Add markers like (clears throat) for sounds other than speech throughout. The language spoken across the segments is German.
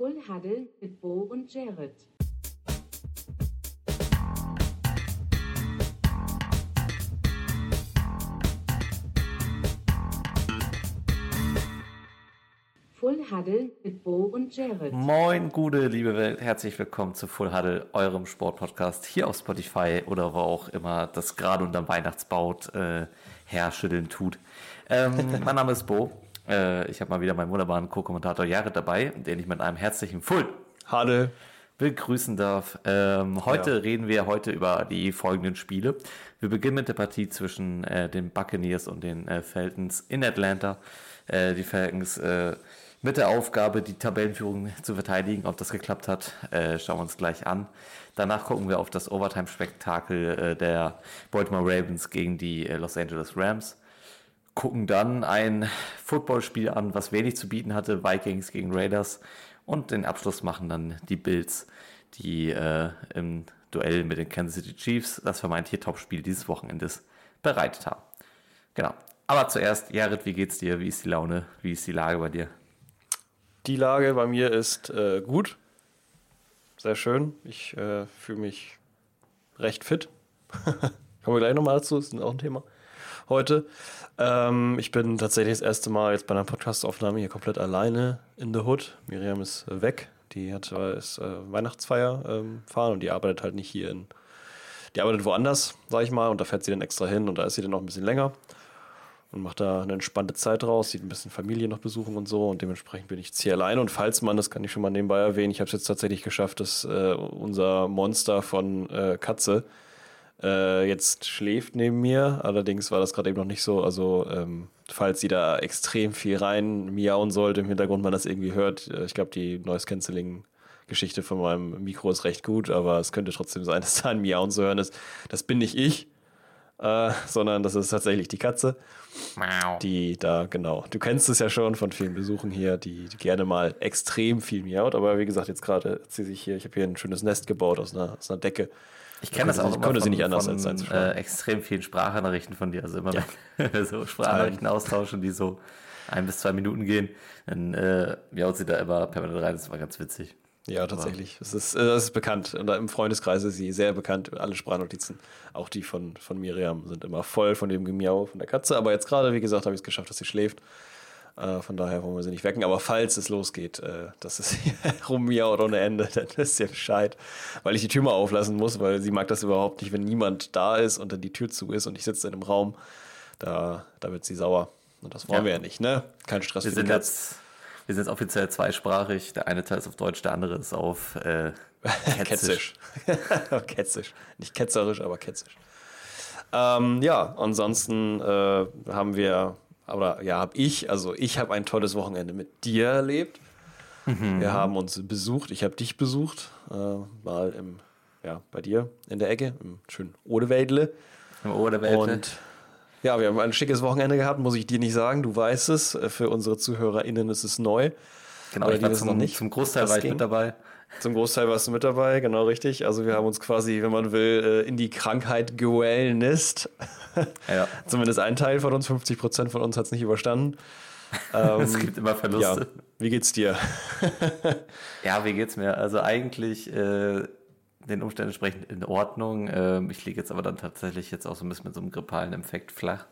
Full Huddle mit Bo und Jared. Full Huddle mit Bo und Jared. Moin, gute liebe Welt, herzlich willkommen zu Full Huddle, eurem Sportpodcast hier auf Spotify oder wo auch immer das gerade unterm Weihnachtsbaut äh, herschütteln tut. Ähm, (laughs) mein Name ist Bo. Äh, ich habe mal wieder meinen wunderbaren Co-Kommentator Jared dabei, den ich mit einem herzlichen Full Halle. begrüßen darf. Ähm, heute Ja. reden wir heute über die folgenden Spiele. Wir beginnen mit der Partie zwischen äh, den Buccaneers und den äh, Falcons in Atlanta. Äh, die Falcons äh, mit der Aufgabe, die Tabellenführung zu verteidigen. Ob das geklappt hat, äh, schauen wir uns gleich an. Danach gucken wir auf das Overtime-Spektakel äh, der Baltimore Ravens gegen die äh, Los Angeles Rams gucken dann ein Footballspiel an, was wenig zu bieten hatte, Vikings gegen Raiders. Und den Abschluss machen dann die Bills, die äh, im Duell mit den Kansas City Chiefs das vermeintliche Topspiel dieses Wochenendes bereitet haben. Genau. Aber zuerst, Jared, wie geht's dir? Wie ist die Laune? Wie ist die Lage bei dir? Die Lage bei mir ist äh, gut. Sehr schön. Ich äh, fühle mich recht fit. (laughs) Kommen wir gleich nochmal dazu, ist auch ein Thema heute. Ähm, ich bin tatsächlich das erste Mal jetzt bei einer Podcastaufnahme hier komplett alleine in the Hood. Miriam ist äh, weg. Die hat äh, ist, äh, Weihnachtsfeier ähm, fahren und die arbeitet halt nicht hier in. Die arbeitet woanders, sag ich mal, und da fährt sie dann extra hin und da ist sie dann auch ein bisschen länger. und macht da eine entspannte Zeit raus, sieht ein bisschen Familie noch besuchen und so und dementsprechend bin ich jetzt hier alleine und falls man, das kann ich schon mal nebenbei erwähnen, ich habe es jetzt tatsächlich geschafft, dass äh, unser Monster von äh, Katze äh, jetzt schläft neben mir, allerdings war das gerade eben noch nicht so, also ähm, falls sie da extrem viel rein miauen sollte im Hintergrund, man das irgendwie hört, äh, ich glaube die Noise Cancelling Geschichte von meinem Mikro ist recht gut, aber es könnte trotzdem sein, (laughs) dass da ein Miauen zu hören ist. Das bin nicht ich, äh, sondern das ist tatsächlich die Katze die da, genau. Du kennst es ja schon von vielen Besuchen hier, die, die gerne mal extrem viel miaut, aber wie gesagt, jetzt gerade sie sich hier, ich habe hier ein schönes Nest gebaut aus einer, aus einer Decke. Ich kenne das Konnte auch immer konnte sie nicht anders von, als einzuschlafen. äh, extrem vielen Sprachnachrichten von dir. Also immer wenn wir so Sprachnachrichten austauschen, die so ein bis zwei Minuten gehen, dann äh, miaut sie da immer permanent rein. Das war ganz witzig. Ja, tatsächlich. Das ist, äh, das ist bekannt. Und Im Freundeskreis ist sie sehr bekannt. Alle Sprachnotizen, auch die von, von Miriam, sind immer voll von dem Gemiau von der Katze. Aber jetzt gerade, wie gesagt, habe ich es geschafft, dass sie schläft. Äh, von daher wollen wir sie nicht wecken. Aber falls es losgeht, äh, dass es hier (laughs) rummiaut ohne Ende, dann (laughs) wisst ihr Bescheid. Weil ich die Tür mal auflassen muss, weil sie mag das überhaupt nicht, wenn niemand da ist und dann die Tür zu ist und ich sitze in einem Raum. Da, da wird sie sauer. Und das wollen Ja. wir ja nicht, ne? Kein Stress Wir für sind Katze. jetzt, wir sind jetzt offiziell zweisprachig. Der eine Teil ist auf Deutsch, der andere ist auf äh, (laughs) Ketzisch. Ketzisch. ketzisch. Nicht ketzerisch, aber ketzisch. Ähm, ja, ansonsten äh, haben wir, oder ja, habe ich, also ich habe ein tolles Wochenende mit dir erlebt. Wir haben uns besucht, ich habe dich besucht, äh, mal im, ja, bei dir in der Ecke, im schönen Odewäldle. Im Welt. Und ja, wir haben ein schickes Wochenende gehabt, muss ich dir nicht sagen, du weißt es. Äh, Für unsere ZuhörerInnen ist es neu. genau, aber ich die war wissen noch zum, nicht, zum Großteil war ich ging. mit dabei. Zum Großteil warst du mit dabei, genau richtig. Also wir haben uns quasi, wenn man will, äh, in die Krankheit gewellnist. Ja. (laughs) Zumindest ein Teil von uns, 50 Prozent von uns hat es nicht überstanden. (laughs) es gibt immer Ja, Verluste. wie geht's dir? (laughs) Ja, wie geht's mir? Also eigentlich äh, den Umständen entsprechend in Ordnung. Ähm, ich liege jetzt aber dann tatsächlich jetzt auch so ein bisschen mit so einem grippalen Infekt flach.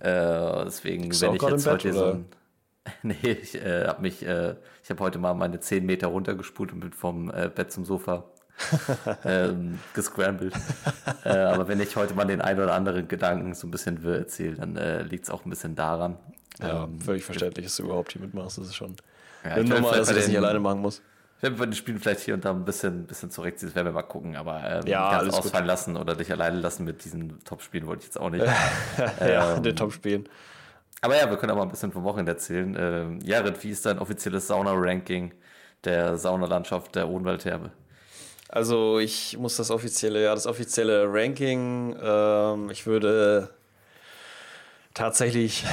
Äh, deswegen auch ich jetzt im Bett, heute so ein (laughs) Nee, ich äh, habe mich, äh, ich habe heute mal meine 10 Meter runtergespult und bin vom äh, Bett zum Sofa (laughs) ähm, gescrambled. äh, aber wenn ich heute mal den einen oder anderen Gedanken so ein bisschen wirr erzähle, dann äh, liegt es auch ein bisschen daran. Ja, Ähm, völlig verständlich, dass du überhaupt hier mitmachst. Das ist schon ja, eine Nummer, dass ich das nicht alleine machen muss. Werde bei den Spielen vielleicht hier und da ein bisschen, bisschen zurechtziehen, das werden wir mal gucken, aber ähm, Ja, ganz alles gut. ausfallen lassen oder dich alleine lassen mit diesen Top-Spielen wollte ich jetzt auch nicht. (laughs) ja, Ähm, den Top-Spielen. Aber ja, wir können auch mal ein bisschen vom Wochenende erzählen. Ähm, Jared, wie ist dein offizielles Sauna-Ranking der Saunalandschaft der Odenwaldtherme? Also ich muss das offizielle, ja, das offizielle Ranking, ähm, ich würde tatsächlich,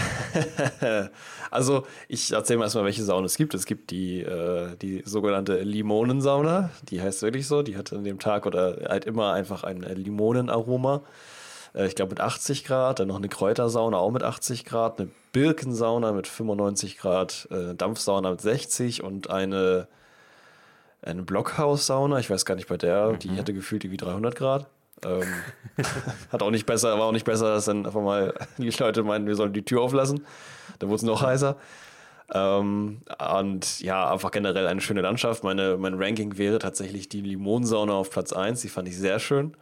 (laughs) also ich erzähle mal erstmal, welche Sauna es gibt. Es gibt die, äh, die sogenannte Limonensauna, die heißt wirklich so, die hat an dem Tag oder halt immer einfach ein Limonenaroma. Äh, ich glaube mit 80 Grad, dann noch eine Kräutersauna auch mit 80 Grad, eine Birkensauna mit 95 Grad, äh, Dampfsauna mit 60 und eine eine Blockhaus-Sauna. Ich weiß gar nicht bei der, die hatte gefühlt irgendwie 300 Grad. Ähm, (laughs) hat auch nicht besser, war auch nicht besser, dass dann einfach mal (laughs) die Leute meinten, wir sollen die Tür auflassen. Da wurde es noch heißer. Ähm, und ja, einfach generell eine schöne Landschaft. Meine, mein Ranking wäre tatsächlich die Limonsauna auf Platz 1. Die fand ich sehr schön.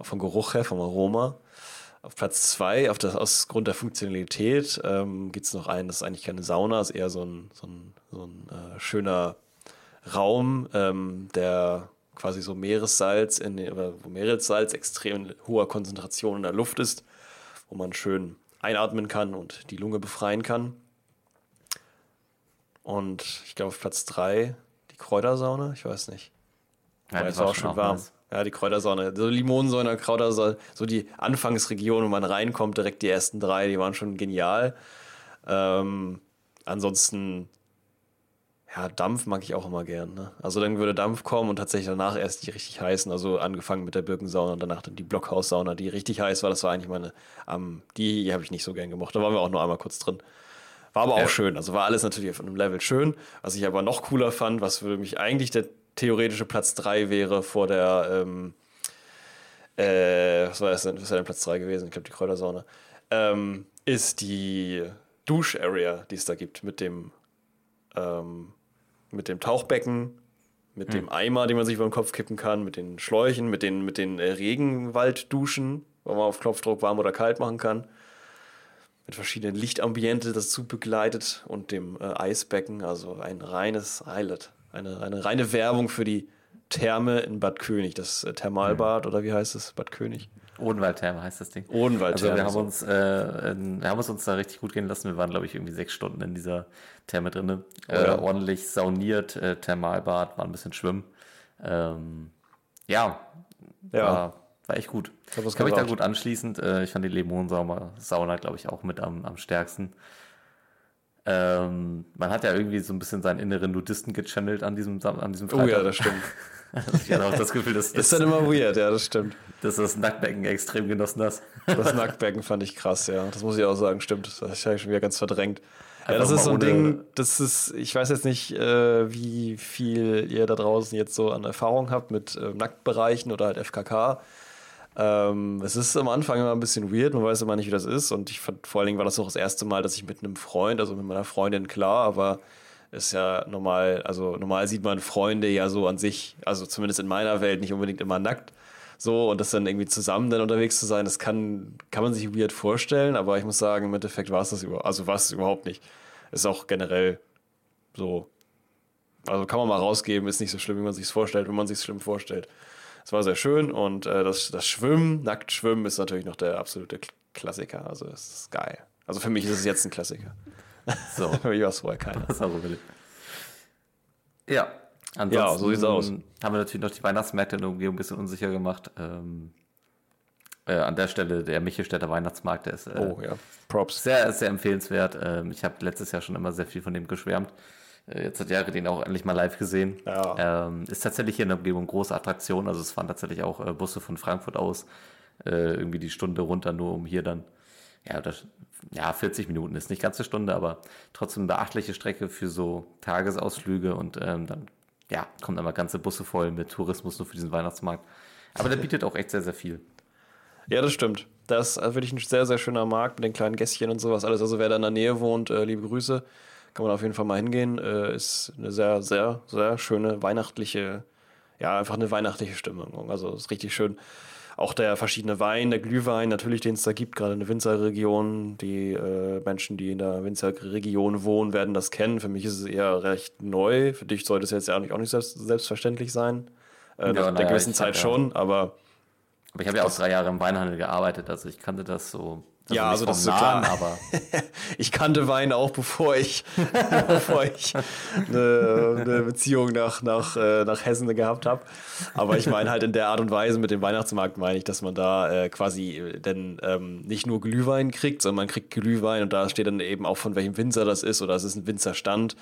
Vom Geruch her, vom Aroma. Auf Platz 2, auf das, aus Grund der Funktionalität, ähm, gibt es noch einen, das ist eigentlich keine Sauna, ist eher so ein, so ein, so ein äh, schöner Raum, ähm, der quasi so Meeressalz, in, oder wo Meeressalz extrem hoher Konzentration in der Luft ist, wo man schön einatmen kann und die Lunge befreien kann. Und ich glaube auf Platz 3 die Kräutersauna, ich weiß nicht. Ja, die es war auch schon schön warm. nice. Ja, die Kräutersauna. So Limonensäure, Kräutersauna, so die Anfangsregion, wo man reinkommt, direkt die ersten drei, die waren schon genial. Ähm, ansonsten, ja, Dampf mag ich auch immer gern. Ne? Also dann würde Dampf kommen und tatsächlich danach erst die richtig heißen. Also angefangen mit der Birkensauna und danach dann die Blockhaussauna, die richtig heiß war. Das war eigentlich meine, ähm, die habe ich nicht so gern gemocht. Da waren wir auch nur einmal kurz drin. War aber auch Ja. schön. Also war alles natürlich auf einem Level schön. Was ich aber noch cooler fand, was für mich eigentlich der theoretische Platz 3 wäre vor der, ähm, äh, was war das denn? Was wäre denn Platz 3 gewesen? Ich glaube, die Kräutersauna. Ähm, ist die Dusch-Area, die es da gibt, mit dem, ähm, mit dem Tauchbecken, mit dem Eimer, den man sich über den Kopf kippen kann, mit den Schläuchen, mit den, mit den äh, Regenwaldduschen, wo man auf Knopfdruck warm oder kalt machen kann mit verschiedenen Lichtambiente dazu begleitet und dem äh, Eisbecken, also ein reines Highlight. Eine, eine reine Werbung für die Therme in Bad König, das äh, Thermalbad oder wie heißt es? Bad König? Odenwaldtherme heißt das Ding. Odenwaldtherme, Also wir haben uns, äh, in, wir haben es uns da richtig gut gehen lassen. Wir waren, glaube ich, irgendwie sechs Stunden in dieser Therme drin. Äh, ja. Ordentlich sauniert, äh, Thermalbad, war ein bisschen schwimmen. Ähm, ja, Ja. War, war echt gut. Ich kann mich da gut anschließend. Äh, ich fand die Lemonsauna, Sauna, glaube ich, auch mit am, am stärksten. Ähm, man hat ja irgendwie so ein bisschen seinen inneren Nudisten gechannelt an diesem, an diesem Oh ja, das stimmt. (laughs) ich hatte auch das Gefühl, dass, (laughs) Ist dass, dann immer weird, ja, das stimmt. dass das Nacktbecken extrem genossen hast. Das (laughs) Nacktbecken fand ich krass, ja. Das muss ich auch sagen, stimmt. Das habe ich schon wieder ganz verdrängt. Ja, das ist so ein Ding, das ist, ich weiß jetzt nicht, äh, wie viel ihr da draußen jetzt so an Erfahrung habt mit äh, Nacktbereichen oder halt FKK. Ähm, es ist am Anfang immer ein bisschen weird, man weiß immer nicht, wie das ist. Und ich fand, vor allen Dingen war das auch das erste Mal, dass ich mit einem Freund, also mit meiner Freundin, klar, aber ist ja normal, also normal sieht man Freunde ja so an sich, also zumindest in meiner Welt nicht unbedingt immer nackt. So, und das dann irgendwie zusammen dann unterwegs zu sein, das kann, kann man sich weird vorstellen, aber ich muss sagen, im Endeffekt war es das über, also war es überhaupt nicht. Ist auch generell so. Also kann man mal rausgeben, ist nicht so schlimm, wie man sich vorstellt, wenn man sich schlimm vorstellt. Es war sehr schön und äh, das, das Schwimmen, nackt schwimmen, ist natürlich noch der absolute Klassiker. Also es ist geil. Also für mich ist es jetzt ein Klassiker. So. (laughs) Für mich war es vorher keiner. Das auch überlebt. Ja, ansonsten Ja, so sieht's aus. haben wir natürlich noch die Weihnachtsmärkte in der Umgebung ein bisschen unsicher gemacht. Ähm, äh, an der Stelle der Michelstädter Weihnachtsmarkt, der ist äh, Oh ja, Props. sehr, sehr empfehlenswert. Ähm, ich habe letztes Jahr schon immer sehr viel von dem geschwärmt. Äh, jetzt hat Jahre den auch endlich mal live gesehen. Ja. Ähm, ist tatsächlich hier in der Umgebung große Attraktion. Also es fahren tatsächlich auch äh, Busse von Frankfurt aus äh, irgendwie die Stunde runter, nur um hier dann ja, das, ja, 40 Minuten ist nicht ganz eine Stunde, aber trotzdem eine beachtliche Strecke für so Tagesausflüge und ähm, dann ja, kommen immer ganze Busse voll mit Tourismus nur für diesen Weihnachtsmarkt. Aber der (laughs) bietet auch echt sehr, sehr viel. Ja, das stimmt. Das ist wirklich ein sehr, sehr schöner Markt mit den kleinen Gässchen und sowas alles. Also wer da in der Nähe wohnt, äh, liebe Grüße, kann man auf jeden Fall mal hingehen. Äh, ist eine sehr, sehr, sehr schöne weihnachtliche, ja, einfach eine weihnachtliche Stimmung. Also ist richtig schön. Auch der verschiedene Wein, der Glühwein, natürlich, den es da gibt, gerade in der Winzerregion. Die äh, Menschen, die in der Winzerregion wohnen, werden das kennen. Für mich ist es eher recht neu. Für dich sollte es jetzt ja auch nicht, auch nicht selbst, selbstverständlich sein. Äh, Ja, nach der naja, gewissen Zeit hab ja- schon, aber Aber ich habe ja auch drei Jahre im Weinhandel gearbeitet, also ich kannte das so. Ja, nicht also das ist Nahen, klar. aber (laughs) ich kannte Wein auch, bevor ich, (laughs) bevor ich eine, eine Beziehung nach, nach, äh, nach Hessen gehabt habe. Aber ich meine halt in der Art und Weise mit dem Weihnachtsmarkt meine ich, dass man da äh, quasi äh, dann ähm, nicht nur Glühwein kriegt, sondern man kriegt Glühwein und da steht dann eben auch von welchem Winzer das ist oder es ist ein Winzerstand.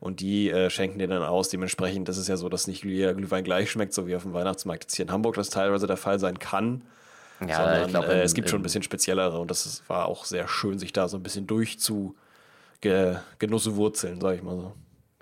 Und die äh, schenken den dann aus. Dementsprechend, das ist ja so, dass nicht jeder Glühwein gleich schmeckt, so wie auf dem Weihnachtsmarkt jetzt hier in Hamburg das teilweise der Fall sein kann. Ja, Sondern, ich glaube, äh, es gibt schon ein bisschen speziellere und das ist, war auch sehr schön, sich da so ein bisschen durchzu ge, Genusse wurzeln, sag ich mal so.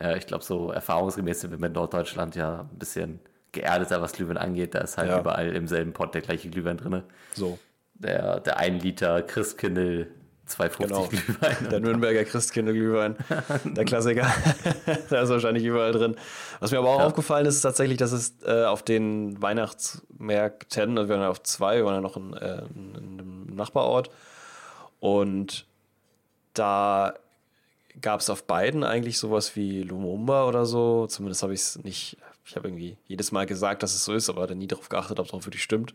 äh, ich glaube, so erfahrungsgemäß sind wir mit Norddeutschland ja ein bisschen geerdeter, was Glühwein angeht. Da ist halt Ja. überall im selben Pot der gleiche Glühwein drin. So. Der, der 1 Liter Christkindl 2,50 Genau. Glühwein. Der Nürnberger Christkindlglühwein, (laughs) der Klassiker. (laughs) da ist wahrscheinlich überall drin. Was mir aber auch Ja. aufgefallen ist, ist tatsächlich, dass es äh, auf den Weihnachtsmärkten, also wir waren ja auf zwei, wir waren ja noch in, äh, in einem Nachbarort, und da gab es auf beiden eigentlich sowas wie Lumumba oder so. Zumindest habe ich es nicht, ich habe irgendwie jedes Mal gesagt, dass es so ist, aber dann nie darauf geachtet, ob es auch wirklich stimmt.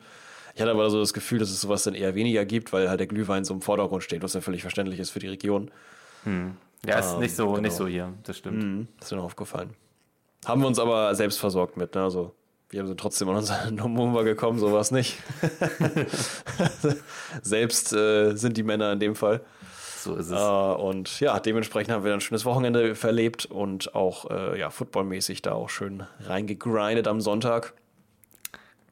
Ich hatte aber so das Gefühl, dass es sowas dann eher weniger gibt, weil halt der Glühwein so im Vordergrund steht, was ja völlig verständlich ist für die Region. Ja, ist nicht so, genau. nicht so hier, das stimmt. Mhm, das ist mir noch aufgefallen. Haben wir uns aber selbst versorgt mit, ne? Also wir sind trotzdem an unseren (laughs) Lumumba gekommen, sowas nicht. (laughs) selbst äh, sind die Männer in dem Fall. So ist es. Äh, und ja, dementsprechend haben wir dann ein schönes Wochenende verlebt und auch äh, ja, footballmäßig da auch schön reingegrindet am Sonntag.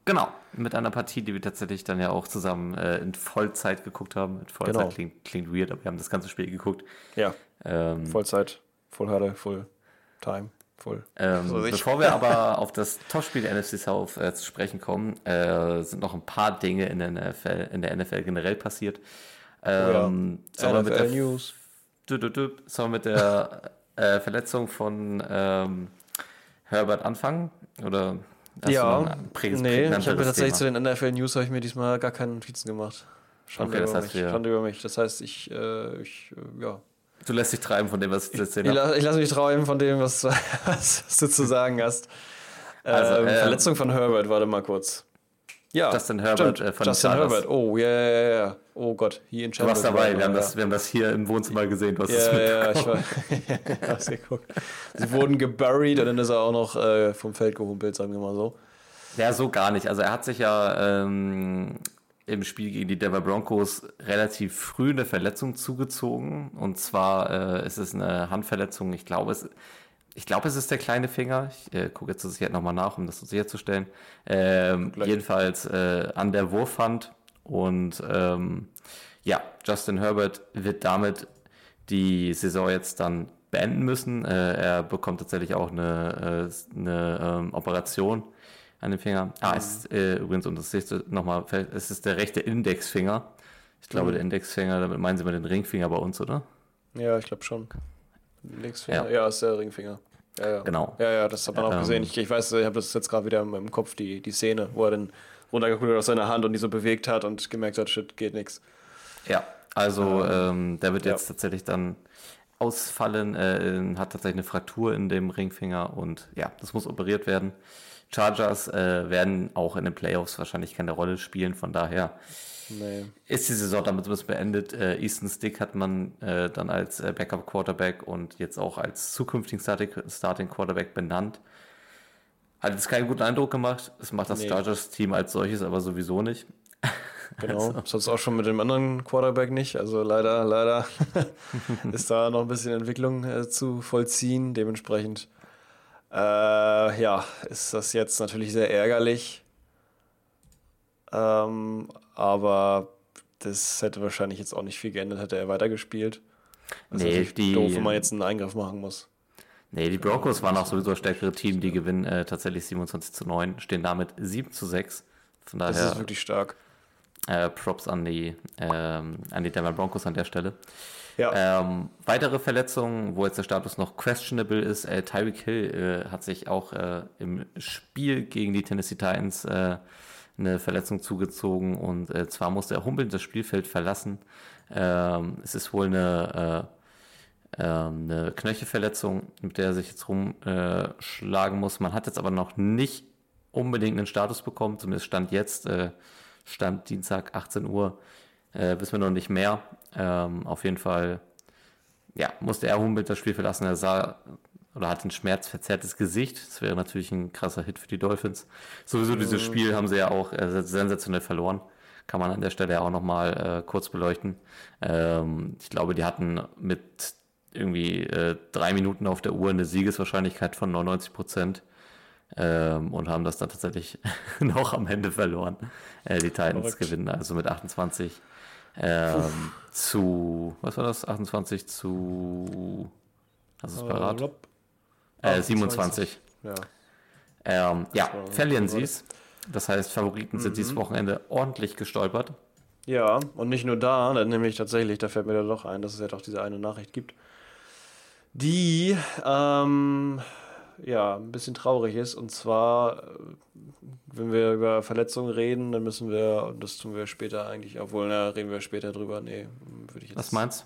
Genau, mit einer Partie, die wir tatsächlich dann ja auch zusammen äh, in Vollzeit geguckt haben. In Vollzeit Genau. klingt, klingt weird, aber wir haben das ganze Spiel geguckt. Ja, Ähm, Vollzeit, Full Herde, Full Time. Ähm, So bevor wir (laughs) aber auf das Topspiel der NFC South äh, zu sprechen kommen, äh, sind noch ein paar Dinge in der NFL, in der NFL generell passiert. Ähm, sollen wir mit der, News. Du, du, du, sollen wir mit der äh, Verletzung von ähm, Herbert anfangen? Oder hast Ja, nee, ich habe mir tatsächlich zu Thema? den NFL News habe ich mir diesmal gar keine Notizen gemacht. Schande, Okay, das über, heißt, mich. wir- Schande über mich. Das heißt, ich, äh, ich äh, ja. Du lässt dich treiben von dem, was ich zu erzählen Ich, habe. la ich lasse mich träumen von dem, was, was, (laughs) was du zu sagen hast. Also, ähm, ähm, Verletzung von Herbert, warte mal kurz. Ja, Justin Herbert, stimmt, äh, von Justin. Herbert. Oh, ja, ja, ja, ja. Oh Gott, hier in Du warst Chandler. dabei, wir haben, ja. das, wir haben das hier im Wohnzimmer gesehen. Du hast es Ja, ja, mitbekommen. ich war, (laughs) ich hab's geguckt. Sie wurden geburied und dann ist er auch noch äh, vom Feld gehumpelt, sagen wir mal so. Ja, so gar nicht. Also er hat sich ja ähm, im Spiel gegen die Denver Broncos relativ früh eine Verletzung zugezogen. Und zwar äh, ist es eine Handverletzung. Ich glaube, es, ich glaube, es ist der kleine Finger. Ich äh, gucke jetzt zur Sicherheit nochmal nach, um das so sicherzustellen. Ähm, jedenfalls äh, an der Wurfhand. Und ähm, ja, Justin Herbert wird damit die Saison jetzt dann beenden müssen. Äh, er bekommt tatsächlich auch eine, äh, eine ähm, Operation an dem Finger. Ah, es ist äh, übrigens, und das du nochmal, es ist der rechte Indexfinger. Ich glaube, Mhm. der Indexfinger, damit meinen sie mal den Ringfinger bei uns, oder? Ja, ich glaube schon. Linksfinger? Ja. Ja. ist der Ringfinger. Ja, ja. Genau. Ja, ja, das hat man auch Ähm. gesehen. Ich, ich weiß, ich habe das jetzt gerade wieder im, Kopf, die, die Szene, wo er dann runtergeguckt hat aus seiner Hand und die so bewegt hat und gemerkt hat, shit, geht nichts. Ja, also ähm, der wird jetzt tatsächlich dann ausfallen, äh, hat tatsächlich eine Fraktur in dem Ringfinger und ja, das muss operiert werden. Chargers äh, werden auch in den Playoffs wahrscheinlich keine Rolle spielen, von daher Nee. ist die Saison damit zumindest beendet. Äh, Easton Stick hat man äh, dann als äh, Backup Quarterback und jetzt auch als zukünftigen Starting, Starting Quarterback benannt. Hat jetzt keinen guten Eindruck gemacht. Es macht das Nee. Chargers-Team als solches aber sowieso nicht. (laughs) Genau, sonst auch schon mit dem anderen Quarterback nicht. Also leider, leider (laughs) ist da noch ein bisschen Entwicklung äh, zu vollziehen. Dementsprechend, äh, ja, ist das jetzt natürlich sehr ärgerlich. Ähm, aber das hätte wahrscheinlich jetzt auch nicht viel geändert, hätte er weitergespielt. Das Nee, ist die- doof, wenn man jetzt einen Eingriff machen muss. Nee, die Broncos waren auch sowieso das stärkere Team, die gewinnen äh, tatsächlich 27 zu 9, stehen damit 7 zu 6. Von Das daher ist wirklich stark. äh, Props an die, ähm, an die Denver Broncos an der Stelle. Ja, Ähm, weitere Verletzungen, wo jetzt der Status noch questionable ist, äh, Tyreek Hill äh, hat sich auch äh, im Spiel gegen die Tennessee Titans äh, eine Verletzung zugezogen und äh, zwar musste er humpelnd das Spielfeld verlassen. Ähm, es ist wohl eine, äh, ähm, eine Knöchelverletzung, mit der er sich jetzt rumschlagen muss. Man hat jetzt aber noch nicht unbedingt einen Status bekommen, zumindest stand jetzt, äh, stand Dienstag 18 Uhr, äh, wissen wir noch nicht mehr. Ähm, auf jeden Fall, ja, musste er Humbelt das Spiel verlassen. Er sah oder hat ein schmerzverzerrtes Gesicht. Das wäre natürlich ein krasser Hit für die Dolphins. Sowieso dieses Spiel haben sie ja auch äh, sensationell verloren. Kann man an der Stelle ja auch nochmal äh, kurz beleuchten. Ähm, ich glaube, die hatten mit irgendwie äh, drei Minuten auf der Uhr eine Siegeswahrscheinlichkeit von 99 Prozent ähm, und haben das dann tatsächlich (laughs) noch am Ende verloren. Äh, die Titans Verrückt. gewinnen also mit 28 ähm, zu, was war das? 28 zu, hast du es parat? Hopp. Äh, 27. Ja. Ähm, ja, verlieren sie es. Das heißt, Favoriten sind dieses Wochenende ordentlich gestolpert. Ja, und nicht nur da, dann nämlich tatsächlich, da fällt mir da doch ein, dass es ja doch diese eine Nachricht gibt, die ähm, ja ein bisschen traurig ist. Und zwar, äh, wenn wir über Verletzungen reden, dann müssen wir, und das tun wir später eigentlich, obwohl, na, reden wir später drüber. Nee, würde ich jetzt. Was meinst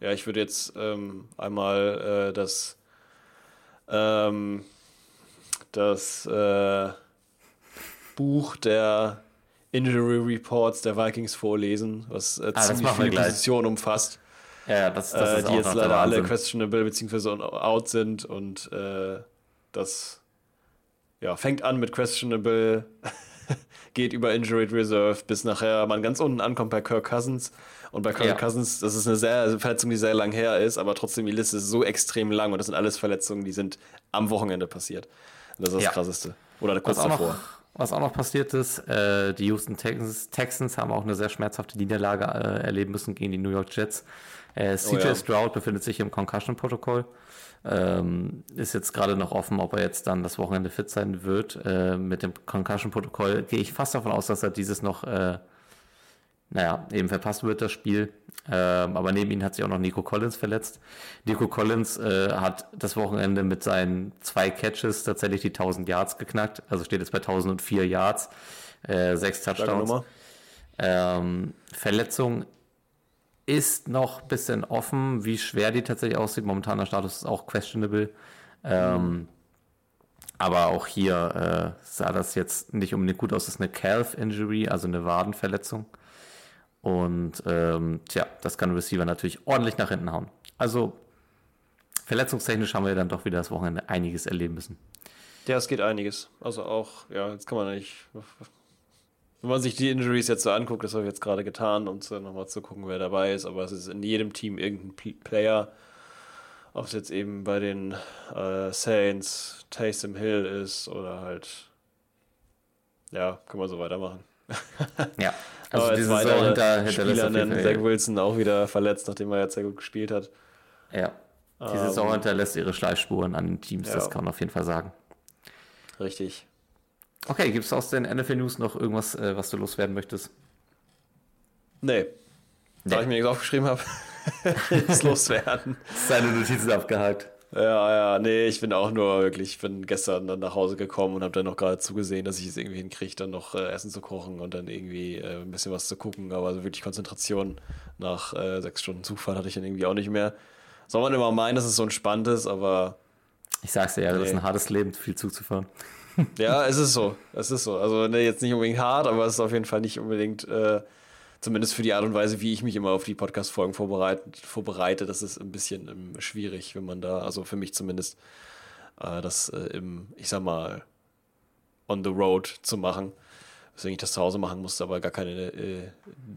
Ja, ich würde jetzt ähm, einmal äh, das, ähm, das äh, Buch der Injury Reports der Vikings vorlesen, was äh, Ah, ziemlich viele. Positionen umfasst, Ja, das, das äh, die jetzt leider alle questionable bzw. out sind und äh, das ja, fängt an mit questionable, geht über Injured Reserve, bis nachher man ganz unten ankommt bei Kirk Cousins. Und bei Kirk Ja. Cousins, das ist eine sehr Verletzung, die sehr lang her ist, aber trotzdem die Liste ist so extrem lang und das sind alles Verletzungen, die sind am Wochenende passiert. Und das ist das Ja. Krasseste. Oder kurz davor. was auch noch passiert ist, äh, die Houston Texans, Texans haben auch eine sehr schmerzhafte Niederlage äh, erleben müssen gegen die New York Jets. Äh, CJ Oh ja. Stroud befindet sich im Concussion-Protokoll. Ähm, ist jetzt gerade noch offen, ob er jetzt dann das Wochenende fit sein wird. Äh, mit dem Concussion-Protokoll gehe ich fast davon aus, dass er dieses noch, äh, naja, eben verpasst wird, das Spiel. Ähm, aber neben ihm hat sich auch noch Nico Collins verletzt. Nico Collins äh, hat das Wochenende mit seinen zwei Catches tatsächlich die 1000 Yards geknackt. Also steht jetzt bei 1004 Yards, äh, sechs Touchdowns. Ähm, Verletzung ist noch ein bisschen offen, wie schwer die tatsächlich aussieht. Momentaner Status ist auch questionable. Ähm, aber auch hier äh, sah das jetzt nicht unbedingt gut aus. Das ist eine Calf-Injury, also eine Wadenverletzung. Und ähm, tja, das kann Receiver natürlich ordentlich nach hinten hauen. Also verletzungstechnisch haben wir dann doch wieder das Wochenende einiges erleben müssen. Ja, es geht einiges. Also auch, ja, jetzt kann man nicht. Wenn man sich die Injuries jetzt so anguckt, das habe ich jetzt gerade getan, um so nochmal zu gucken, wer dabei ist, aber es ist in jedem Team irgendein P Player, ob es jetzt eben bei den äh, Saints Taysom Hill ist oder halt. Ja, können wir so weitermachen. Ja, (laughs) also aber die jetzt Saison hinter, hinterlässt Spieler nennen, Zach Wilson auch wieder verletzt, nachdem er jetzt sehr gut gespielt hat. Ja, die Ähm, Saison hinterlässt ihre Schleifspuren an den Teams, das Ja. kann man auf jeden Fall sagen. Richtig. Okay, gibt es aus den NFL News noch irgendwas, äh, was du loswerden möchtest? Nee. Da Nee. ich mir nichts aufgeschrieben habe, (laughs) ist loswerden. (laughs) Seine Notizen abgehakt. Ja, ja, nee, ich bin auch nur wirklich, ich bin gestern dann nach Hause gekommen und habe dann noch gerade zugesehen, dass ich es irgendwie hinkriege, dann noch äh, Essen zu kochen und dann irgendwie äh, ein bisschen was zu gucken. Aber so wirklich Konzentration nach äh, sechs Stunden Zugfahrt hatte ich dann irgendwie auch nicht mehr. Soll man immer meinen, dass es so entspannt ist, aber Ich sag's dir ja, das ist Nee. ein hartes Leben, viel Zug zu fahren. (laughs) ja, es ist so. Es ist so. Also ne, jetzt nicht unbedingt hart, aber es ist auf jeden Fall nicht unbedingt, äh, zumindest für die Art und Weise, wie ich mich immer auf die Podcast-Folgen vorbereite, vorbereite, das ist ein bisschen ähm, schwierig, wenn man da, also für mich zumindest, äh, das äh, im, ich sag mal, on the road zu machen. Deswegen ich das zu Hause machen musste, aber gar keine, äh,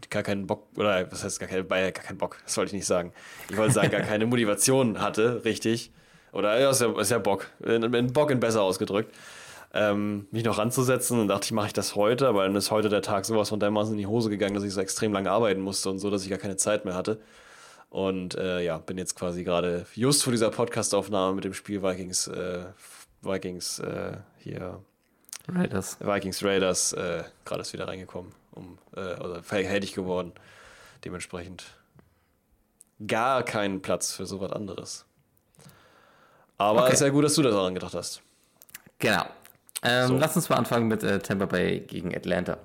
gar keinen Bock, oder was heißt gar, keine, bei- gar keinen Bock, das wollte ich nicht sagen. Ich wollte sagen, gar (laughs) keine Motivation hatte, richtig. Oder ja, ist ja, ist ja Bock. In, in Bock in besser ausgedrückt. Ähm, mich noch ranzusetzen und dachte ich, mache ich das heute, aber dann ist heute der Tag sowas von dermaßen in die Hose gegangen, dass ich so extrem lange arbeiten musste und so, dass ich gar keine Zeit mehr hatte. Und äh, ja, bin jetzt quasi gerade just vor dieser Podcast-Aufnahme mit dem Spiel Vikings, äh, Vikings äh, hier Raiders. Vikings Raiders äh, gerade ist wieder reingekommen, um äh, oder fertig geworden. Dementsprechend gar keinen Platz für sowas anderes. Aber Okay. es ist ja gut, dass du daran gedacht hast. Genau. Ähm, So. Lass uns mal anfangen mit äh, Tampa Bay gegen Atlanta.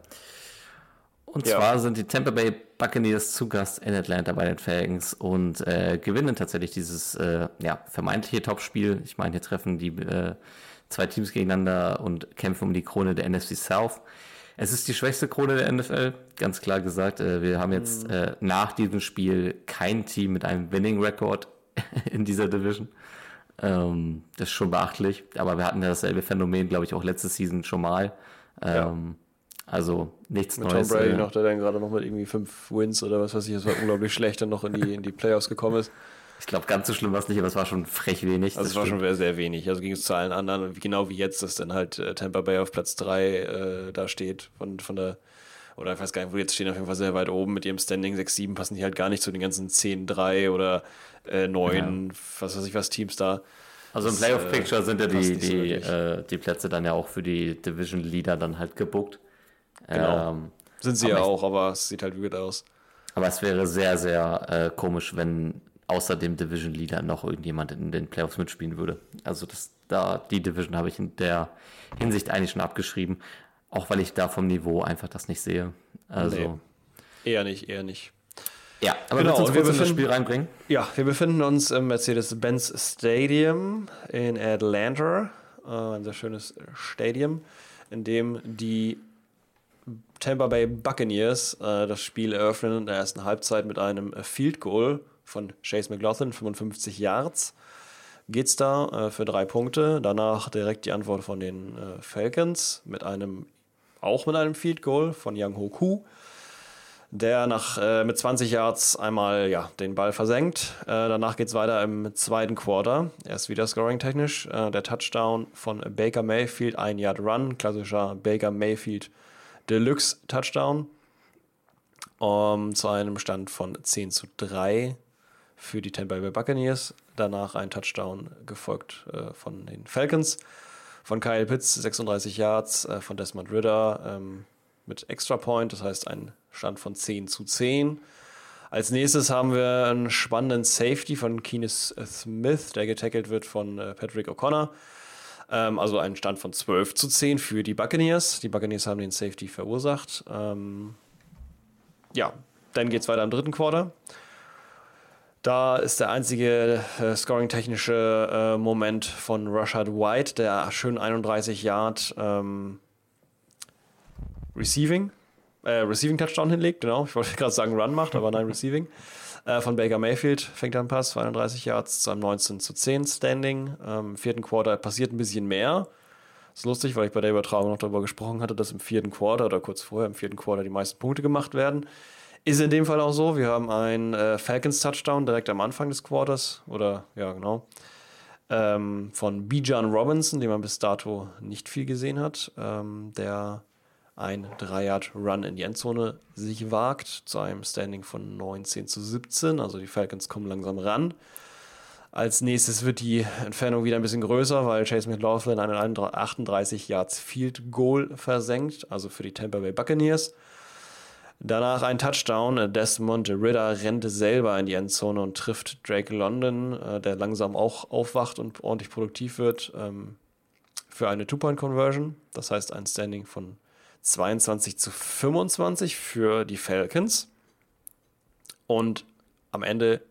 Und Ja. zwar sind die Tampa Bay Buccaneers zu Gast in Atlanta bei den Falcons und äh, gewinnen tatsächlich dieses äh, ja, vermeintliche Topspiel. Ich meine, hier treffen die äh, zwei Teams gegeneinander und kämpfen um die Krone der NFC South. Es ist die schwächste Krone der NFL, ganz klar gesagt. Äh, wir haben jetzt Mhm. äh, nach diesem Spiel kein Team mit einem Winning Record (laughs) in dieser Division. Ähm, das ist schon beachtlich, aber wir hatten ja dasselbe Phänomen, glaube ich, auch letzte Season schon mal. Ähm, Also nichts Mit Tom Neues. Brady äh, noch, der dann gerade noch mit irgendwie fünf Wins oder was weiß ich, das war unglaublich (laughs) schlecht, dann noch in die, in die Playoffs gekommen ist. Ich glaube, ganz so schlimm war es nicht, aber es war schon frech wenig. Also es war stimmt. schon sehr, wenig. Also ging es zu allen anderen, genau wie jetzt, dass dann halt äh, Tampa Bay auf Platz 3 äh, da steht von, von der, oder ich weiß gar nicht, wo die jetzt stehen, auf jeden Fall sehr weit oben mit ihrem Standing 6-7, passen die halt gar nicht zu den ganzen 10-3 oder äh, 9, was weiß ich was, Teams da. Also im Das, Playoff äh, sind ja die, so die, wirklich. äh, die Plätze dann ja auch für die Division Leader dann halt gebuckt. Genau. Ähm, Sind sie ja auch, aber es sieht halt weird aus. aber es wäre sehr, sehr äh, komisch, wenn außer dem Division Leader noch irgendjemand in den Playoffs mitspielen würde. Also das, da, die Division habe ich in der Hinsicht eigentlich schon abgeschrieben. Auch weil ich da vom Niveau einfach das nicht sehe. Also. Nee. Eher nicht, eher nicht. Ja, aber Genau, uns wir in das befinden- Spiel reinbringen. Ja, wir befinden uns im Mercedes-Benz Stadium in Atlanta. Äh, ein sehr schönes Stadium, in dem die Tampa Bay Buccaneers äh, das Spiel eröffnen in der ersten Halbzeit mit einem Field Goal von Chase McLaughlin, 55 Yards. Geht's da äh, für drei Punkte. Danach direkt die Antwort von den äh, Falcons mit einem, auch mit einem Field Goal von Young Ho Koo der nach, äh, mit 20 Yards einmal ja, den Ball versenkt. Äh, danach geht es weiter im zweiten Quarter. Erst wieder scoring-technisch. Äh, der Touchdown von Baker Mayfield, ein Yard Run, klassischer Baker Mayfield Deluxe Touchdown. Um, zu einem Stand von 10 zu 3 für die Tampa Bay Buccaneers. Danach ein Touchdown gefolgt äh, von den Falcons. Von Kyle Pitts 36 Yards, äh, von Desmond Ritter ähm, mit Extra Point, das heißt ein Stand von 10 zu 10. Als nächstes haben wir einen spannenden Safety von Keenis Smith, der getackelt wird von äh, Patrick O'Connor. Ähm, also ein Stand von 12 zu 10 für die Buccaneers. Die Buccaneers haben den Safety verursacht. Ähm, ja, dann geht es weiter im dritten Quarter. Da ist der einzige äh, scoring-technische äh, Moment von Rashad White, der schön 31 Yard ähm, Receiving, äh, Receiving Touchdown hinlegt, genau. Ich wollte (laughs) gerade sagen Run macht, aber nein, (laughs) Receiving. Äh, von Baker Mayfield fängt er einen Pass, 31 Yards zu einem 19 zu 10 Standing. Ähm, Im vierten Quarter passiert ein bisschen mehr. ist lustig, weil ich bei der Übertragung noch darüber gesprochen hatte, dass im vierten Quarter oder kurz vorher im vierten Quarter die meisten Punkte gemacht werden. Ist in dem Fall auch so. Wir haben einen äh, Falcons-Touchdown direkt am Anfang des Quarters. Oder, ja, genau. Ähm, von Bijan Robinson, den man bis dato nicht viel gesehen hat. Ähm, der ein 3-Yard-Run in die Endzone sich wagt, zu einem Standing von 19 zu 17. Also die Falcons kommen langsam ran. Als nächstes wird die Entfernung wieder ein bisschen größer, weil Chase McLaughlin einen 38 Yards Field Goal versenkt, also für die Tampa Bay Buccaneers. Danach ein Touchdown. Desmond Ritter rennt selber in die Endzone und trifft Drake London, äh, der langsam auch aufwacht und ordentlich produktiv wird, ähm, für eine Two-Point-Conversion. Das heißt ein Standing von 22 zu 25 für die Falcons. Und am Ende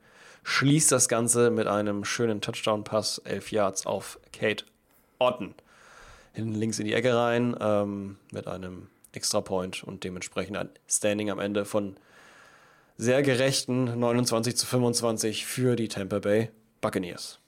schließt das Ganze mit einem schönen Touchdown-Pass, 11 Yards auf Kate Otten. Hinten links in die Ecke rein ähm, mit einem Extra Point und dementsprechend ein Standing am Ende von sehr gerechten 29 zu 25 für die Tampa Bay Buccaneers.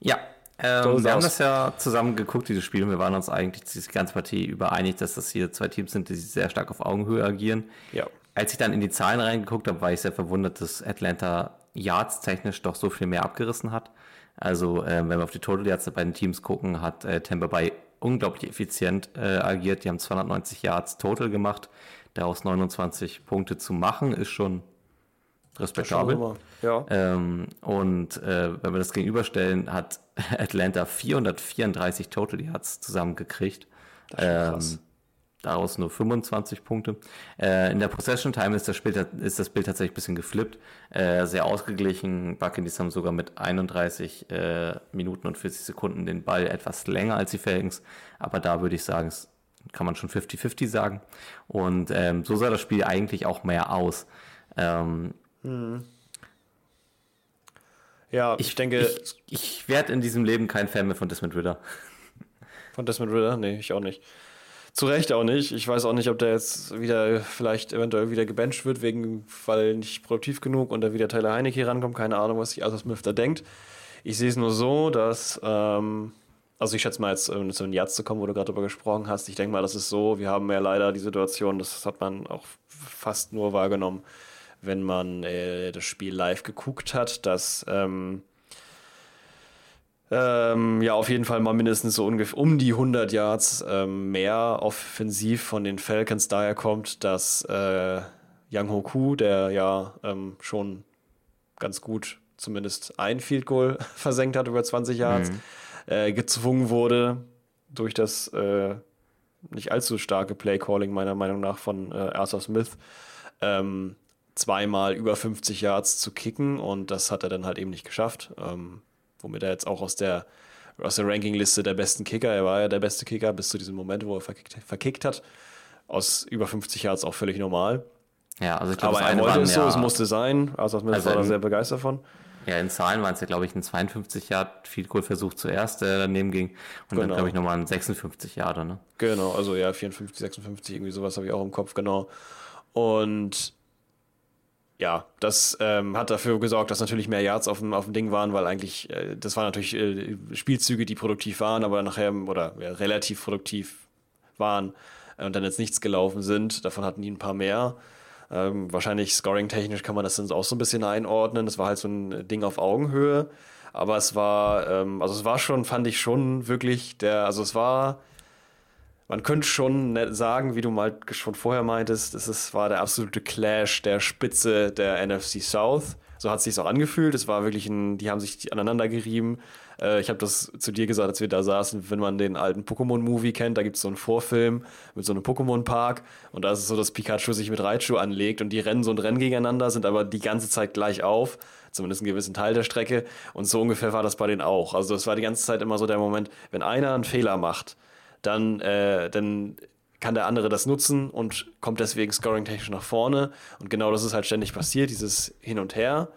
Ja, ähm, So wir haben das ja zusammen geguckt, dieses Spiel, und wir waren uns eigentlich die ganze Partie über einig, dass das hier zwei Teams sind, die sehr stark auf Augenhöhe agieren. Ja. Als ich dann in die Zahlen reingeguckt habe, war ich sehr verwundert, dass Atlanta Yards technisch doch so viel mehr abgerissen hat. Also, ähm, wenn wir auf die Total Yards der beiden Teams gucken, hat äh, Tampa Bay unglaublich effizient äh, agiert. Die haben 290 Yards total gemacht. Daraus 29 Punkte zu machen, ist schon respektabel. Ja. Ähm, und äh, wenn wir das gegenüberstellen, hat (laughs) Atlanta 434 Total Yards zusammengekriegt. Das ist schon krass. Daraus nur 25 Punkte. Äh, in der Possession Time ist das, Spiel, ist das Bild tatsächlich ein bisschen geflippt. Äh, sehr ausgeglichen. Buccaneers haben sogar mit 31 äh, Minuten und 40 Sekunden den Ball etwas länger als die Falcons. Aber da würde ich sagen, es kann man schon 50-50 sagen. Und ähm, so sah das Spiel eigentlich auch mehr aus. Ähm, ja, ich, denke, ich, ich werde in diesem Leben kein Fan mehr von Desmond Ritter. Von Desmond Ritter? Nee, ich auch nicht. Zu Recht auch nicht. Ich weiß auch nicht, ob der jetzt wieder vielleicht eventuell wieder gebencht wird, wegen, weil nicht produktiv genug und da wieder Tyler Heinecke rankommt. Keine Ahnung, was sich Arthur Smith da denkt. Ich sehe es nur so, dass, ähm, also ich schätze mal jetzt, um zu den Yards zu kommen, wo du gerade drüber gesprochen hast, ich denke mal, das ist so, wir haben ja leider die Situation, das hat man auch fast nur wahrgenommen, wenn man äh, das Spiel live geguckt hat, dass ähm, ähm, ja, auf jeden Fall mal mindestens so ungefähr um die 100 Yards ähm, mehr offensiv von den Falcons. Daher kommt, dass äh, Yang Hoku, der ja ähm, schon ganz gut zumindest ein Field Goal (laughs) versenkt hat über 20 Yards, mhm. äh, gezwungen wurde durch das äh, nicht allzu starke Play-Calling meiner Meinung nach von äh, Arthur Smith, ähm, zweimal über 50 Yards zu kicken. Und das hat er dann halt eben nicht geschafft, ähm, womit er jetzt auch aus der aus der Rankingliste der besten Kicker, er war ja der beste Kicker bis zu diesem Moment, wo er verkickt, verkickt hat, aus über 50 Yards auch völlig normal. Ja, also ich glaube, aber er wollte es so, ja, es musste sein, Arthur Smith also war da sehr begeistert von. Ja, in Zahlen waren es ja, glaube ich, ein 52 Yard Field Goal Versuch zuerst, der daneben ging. Und genau. dann, glaube ich, nochmal ein 56 Yard, ne? Genau, also ja, 54, 56, irgendwie sowas habe ich auch im Kopf, genau. Und ja, das ähm, hat dafür gesorgt, dass natürlich mehr Yards auf dem, auf dem Ding waren, weil eigentlich, äh, das waren natürlich äh, Spielzüge, die produktiv waren, aber nachher, oder ja, relativ produktiv waren äh, und dann jetzt nichts gelaufen sind. Davon hatten die ein paar mehr. Ähm, wahrscheinlich scoring-technisch kann man das dann auch so ein bisschen einordnen. Das war halt so ein Ding auf Augenhöhe. Aber es war, ähm, also es war schon, fand ich schon wirklich der, also es war, man könnte schon ne, sagen, wie du mal schon vorher meintest, es war der absolute Clash der Spitze der NFC South. So hat es sich auch angefühlt. Es war wirklich ein, die haben sich aneinander gerieben. Äh, ich habe das zu dir gesagt, als wir da saßen, wenn man den alten Pokémon-Movie kennt, da gibt es so einen Vorfilm mit so einem Pokémon-Park und da ist es so, dass Pikachu sich mit Raichu anlegt und die rennen so ein Rennen gegeneinander, sind aber die ganze Zeit gleich auf, zumindest einen gewissen Teil der Strecke und so ungefähr war das bei denen auch. Also es war die ganze Zeit immer so der Moment, wenn einer einen Fehler macht, dann, äh, dann kann der andere das nutzen und kommt deswegen scoring-technisch nach vorne. Und genau das ist halt ständig passiert, dieses Hin und Her.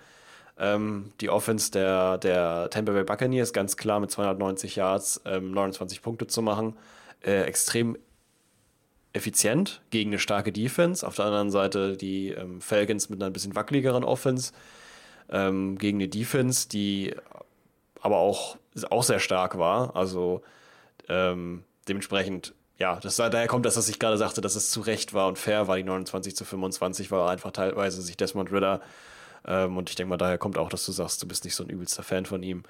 Ähm, die Offense der, der Tampa Bay Buccaneers ganz klar mit 290 Yards ähm, 29 Punkte zu machen. Äh, extrem effizient gegen eine starke Defense. Auf der anderen Seite die ähm, Falcons mit einer bisschen wackeligeren Offense ähm, gegen eine Defense, die aber auch, auch sehr stark war. Also ähm, dementsprechend, ja, das, daher kommt das, was ich gerade sagte, dass es zu Recht war und fair war, die 29 zu 25, weil einfach teilweise sich Desmond Ritter ähm, und ich denke mal, daher kommt auch, dass du sagst, du bist nicht so ein übelster Fan von ihm.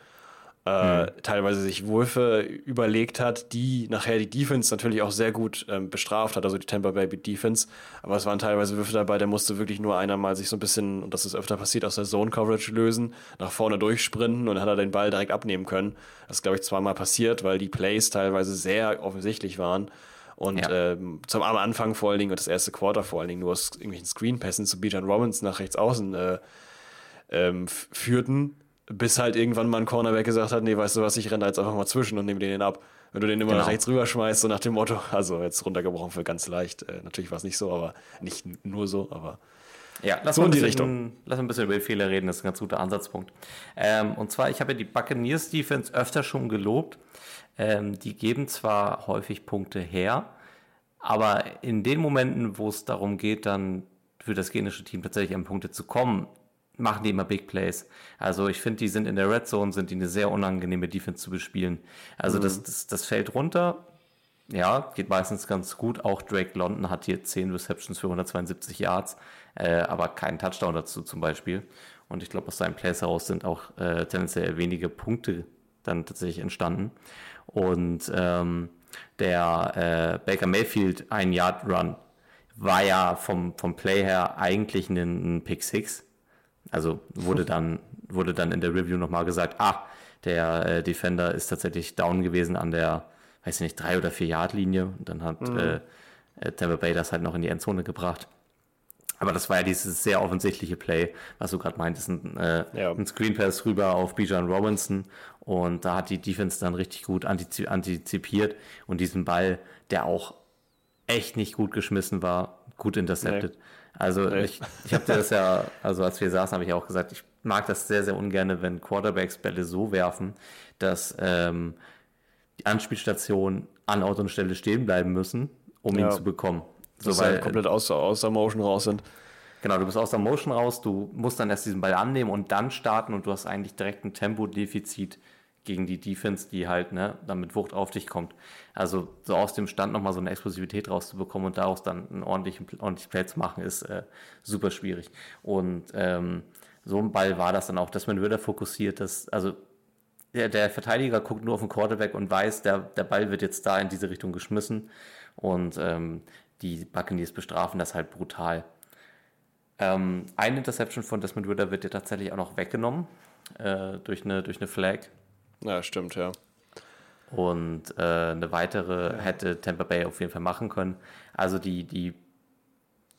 Äh, mhm. Teilweise sich Würfe überlegt hat, die nachher die Defense natürlich auch sehr gut ähm, bestraft hat, also die Tampa Bay Defense. Aber es waren teilweise Würfe dabei, der musste wirklich nur einer mal sich so ein bisschen, und das ist öfter passiert, aus der Zone Coverage lösen, nach vorne durchsprinten und dann hat er den Ball direkt abnehmen können. Das ist, glaube ich, zweimal passiert, weil die Plays teilweise sehr offensichtlich waren. Und ja. ähm, zum am Anfang vor allen Dingen und das erste Quarter vor allen Dingen nur aus irgendwelchen Screenpässen zu Bijan Robbins nach rechts außen äh, ähm, führten, bis halt irgendwann mal ein Cornerback gesagt hat, nee, weißt du was, ich renne da jetzt einfach mal zwischen und nehme den ab. Wenn du den immer genau. nach rechts rüber schmeißt, so nach dem Motto, (laughs) also jetzt runtergebrochen für ganz leicht, äh, natürlich war es nicht so, aber nicht nur so, aber ja, lass so in die bisschen, Richtung. Lass ein bisschen über die Fehler reden, das ist ein ganz guter Ansatzpunkt. Ähm, und zwar, ich habe ja die Buccaneers Defense öfter schon gelobt. Ähm, die geben zwar häufig Punkte her, aber in den Momenten, wo es darum geht, dann für das genische Team tatsächlich an Punkte zu kommen, machen die immer Big Plays. Also ich finde, die sind in der Red Zone, sind die eine sehr unangenehme Defense zu bespielen. Also mhm. das, das, das fällt runter. Ja, geht meistens ganz gut. Auch Drake London hat hier 10 Receptions für 172 Yards, äh, aber keinen Touchdown dazu zum Beispiel. Und ich glaube, aus seinen Plays heraus sind auch äh, tendenziell wenige Punkte dann tatsächlich entstanden. Und ähm, der äh, Baker Mayfield ein Yard Run war ja vom, vom Play her eigentlich ein, ein Pick Six. Also (laughs) wurde dann, wurde dann in der Review nochmal gesagt, ah, der äh, Defender ist tatsächlich down gewesen an der, weiß ich nicht, drei oder vier Yard Linie. Und dann hat mhm. äh, äh Tampa Bay das halt noch in die Endzone gebracht. Aber das war ja dieses sehr offensichtliche Play, was du gerade meintest, ein, äh, ja. ein Screen Pass rüber auf Bijan Robinson und da hat die Defense dann richtig gut antizipiert und diesen Ball, der auch echt nicht gut geschmissen war, gut intercepted. Nee. Also nee. ich, ich habe dir das ja, also als wir saßen, habe ich auch gesagt, ich mag das sehr, sehr ungern, wenn Quarterbacks Bälle so werfen, dass ähm, die Anspielstationen an Ort und Stelle stehen bleiben müssen, um ja. ihn zu bekommen. So, dass weil, komplett aus, aus der Motion raus sind. Genau, du bist aus der Motion raus, du musst dann erst diesen Ball annehmen und dann starten und du hast eigentlich direkt ein Tempodefizit gegen die Defense, die halt ne, dann mit Wucht auf dich kommt. Also so aus dem Stand nochmal so eine Explosivität rauszubekommen und daraus dann ein ordentlichen, ordentlichen Play zu machen, ist äh, super schwierig. Und ähm, so ein Ball war das dann auch, dass man wieder fokussiert, dass, also der, der Verteidiger guckt nur auf den Quarterback und weiß, der, der Ball wird jetzt da in diese Richtung geschmissen. Und ähm, die Buccaneers bestrafen das halt brutal. Ähm, eine Interception von Desmond Ritter wird dir tatsächlich auch noch weggenommen. äh, durch, eine, durch eine Flag. Ja, stimmt, ja. Und äh, eine weitere hätte Tampa Bay auf jeden Fall machen können. Also die, die,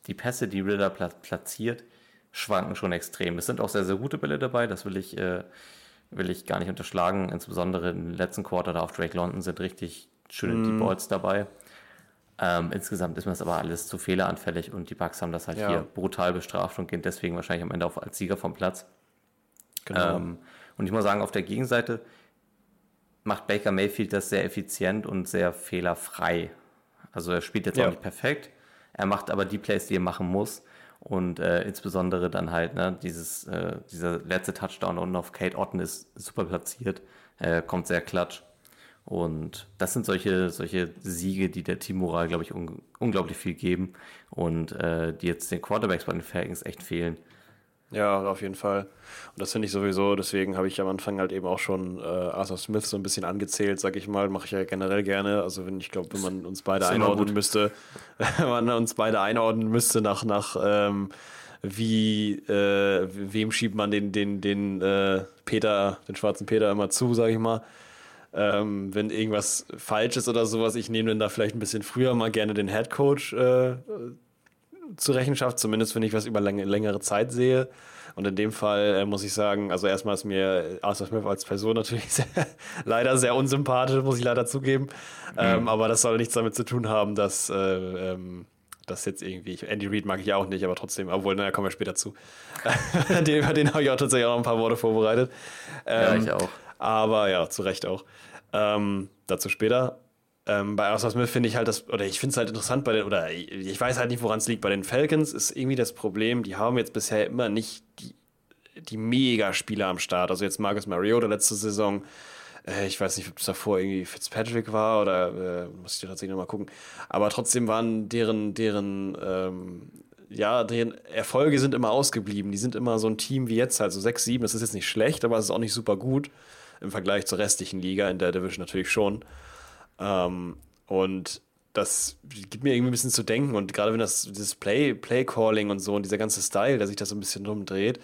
die Pässe, die Ritter platziert, schwanken schon extrem. Es sind auch sehr, sehr gute Bälle dabei, das will ich, äh, will ich gar nicht unterschlagen. Insbesondere im letzten Quarter da auf Drake London sind richtig schöne mm. Deep Balls dabei. Ähm, insgesamt ist mir das aber alles zu fehleranfällig und die Bugs haben das halt ja. hier brutal bestraft und gehen deswegen wahrscheinlich am Ende auch als Sieger vom Platz. Genau. Ähm, und ich muss sagen, auf der Gegenseite macht Baker Mayfield das sehr effizient und sehr fehlerfrei. Also er spielt jetzt ja. auch nicht perfekt, er macht aber die Plays, die er machen muss. Und äh, insbesondere dann halt, ne, dieses, äh, dieser letzte Touchdown unten auf Kate Otten ist super platziert, äh, kommt sehr klatsch. Und das sind solche, solche Siege, die der Teammoral, glaube ich, un unglaublich viel geben und äh, die jetzt den Quarterbacks bei den Falcons echt fehlen. Ja, auf jeden Fall. Und das finde ich sowieso, deswegen habe ich am Anfang halt eben auch schon äh, Arthur Smith so ein bisschen angezählt, sag ich mal, mache ich ja generell gerne. Also wenn ich glaube, wenn man uns beide einordnen müsste, (laughs) wenn man uns beide einordnen müsste nach, nach ähm, wie, äh, wem schiebt man den, den, den äh, Peter, den schwarzen Peter immer zu, sag ich mal. Ähm, wenn irgendwas falsch ist oder sowas, ich nehme dann da vielleicht ein bisschen früher mal gerne den Head Coach äh, zur Rechenschaft, zumindest wenn ich was über läng längere Zeit sehe. Und in dem Fall äh, muss ich sagen, also erstmal ist mir Arthur Smith als Person natürlich (laughs) sehr, leider sehr unsympathisch, muss ich leider zugeben. Mhm. Ähm, aber das soll nichts damit zu tun haben, dass äh, ähm, das jetzt irgendwie, Andy Reid mag ich auch nicht, aber trotzdem, obwohl, naja, kommen wir später zu. (laughs) den, über den habe ich auch tatsächlich auch noch ein paar Worte vorbereitet. Ähm, ja, ich auch. Aber ja, zu Recht auch. Ähm, dazu später. Ähm, bei Arthur Smith finde ich halt das, oder ich finde es halt interessant bei den, oder ich weiß halt nicht, woran es liegt. Bei den Falcons ist irgendwie das Problem, die haben jetzt bisher immer nicht die, die Mega-Spieler am Start. Also jetzt Marcus Mariota letzte Saison, äh, ich weiß nicht, ob es davor irgendwie Fitzpatrick war oder äh, muss ich tatsächlich nochmal gucken. Aber trotzdem waren deren, deren, ähm, ja, deren Erfolge sind immer ausgeblieben. Die sind immer so ein Team wie jetzt halt, so 6, 7, das ist jetzt nicht schlecht, aber es ist auch nicht super gut im Vergleich zur restlichen Liga, in der Division natürlich schon. Ähm, und das gibt mir irgendwie ein bisschen zu denken. Und gerade wenn das dieses Play, Play-Calling und so und dieser ganze Style, der sich da so ein bisschen rumdreht,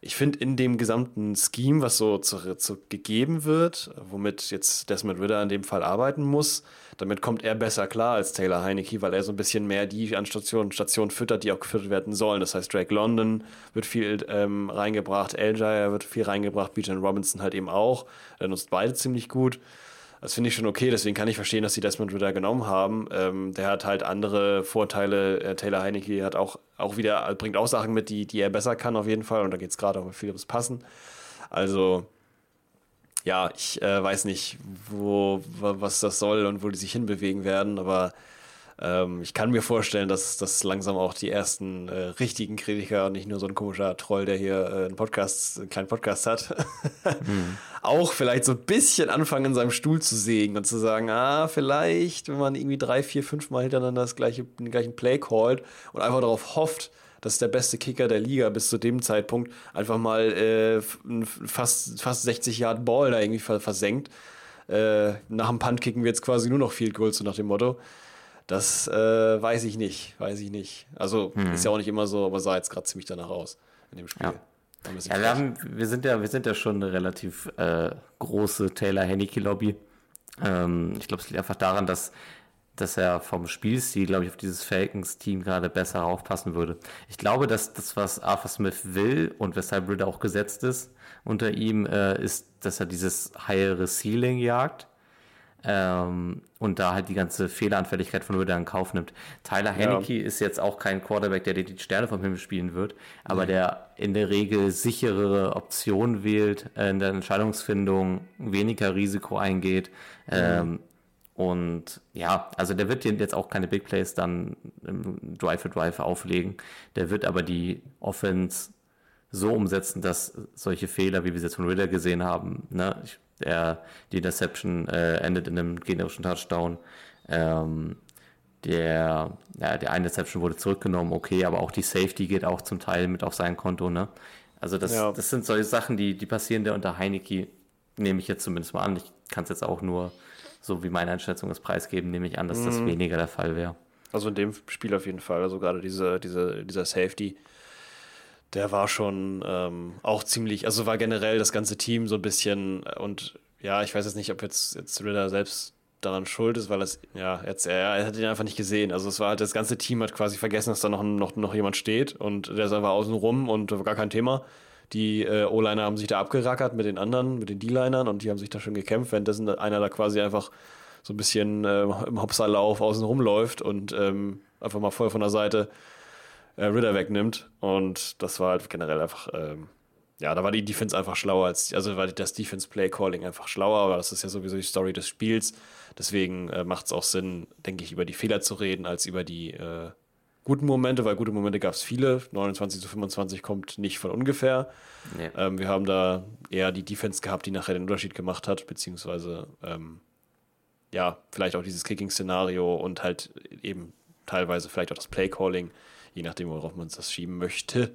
ich finde in dem gesamten Scheme, was so zu, zu gegeben wird, womit jetzt Desmond Ritter in dem Fall arbeiten muss, damit kommt er besser klar als Taylor Heineke, weil er so ein bisschen mehr die an Stationen Station füttert, die auch gefüttert werden sollen. Das heißt, Drake London wird viel ähm, reingebracht, Elgire wird viel reingebracht, Bijan Robinson halt eben auch. Er nutzt beide ziemlich gut. Das finde ich schon okay, deswegen kann ich verstehen, dass sie Desmond Ritter genommen haben. Ähm, der hat halt andere Vorteile. Äh, Taylor Heinecke hat auch, auch wieder, bringt auch Sachen mit, die, die er besser kann auf jeden Fall. Und da geht es gerade auch viel ums Passen. Also, ja, ich äh, weiß nicht, wo, was das soll und wo die sich hinbewegen werden, aber ähm, ich kann mir vorstellen, dass das langsam auch die ersten äh, richtigen Kritiker und nicht nur so ein komischer Troll, der hier äh, einen Podcast, einen kleinen Podcast hat, (laughs) mhm. auch vielleicht so ein bisschen anfangen, in seinem Stuhl zu sägen und zu sagen, ah, vielleicht, wenn man irgendwie drei, vier, fünf Mal hintereinander das gleiche, den gleichen Play callt und einfach darauf hofft, dass der beste Kicker der Liga bis zu dem Zeitpunkt einfach mal äh, fast, fast 60 Yard Ball da irgendwie versenkt. Äh, nach dem Punt kicken wir jetzt quasi nur noch Field Goals, so nach dem Motto. Das äh, weiß ich nicht, weiß ich nicht. Also hm. ist ja auch nicht immer so, aber sah jetzt gerade ziemlich danach aus in dem Spiel. Ja. Ja, wir, haben, wir, sind ja, wir sind ja schon eine relativ äh, große Taylor Henneke Lobby. Ähm, ich glaube, es liegt einfach daran, dass, dass er vom Spielstil, glaube ich, auf dieses Falcons-Team gerade besser aufpassen würde. Ich glaube, dass das, was Arthur Smith will und weshalb Ritter auch gesetzt ist unter ihm, äh, ist, dass er dieses higher Ceiling jagt. Ähm, und da halt die ganze Fehleranfälligkeit von Ritter in Kauf nimmt. Tyler Henneke ja. ist jetzt auch kein Quarterback, der dir die Sterne vom Himmel spielen wird, aber mhm. der in der Regel sicherere Optionen wählt, äh, in der Entscheidungsfindung weniger Risiko eingeht. Mhm. Ähm, und ja, also der wird jetzt auch keine Big Plays dann im Drive for Drive auflegen. Der wird aber die Offense so umsetzen, dass solche Fehler, wie wir sie jetzt von Ritter gesehen haben, ne, ich der, die Interception äh, endet in einem generischen Touchdown. Ähm, der, ja, der eine Interception wurde zurückgenommen, okay, aber auch die Safety geht auch zum Teil mit auf sein Konto, ne? Also das, ja. das sind solche Sachen, die, die passieren der unter Heineke, nehme ich jetzt zumindest mal an. Ich kann es jetzt auch nur, so wie meine Einschätzung ist, preisgeben, nehme ich an, dass das mhm. weniger der Fall wäre. Also in dem Spiel auf jeden Fall, also gerade diese, diese, dieser Safety, der war schon ähm, auch ziemlich, also war generell das ganze Team so ein bisschen und ja, ich weiß jetzt nicht, ob jetzt, jetzt Ritter selbst daran schuld ist, weil es, ja, jetzt, er, er hat ihn einfach nicht gesehen. Also es war halt, das ganze Team hat quasi vergessen, dass da noch, noch, noch jemand steht und der ist einfach außen rum und gar kein Thema. Die äh, O-Liner haben sich da abgerackert mit den anderen, mit den D-Linern und die haben sich da schon gekämpft, währenddessen einer da quasi einfach so ein bisschen äh, im Hopserlauf außen rumläuft und ähm, einfach mal voll von der Seite äh, Ritter wegnimmt. Und das war halt generell einfach, ähm, ja, da war die Defense einfach schlauer als, also war das Defense Play Calling einfach schlauer, aber das ist ja sowieso die Story des Spiels. Deswegen äh, macht es auch Sinn, denke ich, über die Fehler zu reden, als über die äh, guten Momente, weil gute Momente gab es viele. 29 zu 25 kommt nicht von ungefähr. Nee. Ähm, wir haben da eher die Defense gehabt, die nachher den Unterschied gemacht hat, beziehungsweise ähm, ja, vielleicht auch dieses Kicking-Szenario und halt eben teilweise vielleicht auch das Play-Calling, je nachdem, worauf man das schieben möchte.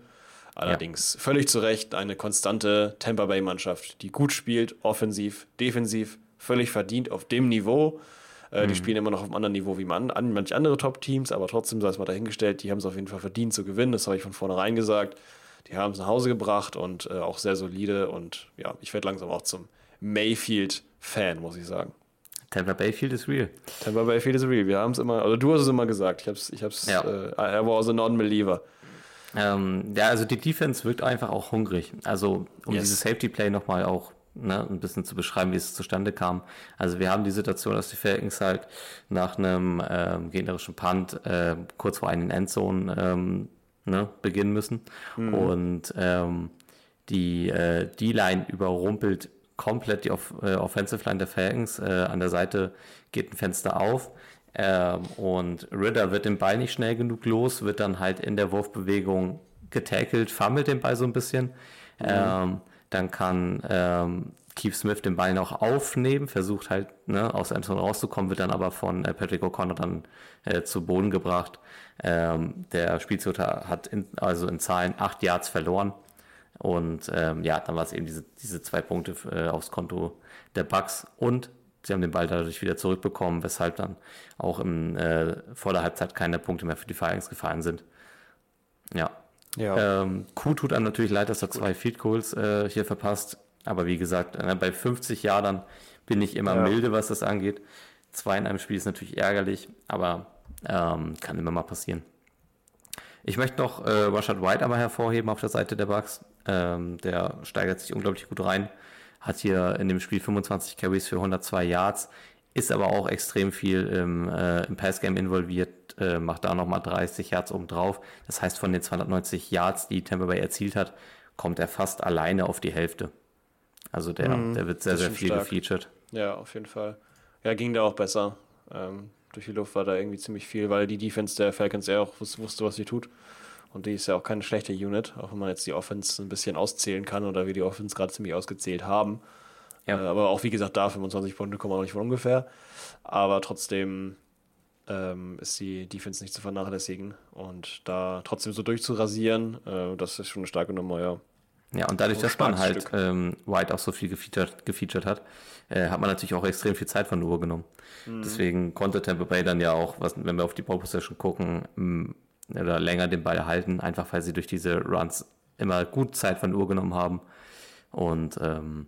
Allerdings ja. völlig zu Recht eine konstante Tampa Bay-Mannschaft, die gut spielt, offensiv, defensiv, völlig verdient auf dem Niveau. Äh, mhm. Die spielen immer noch auf einem anderen Niveau wie man, an, manche andere Top-Teams, aber trotzdem sei es mal dahingestellt, die haben es auf jeden Fall verdient zu gewinnen. Das habe ich von vornherein gesagt. Die haben es nach Hause gebracht und äh, auch sehr solide. Und ja, ich werde langsam auch zum Mayfield-Fan, muss ich sagen. Tampa Bay Field is real. Tampa Bay Field is real. Wir haben es immer, oder du hast es immer gesagt. Ich habe es, ich hab's, ja. äh, I was a non-believer. Ähm, ja, also die Defense wirkt einfach auch hungrig. Also um yes. dieses Safety Play nochmal auch ne, ein bisschen zu beschreiben, wie es zustande kam. Also wir haben die Situation, dass die Falcons halt nach einem ähm, gegnerischen Punt äh, kurz vor einen Endzone ähm, ne, beginnen müssen. Mhm. Und ähm, die äh, D-Line überrumpelt komplett die Off äh, Offensive Line der Falcons. Äh, an der Seite geht ein Fenster auf. Ähm, und Ritter wird den Ball nicht schnell genug los, wird dann halt in der Wurfbewegung getackelt, fummelt den Ball so ein bisschen. Mhm. Ähm, dann kann ähm, Keith Smith den Ball noch aufnehmen, versucht halt ne, aus Endzone rauszukommen, wird dann aber von äh, Patrick O'Connor dann äh, zu Boden gebracht. Ähm, der Spielzuter hat in, also in Zahlen acht Yards verloren. Und ähm, ja, dann war es eben diese, diese zwei Punkte äh, aufs Konto der Bucks und sie haben den Ball dadurch wieder zurückbekommen, weshalb dann auch im, äh, vor der Halbzeit keine Punkte mehr für die Falcons gefallen sind. Ja. ja. Ähm, Q tut einem natürlich leid, dass er zwei Field Goals äh, hier verpasst. Aber wie gesagt, äh, bei 50 Jahren bin ich immer ja. milde, was das angeht. Zwei in einem Spiel ist natürlich ärgerlich, aber ähm, kann immer mal passieren. Ich möchte noch äh, Rashad White aber hervorheben auf der Seite der Bucks. Ähm, der steigert sich unglaublich gut rein. Hat hier in dem Spiel 25 Carries für 102 Yards. Ist aber auch extrem viel im, äh, im Passgame involviert. Äh, macht da nochmal 30 Yards oben drauf. Das heißt, von den 290 Yards, die Tampa Bay erzielt hat, kommt er fast alleine auf die Hälfte. Also der, mm, der wird sehr, sehr viel stark. gefeatured. Ja, auf jeden Fall. Ja, ging da auch besser. Ähm, durch die Luft war da irgendwie ziemlich viel, weil die Defense der Falcons ja auch wusste, was sie tut. Und die ist ja auch keine schlechte Unit, auch wenn man jetzt die Offense ein bisschen auszählen kann oder wir die Offense gerade ziemlich ausgezählt haben. Ja. Äh, aber auch wie gesagt, da 25 Punkte kommen auch nicht von ungefähr. Aber trotzdem ähm, ist die Defense nicht zu vernachlässigen. Und da trotzdem so durchzurasieren, äh, das ist schon eine starke Nummer, ja. Ja, und dadurch, dass man halt ähm, White auch so viel gefeatured, gefeatured hat, äh, hat man natürlich auch extrem viel Zeit von der Uhr genommen. Mhm. Deswegen konnte Tampa Bay dann ja auch, was, wenn wir auf die Ball Possession gucken, oder länger den Ball halten, einfach weil sie durch diese Runs immer gut Zeit von Uhr genommen haben. Und ähm,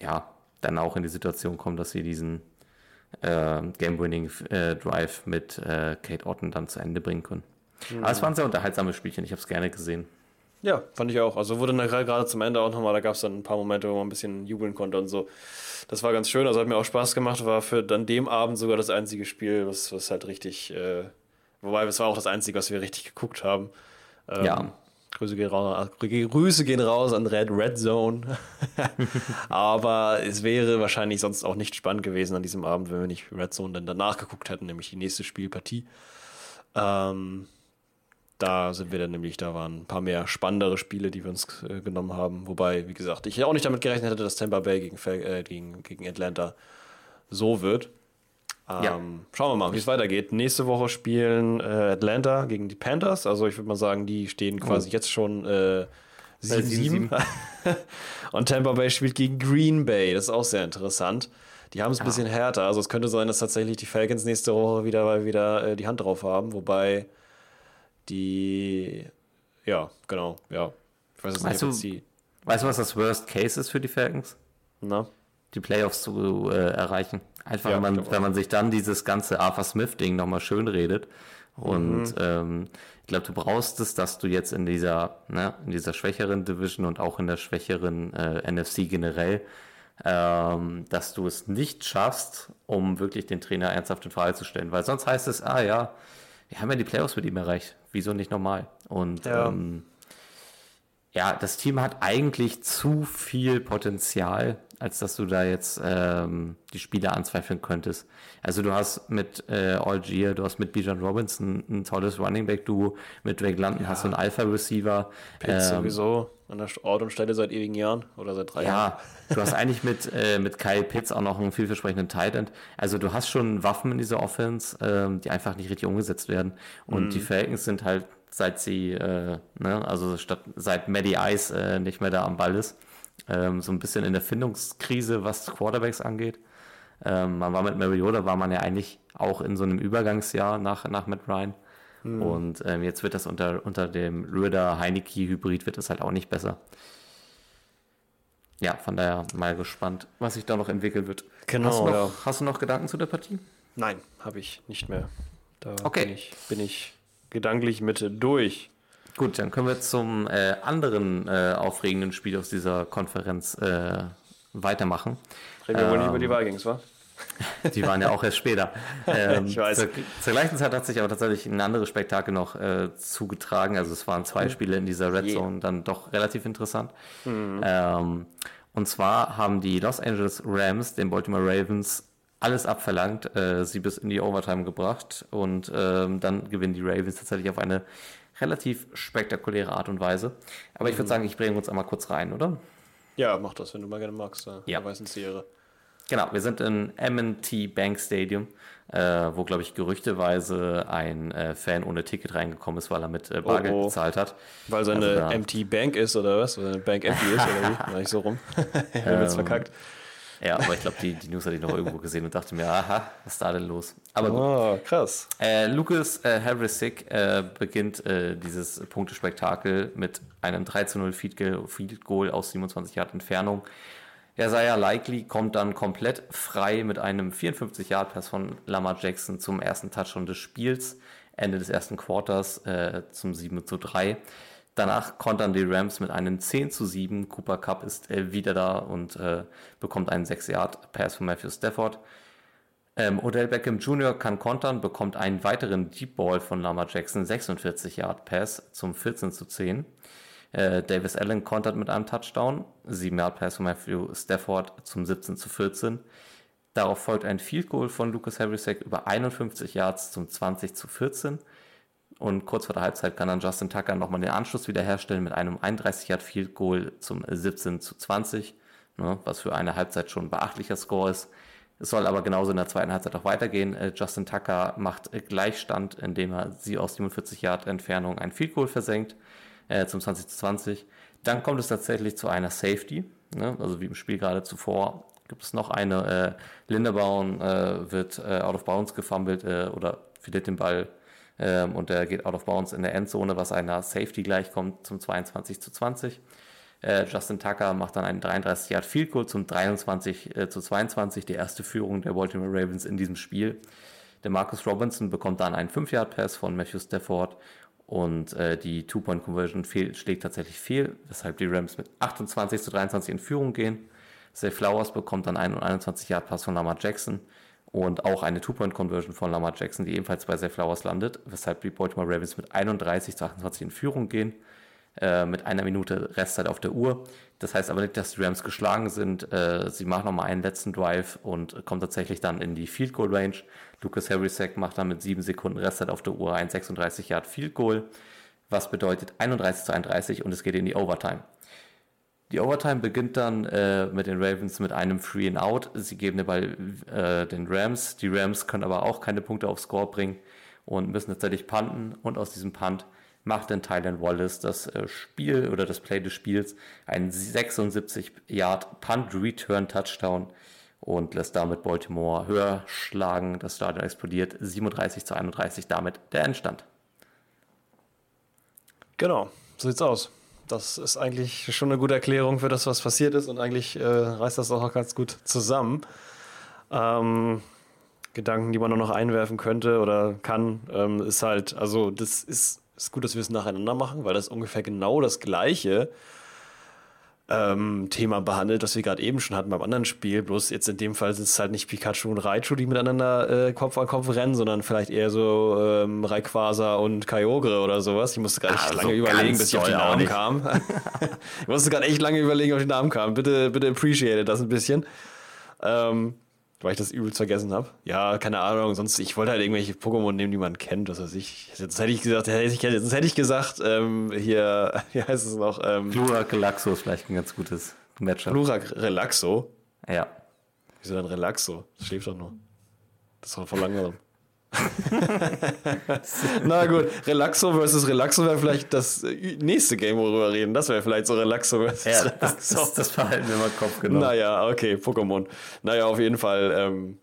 ja, dann auch in die Situation kommen, dass sie diesen äh, Game-Winning-Drive äh, mit äh, Kate Otten dann zu Ende bringen können. Mhm. Aber es waren sehr unterhaltsame Spielchen, ich habe es gerne gesehen. Ja, fand ich auch. Also wurde gerade zum Ende auch nochmal, da gab es dann ein paar Momente, wo man ein bisschen jubeln konnte und so. Das war ganz schön, also hat mir auch Spaß gemacht, war für dann dem Abend sogar das einzige Spiel, was, was halt richtig, äh, wobei es war auch das einzige, was wir richtig geguckt haben. Ähm, ja. Grüße gehen, raus, Grüße gehen raus an Red, Red Zone. (laughs) Aber es wäre wahrscheinlich sonst auch nicht spannend gewesen an diesem Abend, wenn wir nicht Red Zone dann danach geguckt hätten, nämlich die nächste Spielpartie. Ähm, da sind wir dann nämlich, da waren ein paar mehr spannendere Spiele, die wir uns äh, genommen haben. Wobei, wie gesagt, ich auch nicht damit gerechnet hätte, dass Tampa Bay gegen, äh, gegen, gegen Atlanta so wird. Ähm, ja. Schauen wir mal, wie es weitergeht. Nächste Woche spielen äh, Atlanta gegen die Panthers. Also ich würde mal sagen, die stehen quasi oh. jetzt schon 7-7. Äh, (laughs) Und Tampa Bay spielt gegen Green Bay. Das ist auch sehr interessant. Die haben es ein ja. bisschen härter. Also es könnte sein, dass tatsächlich die Falcons nächste Woche wieder, wieder äh, die Hand drauf haben. Wobei die, ja, genau, ja. Ich weiß jetzt Weißt nicht, du- die. Weißt du, was das Worst Case ist für die Falcons? Na? Die Playoffs zu äh, erreichen. Einfach, Ja, wenn, man, wenn man sich dann dieses ganze Arthur Smith-Ding nochmal schön redet. Und Mhm. ähm, ich glaube, du brauchst es, dass du jetzt in dieser, ne, in dieser schwächeren Division und auch in der schwächeren äh, NFC generell, ähm, dass du es nicht schaffst, um wirklich den Trainer ernsthaft in Frage zu stellen. Weil sonst heißt es, ah ja, wir haben ja die Playoffs mit ihm erreicht. Wieso nicht normal? Und Ja. ähm, ja, das Team hat eigentlich zu viel Potenzial, als dass du da jetzt ähm, die Spieler anzweifeln könntest. Also du hast mit äh, Algier, du hast mit Bijan Robinson ein tolles Running Back Duo, mit Drake London hast du einen Alpha Receiver. Pitts Ähm, sowieso an der Ort und Stelle seit ewigen Jahren oder seit drei Jahren. ja, du hast (laughs) eigentlich mit, äh, mit Kyle Pitts auch noch einen vielversprechenden Tight End. Also du hast schon Waffen in dieser Offense, ähm, die einfach nicht richtig umgesetzt werden. Und die Falcons sind halt, seit sie, äh, ne, also statt seit Maddie Ice äh, nicht mehr da am Ball ist, ähm, so ein bisschen in der Findungskrise, was Quarterbacks angeht. Ähm, man war mit Mariota, war man ja eigentlich auch in so einem Übergangsjahr nach, nach Matt Ryan. Und ähm, jetzt wird das unter, unter dem Röder-Heineke-Hybrid wird es halt auch nicht besser. Ja, von daher mal gespannt, was sich da noch entwickeln wird. Genau, Hast du noch, ja. hast du noch Gedanken zu der Partie? Nein, habe ich nicht mehr. Da Okay. bin, ich, bin ich gedanklich mit durch. Gut, dann können wir zum äh, anderen äh, aufregenden Spiel aus dieser Konferenz äh, weitermachen. Reden wir wohl nicht Ähm, über die Vikings, wa? (laughs) Die waren ja auch erst später. (laughs) Ähm, Ich weiß. Zur, zur gleichen Zeit hat sich aber tatsächlich ein anderes Spektakel noch äh, zugetragen. Also es waren zwei Spiele in dieser Red. Zone, dann doch relativ interessant. Ähm, und zwar haben die Los Angeles Rams den Baltimore Ravens alles abverlangt, äh, sie bis in die Overtime gebracht und ähm, dann gewinnen die Ravens tatsächlich auf eine relativ spektakuläre Art und Weise. Aber ich würde sagen, ich bringe uns einmal kurz rein, oder? Ja, mach das, wenn du mal gerne magst. Ja. Ja. Weiß uns die Ehre. Genau, wir sind im M&T Bank Stadium, äh, wo, glaube ich, gerüchteweise ein äh, Fan ohne Ticket reingekommen ist, weil er mit äh, Bargeld Oh, oh. bezahlt hat. Weil seine Also MT Bank ist oder was? Weil seine Bank empty ist oder wie? (laughs) War ich so rum. Ich hab jetzt verkackt. Ja, aber ich glaube, die, die News hatte ich noch irgendwo gesehen und dachte mir, aha, was ist da denn los? Aber gut. Oh, krass. Äh, Lucas äh, Harrisik äh, beginnt äh, dieses Punktespektakel mit einem 3 zu 0 Field Goal, Field Goal aus 27 Yard Entfernung. Isaiah Likely kommt dann komplett frei mit einem 54 Yard Pass von Lamar Jackson zum ersten Touchdown des Spiels, Ende des ersten Quarters äh, zum 7 zu 3. Danach kontern die Rams mit einem 10 zu 7. Cooper Cup ist äh, wieder da und äh, bekommt einen 6 Yard Pass von Matthew Stafford. Ähm, Odell Beckham Jr. kann kontern, bekommt einen weiteren Deep Ball von Lamar Jackson, 46 Yard Pass zum 14 zu 10. Äh, Davis Allen kontert mit einem Touchdown, 7 Yard Pass von Matthew Stafford zum 17 zu 14. Darauf folgt ein Field Goal von Lucas Harrisek über 51 Yards zum 20 zu 14. Und kurz vor der Halbzeit kann dann Justin Tucker nochmal den Anschluss wiederherstellen mit einem 31 Yard Field Goal zum 17 zu 20, ne, was für eine Halbzeit schon ein beachtlicher Score ist. Es soll aber genauso in der zweiten Halbzeit auch weitergehen. Äh, Justin Tucker macht äh, Gleichstand, indem er sie aus 47 Yard Entfernung ein Field Goal versenkt äh, zum 20 zu 20. Dann kommt es tatsächlich zu einer Safety, ne? also wie im Spiel gerade zuvor gibt es noch eine. Äh, Lindebaum äh, wird äh, out of bounds gefummelt äh, oder verliert den Ball ähm, und er geht out of bounds in der Endzone, was einer Safety gleichkommt zum 22 zu 20. Äh, Justin Tucker macht dann einen 33 Yard Field Goal zum 23 äh, zu 22, die erste Führung der Baltimore Ravens in diesem Spiel. Der Marcus Robinson bekommt dann einen 5 Yard Pass von Matthew Stafford und äh, die Two-Point-Conversion schlägt tatsächlich fehl, weshalb die Rams mit 28 zu 23 in Führung gehen. Zay Flowers bekommt dann einen 21 Yard Pass von Lamar Jackson und auch eine Two-Point-Conversion von Lamar Jackson, die ebenfalls bei Zay Flowers landet, weshalb die Baltimore Ravens mit 31 zu 28 in Führung gehen äh, mit einer Minute Restzeit auf der Uhr. Das heißt aber nicht, dass die Rams geschlagen sind. Äh, sie machen nochmal einen letzten Drive und kommen tatsächlich dann in die Field Goal Range. Lucas Harrisek macht dann mit sieben Sekunden Restzeit auf der Uhr ein 36 Yard Field Goal, was bedeutet 31 zu 31 und es geht in die Overtime. Die Overtime beginnt dann äh, mit den Ravens mit einem Free and Out. Sie geben den Ball äh, den Rams. Die Rams können aber auch keine Punkte aufs Score bringen und müssen tatsächlich punten. Und aus diesem Punt macht dann Tylen Wallace das äh, Spiel oder das Play des Spiels einen 76 Yard Punt Return Touchdown und lässt damit Baltimore höher schlagen. Das Stadion explodiert 37 zu 31, damit der Endstand. Genau, so sieht's aus. Das ist eigentlich schon eine gute Erklärung für das, was passiert ist und eigentlich äh, reißt das auch ganz gut zusammen. Ähm, Gedanken, die man nur noch einwerfen könnte oder kann, ähm, ist halt, also das ist, ist gut, dass wir es nacheinander machen, weil das ungefähr genau das gleiche ähm, Thema behandelt, das wir gerade eben schon hatten beim anderen Spiel. Bloß jetzt in dem Fall sind es halt nicht Pikachu und Raichu, die miteinander äh, Kopf an Kopf rennen, sondern vielleicht eher so ähm, Rayquaza und Kyogre oder sowas. Ich musste gerade Ah, lange so überlegen, bis ich auf auch Namen kam. (laughs) ich musste gerade echt lange überlegen, auf die Namen kam. Bitte, bitte appreciate das ein bisschen. Ähm, weil ich das übelst vergessen habe. Ja, keine Ahnung, sonst, ich wollte halt irgendwelche Pokémon nehmen, die man kennt, was weiß ich. Jetzt hätte ich gesagt, hätte ich, sonst hätte ich gesagt, ähm, hier, (laughs) wie heißt es noch, ähm, Plura Galaxo ist vielleicht ein ganz gutes Matchup. Glurak Relaxo. Ja. Wieso dann Relaxo? Das schläft doch nur. Das ist doch voll langsam. (laughs) Na gut, Relaxo versus Relaxo wäre vielleicht das nächste Game, worüber wir reden. Das wäre vielleicht so Relaxo versus ja Relaxo. das, das verhalten wir mal im Kopf genommen. Naja, okay, Pokémon. Naja, auf jeden Fall. Ähm,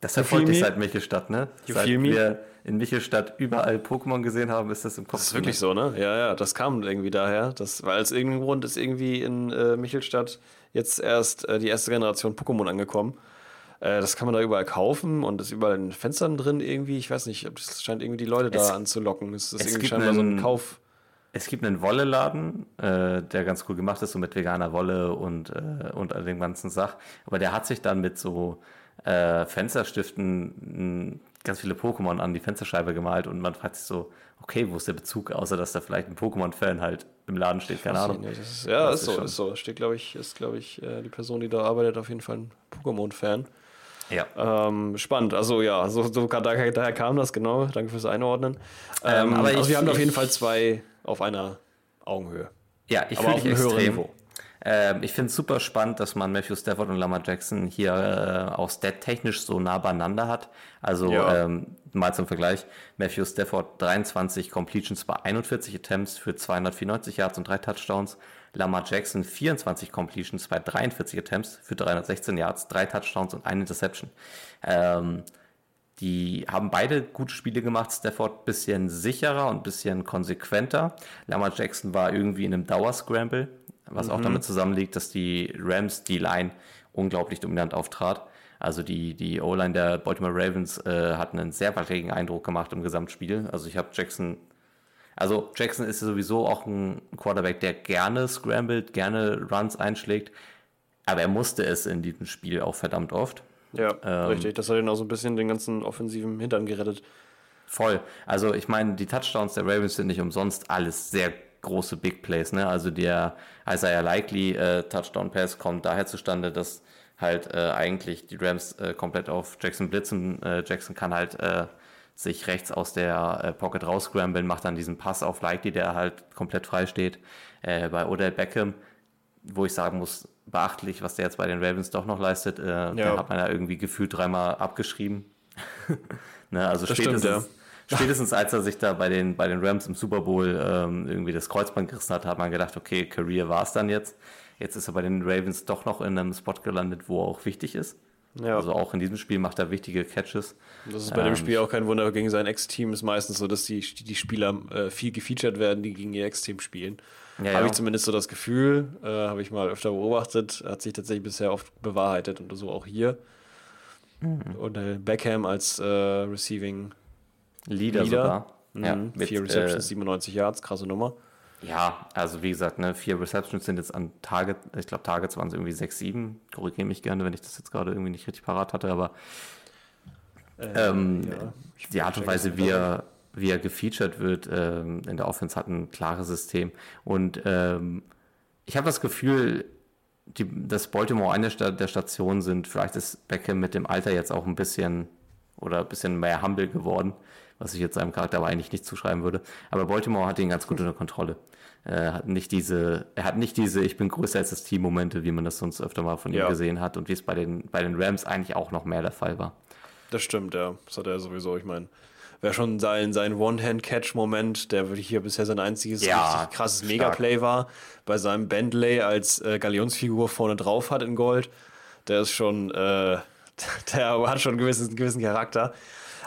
Das erfolgt me? seit Michelstadt, ne? You Seit wir in Michelstadt überall Pokémon gesehen haben, ist das im Kopf. das ist wirklich so, ne? Ja, ja, das kam irgendwie daher. Das, weil aus irgendeinem Grund ist irgendwie in äh, Michelstadt jetzt erst äh, die erste Generation Pokémon angekommen. Äh, das kann man da überall kaufen und ist überall in den Fenstern drin irgendwie. Ich weiß nicht, ob das scheint irgendwie die Leute Es- da anzulocken. Es ist es irgendwie gibt scheinbar so ein einen- Kauf. Es gibt einen Wolleladen, äh, der ganz cool gemacht ist, so mit veganer Wolle und, äh, und all dem ganzen Sach. Aber der hat sich dann mit so äh, Fensterstiften ganz viele Pokémon an die Fensterscheibe gemalt und man fragt sich so, okay, wo ist der Bezug, außer dass da vielleicht ein Pokémon-Fan halt im Laden steht, keine Ahnung. Ist, ja, ist, so, schon- ist so. Steht, glaube ich, ist, glaube ich, äh, die Person, die da arbeitet, auf jeden Fall ein Pokémon-Fan. Ja. Ähm, spannend, also ja, so, so daher, daher kam das, genau. Danke fürs Einordnen. Ähm, Ähm, aber also ich- wir haben auf jeden ich- Fall zwei auf einer Augenhöhe. Ja, ich fühle dich extrem. Niveau. Ähm, ich finde es super spannend, dass man Matthew Stafford und Lamar Jackson hier äh, auch stat-technisch so nah beieinander hat. Also Ja. ähm, mal zum Vergleich, Matthew Stafford 23 Completions bei 41 Attempts für 294 Yards und drei Touchdowns. Lamar Jackson 24 Completions bei 43 Attempts für 316 Yards, drei Touchdowns und eine Interception. Ähm, die haben beide gute Spiele gemacht. Stafford bisschen sicherer und bisschen konsequenter. Lamar Jackson war irgendwie in einem Dauerscramble, was auch damit zusammenliegt, dass die Rams die Line unglaublich dominant auftrat. Also die, die O-Line der Baltimore Ravens äh, hat einen sehr wackeligen Eindruck gemacht im Gesamtspiel. Also ich habe Jackson, also Jackson ist sowieso auch ein Quarterback, der gerne scrambled, gerne Runs einschlägt. Aber er musste es in diesem Spiel auch verdammt oft. Ja, Ähm, richtig. Das hat ihn auch so ein bisschen den ganzen offensiven Hintern gerettet. Voll. Also ich meine, die Touchdowns der Ravens sind nicht umsonst alles sehr große Big Plays. Ne? Also der Isaiah Likely äh, Touchdown Pass kommt daher zustande, dass halt äh, eigentlich die Rams äh, komplett auf Jackson blitzen. Äh, Jackson kann halt äh, sich rechts aus der äh, Pocket rausscramblen, macht dann diesen Pass auf Likely, der halt komplett frei steht. Äh, bei Odell Beckham, wo ich sagen muss, beachtlich, was der jetzt bei den Ravens doch noch leistet. Äh, Den hat man ja irgendwie gefühlt dreimal abgeschrieben. (laughs) ne? Also Das stimmt, spätestens, spätestens als er sich da bei den, bei den Rams im Super Bowl ähm, irgendwie das Kreuzband gerissen hat, hat man gedacht, okay, Career war es dann jetzt. Jetzt ist er bei den Ravens doch noch in einem Spot gelandet, wo er auch wichtig ist. Ja. Also auch in diesem Spiel macht er wichtige Catches. Das ist bei dem Ähm, Spiel auch kein Wunder. Gegen sein Ex-Team ist meistens so, dass die, die Spieler äh, viel gefeatured werden, die gegen ihr Ex-Team spielen. Ja, habe ja. ich zumindest so das Gefühl, äh, habe ich mal öfter beobachtet, hat sich tatsächlich bisher oft bewahrheitet und so auch hier. Mhm. Und äh, Beckham als äh, Receiving Leader, Leader. sogar. Ja, Mhm. mit, vier Receptions, äh, 97 Yards, krasse Nummer. Ja, also wie gesagt, ne, vier Receptions sind jetzt an Target, ich glaube Targets waren es irgendwie sechs, sieben. Korrigiere mich gerne, wenn ich das jetzt gerade irgendwie nicht richtig parat hatte, aber ähm, ich die Art und Weise, wie er, wie er gefeatured wird ähm, in der Offense, hat ein klares System. Und ähm, ich habe das Gefühl, die, dass Baltimore eine der Stationen sind. Vielleicht ist Beckham mit dem Alter jetzt auch ein bisschen oder ein bisschen mehr humble geworden, was ich jetzt seinem Charakter aber eigentlich nicht zuschreiben würde. Aber Baltimore hat ihn ganz gut unter Kontrolle. Er hat nicht diese, er hat nicht diese Ich bin größer als das Team Momente, wie man das sonst öfter mal von Ja. ihm gesehen hat und wie es bei den, bei den Rams eigentlich auch noch mehr der Fall war. Das stimmt, ja. Das hat er sowieso. Ich meine, wäre schon sein, sein One-Hand-Catch-Moment, der wirklich hier bisher sein einziges Ja, richtig krasses stark. Megaplay war, bei seinem Bentley als äh, Galionsfigur vorne drauf hat in Gold. Der ist schon, äh, (laughs) der hat schon einen gewissen, einen gewissen Charakter.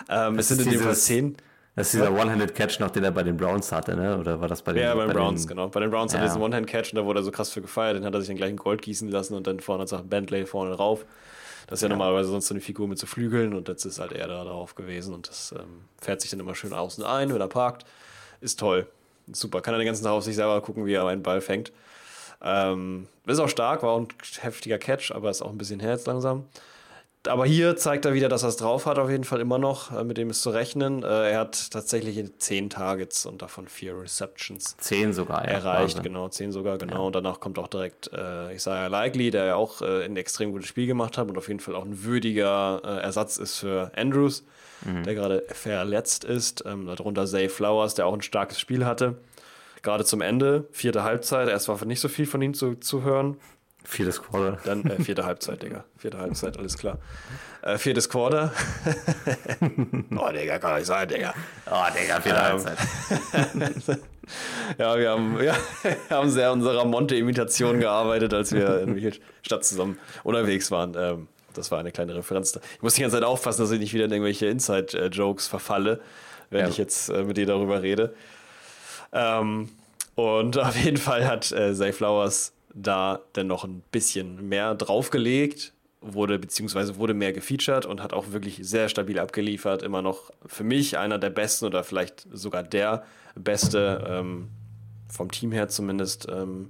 Ähm, es Das sind in ist dem Fall zehn. Das ist dieser One-Handed-Catch noch, den er bei den Browns hatte, ne? Oder war das bei den Ja, bei den bei Browns, den, genau. Bei den Browns hat er Ja. diesen One-Hand-Catch und da wurde er so krass für gefeiert. Den hat er sich dann gleich in Gold gießen lassen und dann vorne sagt Bentley vorne drauf. Das ist ja, normalerweise sonst so eine Figur mit so Flügeln und jetzt ist halt er da drauf gewesen und das ähm, fährt sich dann immer schön außen ein, wenn er parkt. Ist toll. Super. Kann er den ganzen Tag auf sich selber gucken, wie er einen Ball fängt. Ähm, ist auch stark, war auch ein heftiger Catch, aber ist auch ein bisschen her jetzt langsam. Aber hier zeigt er wieder, dass er es drauf hat, auf jeden Fall immer noch. Äh, mit dem ist zu rechnen. Äh, er hat tatsächlich 10 Targets und davon 4 Receptions Zehn sogar, ja. erreicht, Wahnsinn. genau, 10 sogar, genau. Und danach kommt auch direkt äh, Isaiah Likely, der ja auch äh, ein extrem gutes Spiel gemacht hat und auf jeden Fall auch ein würdiger äh, Ersatz ist für Andrews, Mhm. der gerade verletzt ist. Ähm, darunter Zay Flowers, der auch ein starkes Spiel hatte. Gerade zum Ende, vierte Halbzeit, erst war nicht so viel von ihm zu, zu hören. Viertes Quarter. Dann äh, vierte Halbzeit, Digga. Vierte Halbzeit, alles klar. Äh, viertes Quarter. (laughs) oh, Digga, kann nicht sein, Digga. Oh, Digga, vierte Ähm, Halbzeit. (laughs) Ja, wir haben, ja, wir haben sehr an unserer Monte-Imitation gearbeitet, als wir in welcher Stadt zusammen unterwegs waren. Ähm, das war eine kleine Referenz. Ich muss die ganze Zeit aufpassen, dass ich nicht wieder in irgendwelche Inside-Jokes verfalle, wenn Ja. ich jetzt äh, mit dir darüber rede. Ähm, und (laughs) auf jeden Fall hat äh, Zay Flowers da dann noch ein bisschen mehr draufgelegt, wurde beziehungsweise wurde mehr gefeatured und hat auch wirklich sehr stabil abgeliefert. Immer noch für mich einer der besten oder vielleicht sogar der beste, ähm, vom Team her zumindest, ähm,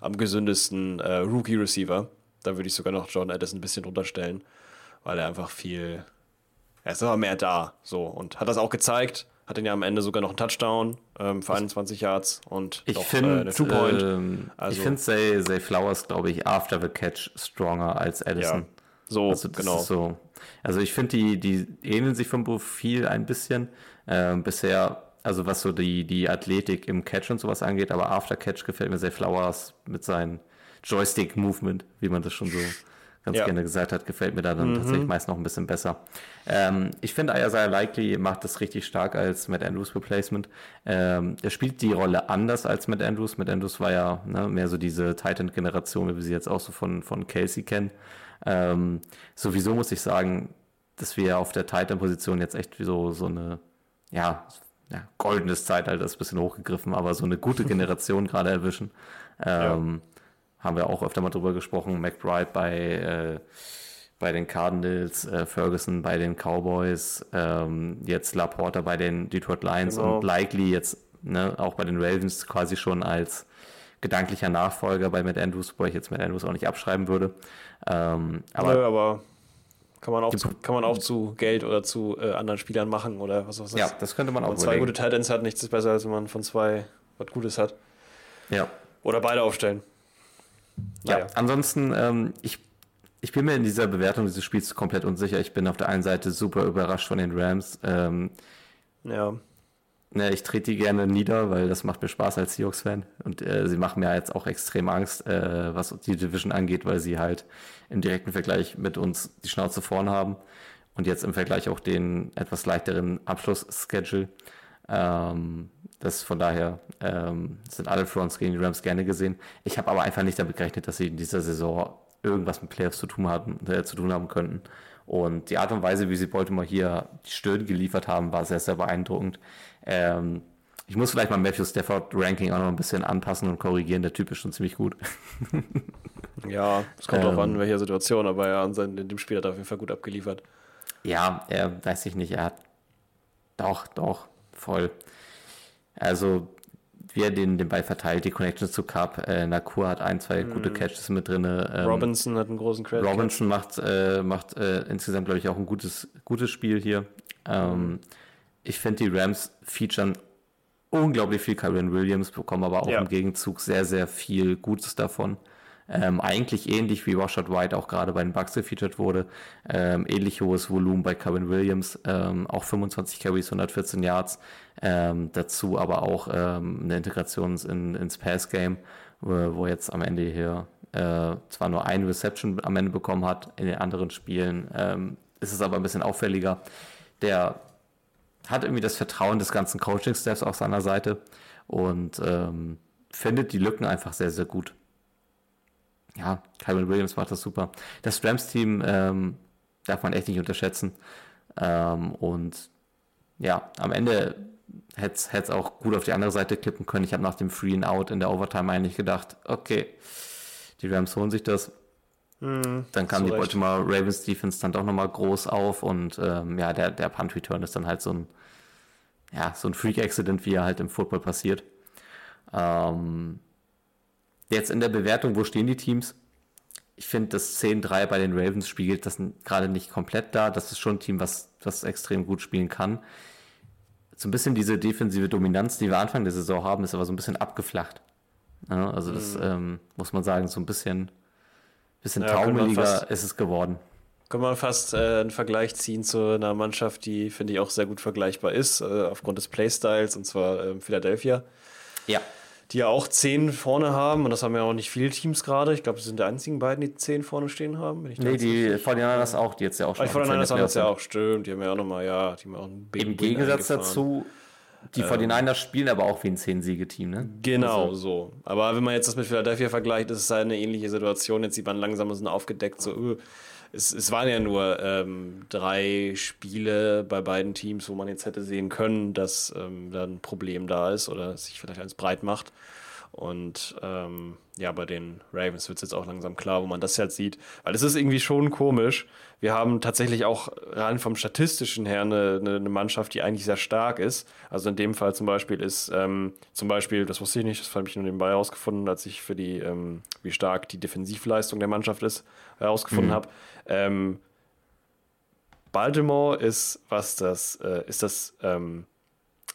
am gesündesten äh, Rookie-Receiver. Da würde ich sogar noch Jordan Addison ein bisschen drunter stellen, weil er einfach viel, er ist aber mehr da, so und hat das auch gezeigt. Hat dann ja am Ende sogar noch einen Touchdown ähm, für 21 Yards und Ich finde, äh, Two-Point. ähm, Also- ich finde Zay, Zay Flowers, glaube ich, after the catch stronger als Addison. ja, so, Also genau. so. Also ich finde, die, die ähneln sich vom Profil ein bisschen. Ähm, bisher, also was so die, die Athletik im Catch und sowas angeht, aber After Catch gefällt mir sehr Flowers mit seinem Joystick-Movement, wie man das schon so ganz Ja. gerne gesagt hat, gefällt mir da Mhm. dann tatsächlich meist noch ein bisschen besser. Ähm, ich finde, Isaiah Likely macht das richtig stark als Matt Andrews Replacement. Ähm, er spielt die Rolle anders als Matt Andrews. Matt Andrews war ja ne, mehr so diese Titan-Generation, wie wir sie jetzt auch so von, von Kelsey kennen. Ähm, sowieso muss ich sagen, dass wir auf der Titan-Position jetzt echt wie so, so eine, ja, ja, goldenes Zeitalter ist ein bisschen hochgegriffen, aber so eine gute (laughs) Generation gerade erwischen. Ähm, Haben wir auch öfter mal drüber gesprochen. McBride bei, äh, bei den Cardinals, äh, Ferguson bei den Cowboys, ähm, jetzt Laporta bei den Detroit Lions Genau. und Likely jetzt ne, auch bei den Ravens quasi schon als gedanklicher Nachfolger bei Matt Andrews, wo ich jetzt Matt Andrews auch nicht abschreiben würde. Ähm, aber Nö, aber kann man auch, zu, kann man auch zu Geld oder zu äh, anderen Spielern machen oder was auch immer. ja, das könnte man auch Wenn man zwei gute Titans hat, nichts ist besser, als wenn man von zwei was Gutes hat. Ja. Oder beide aufstellen. Ja, Naja. ansonsten, ähm, ich, ich bin mir in dieser Bewertung dieses Spiels komplett unsicher. Ich bin auf der einen Seite super überrascht von den Rams. Ähm, Ja. ne, ich trete die gerne nieder, weil das macht mir Spaß als Seahawks-Fan. Und äh, sie machen mir jetzt auch extrem Angst, äh, was die Division angeht, weil sie halt im direkten Vergleich mit uns die Schnauze vorn haben. Und jetzt im Vergleich auch den etwas leichteren Abschluss-Schedule. Ähm, das von daher ähm, sind alle Fronts gegen die Rams gerne gesehen. Ich habe aber einfach nicht damit gerechnet, dass sie in dieser Saison irgendwas mit Playoffs zu tun haben, äh, zu tun haben könnten. Und die Art und Weise, wie sie Baltimore hier die Stirn geliefert haben, war sehr, sehr beeindruckend. Ähm, ich muss vielleicht mal Matthew Stafford Ranking auch noch ein bisschen anpassen und korrigieren. Der Typ ist schon ziemlich gut. (laughs) Ja, es kommt Ähm. an, in welcher Situation, aber ja, in dem Spiel hat er auf jeden Fall gut abgeliefert. Ja, er weiß ich nicht, er hat doch, doch, voll. Also, wie er den, den Ball verteilt, die Connections zu Cup, äh, Nakur hat ein, zwei gute Catches mit drin. Ähm, Robinson hat einen großen Credit. Robinson macht, äh, macht äh, insgesamt, glaube ich, auch ein gutes, gutes Spiel hier. Ähm, Ich finde, die Rams featuren unglaublich viel Kyron Williams, bekommen aber auch Ja. im Gegenzug sehr, sehr viel Gutes davon. Ähm, eigentlich ähnlich wie Rashad White auch gerade bei den Bucks gefeatured wurde. Ähm, ähnlich hohes Volumen bei Kyron Williams, ähm, auch 25 Carries, 114 Yards. Ähm, dazu aber auch ähm, eine Integration in, ins Pass-Game, wo, wo jetzt am Ende hier äh, zwar nur eine Reception am Ende bekommen hat, in den anderen Spielen ähm, ist es aber ein bisschen auffälliger. Der hat irgendwie das Vertrauen des ganzen Coaching-Staffs auf seiner Seite und findet die Lücken einfach sehr, sehr gut. Ja, Kyron Williams macht das super. Das Rams-Team ähm, darf man echt nicht unterschätzen. Ähm, und ja, am Ende hätte es auch gut auf die andere Seite klippen können. Ich habe nach dem Free and Out in der Overtime eigentlich gedacht, okay, die Rams holen sich das. Hm, Dann kam so die recht. Baltimore Ravens Defense dann doch nochmal groß auf und ähm, ja, der, der Punt Return ist dann halt so ein, ja, so ein Freak-Accident, wie er halt im Football passiert. Ähm, jetzt in der Bewertung, wo stehen die Teams? Ich finde, das 10-3 bei den Ravens spiegelt das gerade nicht komplett da. Das ist schon ein Team, was, was extrem gut spielen kann. So ein bisschen diese defensive Dominanz, die wir Anfang der Saison haben, ist aber so ein bisschen abgeflacht. Ja, also das ähm, muss man sagen, so ein bisschen, bisschen Ja, taumeliger fast- ist es geworden. Kann man fast äh, einen Vergleich ziehen zu einer Mannschaft, die, finde ich, auch sehr gut vergleichbar ist, äh, aufgrund des Playstyles, und zwar ähm, Philadelphia, Ja. Die ja auch zehn vorne haben, und das haben ja auch nicht viele Teams gerade. Ich glaube, das sind die einzigen beiden, die zehn vorne stehen haben. Wenn ich Nee, jetzt die 49ers auch, die jetzt ja auch Ah, die offiziell in 49ers den haben das ja auch, stimmt. Die haben ja auch nochmal, ja, die haben auch einen sind. Im Gegensatz dazu, die 49ers spielen aber auch wie ein 10-Siege-Team, ne? Genau, Also, so. Aber wenn man jetzt das mit Philadelphia vergleicht, ist es halt eine ähnliche Situation. Jetzt sieht man langsam so aufgedeckt, so, öh, es, es waren ja nur ähm, drei Spiele bei beiden Teams, wo man jetzt hätte sehen können, dass ähm, da ein Problem da ist oder sich vielleicht eins breit macht. Und ähm, ja, bei den Ravens wird es jetzt auch langsam klar, wo man das jetzt sieht. Weil es ist irgendwie schon komisch. Wir haben tatsächlich auch rein vom Statistischen her eine, eine, Mannschaft, die eigentlich sehr stark ist. Also in dem Fall zum Beispiel ist, ähm, zum Beispiel, das wusste ich nicht, das habe ich nur nebenbei herausgefunden, als ich für die, ähm, wie stark die Defensivleistung der Mannschaft ist, herausgefunden habe. Ähm, Baltimore ist, was das, äh, ist das ähm,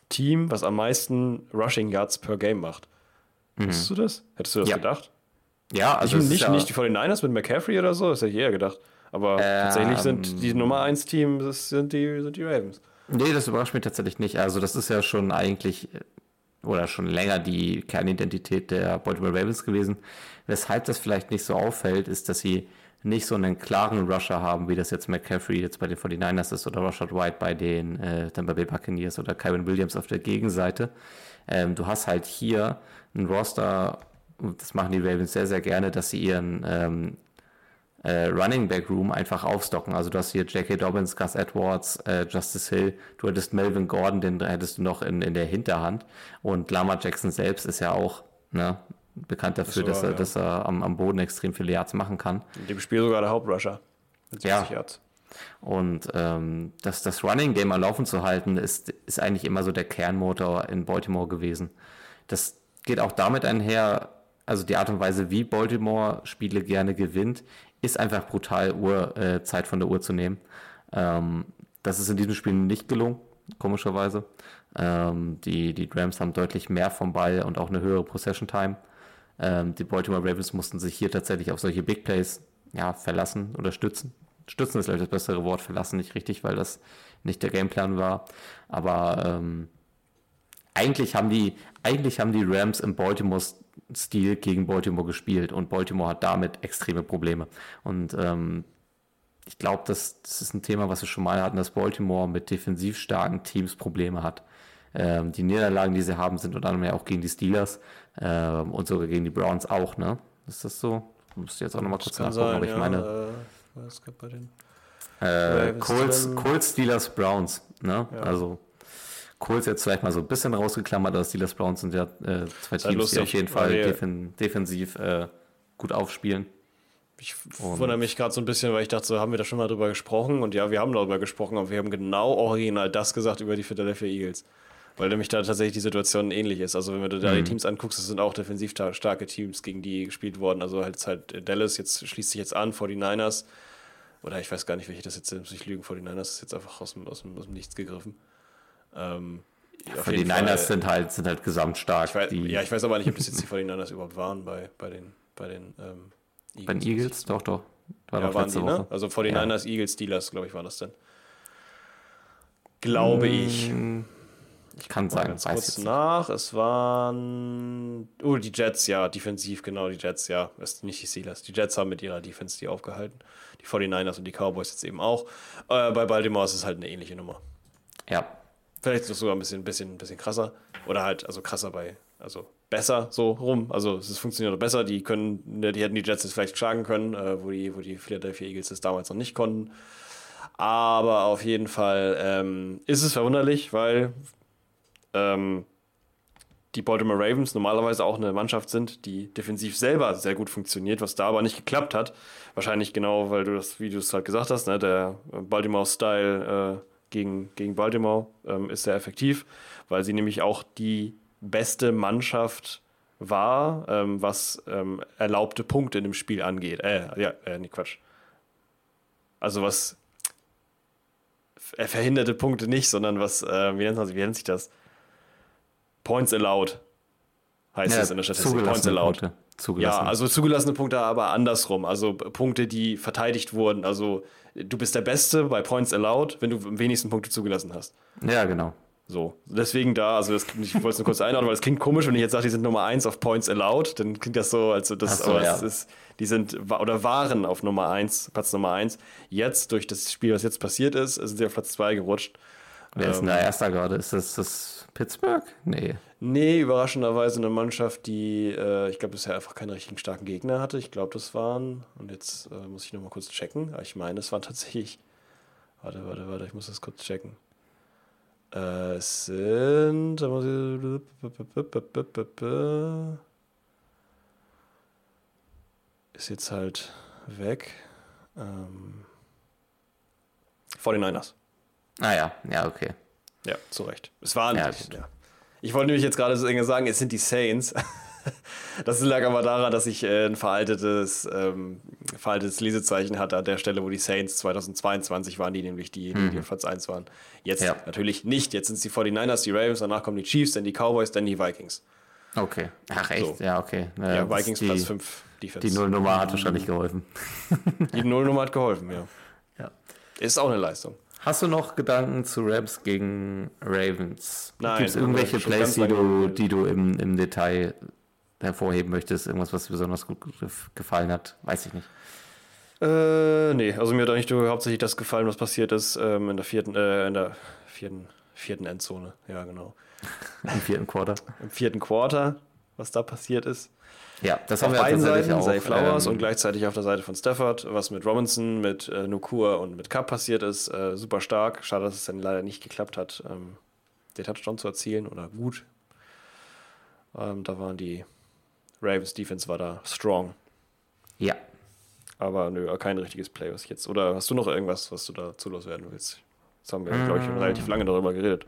Team, was am meisten Rushing Yards per Game macht. Wusstest du das? Hättest du das Ja. gedacht? Ja, also ist nicht, ja, nicht die 49ers mit McCaffrey oder so, das hätte ich eher gedacht. Aber tatsächlich sind die Nummer 1 Team, das sind die, sind die Ravens. Nee, das überrascht mich tatsächlich nicht. Also das ist ja schon eigentlich oder schon länger die Kernidentität der Baltimore Ravens gewesen. Weshalb das vielleicht nicht so auffällt, ist, dass sie nicht so einen klaren Rusher haben, wie das jetzt McCaffrey jetzt bei den 49ers ist oder Rashad White bei den äh, Tampa Bay Buccaneers oder Kyron Williams auf der Gegenseite. Ähm, du hast halt hier ein Roster, das machen die Ravens sehr, sehr gerne, dass sie ihren ähm, äh, Running Back Room einfach aufstocken. Also du hast hier J.K. Dobbins, Gus Edwards, äh, Justice Hill, du hättest Melvin Gordon, den hättest du noch in, in der Hinterhand. Und Lama Jackson selbst ist ja auch ne, bekannt dafür, Das dass er, ja. dass er am, am Boden extrem viele Yards machen kann. In dem Spiel sogar der Hauptrusher. Mit Ja. 60 Yards. Und ähm, das, das Running Game am Laufen zu halten, ist, ist eigentlich immer so der Kernmotor in Baltimore gewesen. Das geht auch damit einher, also die Art und Weise, wie Baltimore Spiele gerne gewinnt, ist einfach brutal, Uhr, äh, Zeit von der Uhr zu nehmen. Ähm, das ist in diesem Spiel nicht gelungen, komischerweise. Ähm, die, die Rams haben deutlich mehr vom Ball und auch eine höhere Possession Time. Ähm, die Baltimore Ravens mussten sich hier tatsächlich auf solche Big Plays ja, verlassen oder stützen. Stützen ist vielleicht das bessere Wort, verlassen nicht richtig, weil das nicht der Gameplan war. Aber ähm, eigentlich haben die, eigentlich haben die Rams im Baltimore-Stil gegen Baltimore gespielt und Baltimore hat damit extreme Probleme. Und ähm, ich glaube, das, das ist ein Thema, was wir schon mal hatten, dass Baltimore mit defensiv starken Teams Probleme hat. Ähm, die Niederlagen, die sie haben, sind unter anderem ja auch gegen die Steelers ähm, und sogar gegen die Browns auch, ne? Ist das so? Muss ich jetzt auch nochmal kurz nachgucken, sein, aber ich ja, meine, Äh, was gab bei den äh. Colts, Steelers, Browns, ne? Ja. Also Colts jetzt vielleicht mal so ein bisschen rausgeklammert, aber Steelers, Browns sind ja äh, zwei Teams, die lustig, auf jeden Fall defen defensiv äh, gut aufspielen. Ich Und- wundere mich gerade so ein bisschen, weil ich dachte, so haben wir da schon mal drüber gesprochen. Und ja, wir haben darüber gesprochen, aber wir haben genau original das gesagt über die Philadelphia Eagles. Weil nämlich da tatsächlich die Situation ähnlich ist. Also, wenn du da Mhm. die Teams anguckst, das sind auch defensiv sta- starke Teams, gegen die gespielt worden. Also, halt, halt Dallas, jetzt schließt sich jetzt an, 49ers. Oder ich weiß gar nicht, welche das jetzt sind, muss ich lügen. 49ers ist jetzt einfach aus dem, aus dem, aus dem Nichts gegriffen. Ähm, auf Für die Niners Fall- sind halt, sind halt gesamtstark. ich weiß, ja, ich weiß aber nicht, ob das jetzt die 49ers (laughs) überhaupt waren bei, bei den, bei den ähm, bei den Eagles, doch, doch. War Ja, doch waren die, Woche. ne? Also 49ers, Eagles, Steelers, glaube ich, waren das denn. Glaube ich. Ich kann sagen, ganz weiß kurz jetzt nicht. nach. Es waren. Oh, die Jets, ja, defensiv, genau, die Jets, ja. Ist nicht die Steelers. Die Jets haben mit ihrer Defense die aufgehalten. Die 49ers und die Cowboys jetzt eben auch. Äh, bei Baltimore ist es halt eine ähnliche Nummer. Ja, Vielleicht sogar ein bisschen, bisschen, bisschen krasser. Oder halt, also krasser bei, also besser so rum. Also es funktioniert besser. Die können, ne, die hätten die Jets jetzt vielleicht schlagen können, äh, wo die, wo die Philadelphia Eagles das damals noch nicht konnten. Aber auf jeden Fall ähm, ist es verwunderlich, weil ähm, die Baltimore Ravens normalerweise auch eine Mannschaft sind, die defensiv selber sehr gut funktioniert, was da aber nicht geklappt hat. Wahrscheinlich genau, weil du das, wie du es halt gesagt hast, ne, der Baltimore-Style äh, gegen, gegen Baltimore ähm, ist sehr effektiv, weil sie nämlich auch die beste Mannschaft war, ähm, was ähm, erlaubte Punkte in dem Spiel angeht. Äh, ja, äh, nee, Quatsch. Also was er verhinderte Punkte nicht, sondern was, äh, wie, nennt man, wie nennt sich das? Points allowed heißt Ja, es in der Statistik. Points zugelassene allowed. Punkte. Ja, also zugelassene Punkte, aber andersrum. Also Punkte, die verteidigt wurden. Also du bist der Beste bei Points allowed, wenn du am wenigsten Punkte zugelassen hast. ja, genau. So, deswegen da, also das, ich wollte es nur kurz einordnen, weil es klingt komisch, wenn ich jetzt sage, die sind Nummer 1 auf Points allowed, dann klingt das so, als das, so, aber ja. ist, die sind oder waren auf Nummer 1, Platz Nummer 1. Jetzt, durch das Spiel, was jetzt passiert ist, sind sie auf Platz 2 gerutscht. Wer ist denn Ähm. da Erster gerade? Ist das, das Pittsburgh? Nee. Nee, überraschenderweise eine Mannschaft, die, äh, ich glaube, bisher einfach keine richtigen starken Gegner hatte. Ich glaube, das waren, und jetzt äh, muss ich nochmal kurz checken, ich meine, es waren tatsächlich, warte, warte, warte, ich muss das kurz checken. Äh, es sind, ist jetzt halt weg. Ähm, 49ers. Ah ja, ja, okay. Ja, zu Recht. Es waren, Ja, ja. Ich wollte nämlich jetzt gerade so sagen, es sind die Saints. (laughs) Das lag aber daran, dass ich äh, ein veraltetes, ähm, veraltetes Lesezeichen hatte an der Stelle, wo die Saints 2022 waren, die nämlich die, die, die auf Platz 1 waren. Jetzt Ja. natürlich nicht. Jetzt sind es die 49ers, die Ravens, danach kommen die Chiefs, dann die Cowboys, dann die Vikings. Okay. Ach, echt? So. Ja, okay. Naja, Ja, Vikings die, Platz 5 Defense. Die Nullnummer hat wahrscheinlich geholfen. Die Nullnummer hat geholfen, ja. Ja. Ist auch eine Leistung. Hast du noch Gedanken zu Rams gegen Ravens? Nein, Gibt es irgendwelche Plays, die du, die du im, im Detail hervorheben möchtest? Irgendwas, was dir besonders gut gef- gefallen hat? Weiß ich nicht. Äh, nee, also mir hat eigentlich hauptsächlich das gefallen, was passiert ist ähm, in der vierten, äh, in der vierten, vierten Endzone. Ja, genau. (laughs) Im vierten Quarter. Im vierten Quarter, was da passiert ist. Ja, das Auf haben wir beiden tatsächlich Seiten, auch. Zay Flowers ähm, und gleichzeitig auf der Seite von Stafford, was mit Robinson, mit äh, Nukur und mit Cup passiert ist, äh, super stark. Schade, dass es dann leider nicht geklappt hat, ähm, den Touchdown zu erzielen oder gut. Ähm, da waren die Ravens Defense war da strong. Ja. Aber nö, kein richtiges Play, was ich jetzt. Oder hast du noch irgendwas, was du dazu loswerden willst? Jetzt haben wir, glaube ich, schon relativ lange darüber geredet.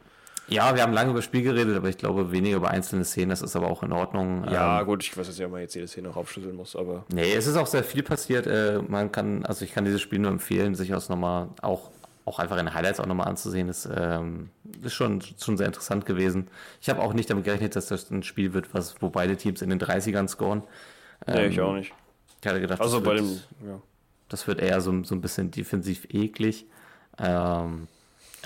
Ja, wir haben lange über das Spiel geredet, aber ich glaube weniger über einzelne Szenen. Das ist aber auch in Ordnung. Ja, Ähm, gut, ich weiß jetzt nicht, ob man jetzt jede Szene noch aufschlüsseln muss, aber. Nee, es ist auch sehr viel passiert. Äh, man kann, also ich kann dieses Spiel nur empfehlen, sich aus nochmal auch, auch einfach in Highlights auch nochmal anzusehen. Das ähm, ist schon, schon sehr interessant gewesen. Ich habe auch nicht damit gerechnet, dass das ein Spiel wird, was, wo beide Teams in den 30ern scoren. Nee, Ähm, ich auch nicht. Ich hatte gedacht, Also das, bei wird, dem. Ja. das wird eher so, so ein bisschen defensiv eklig. Ähm,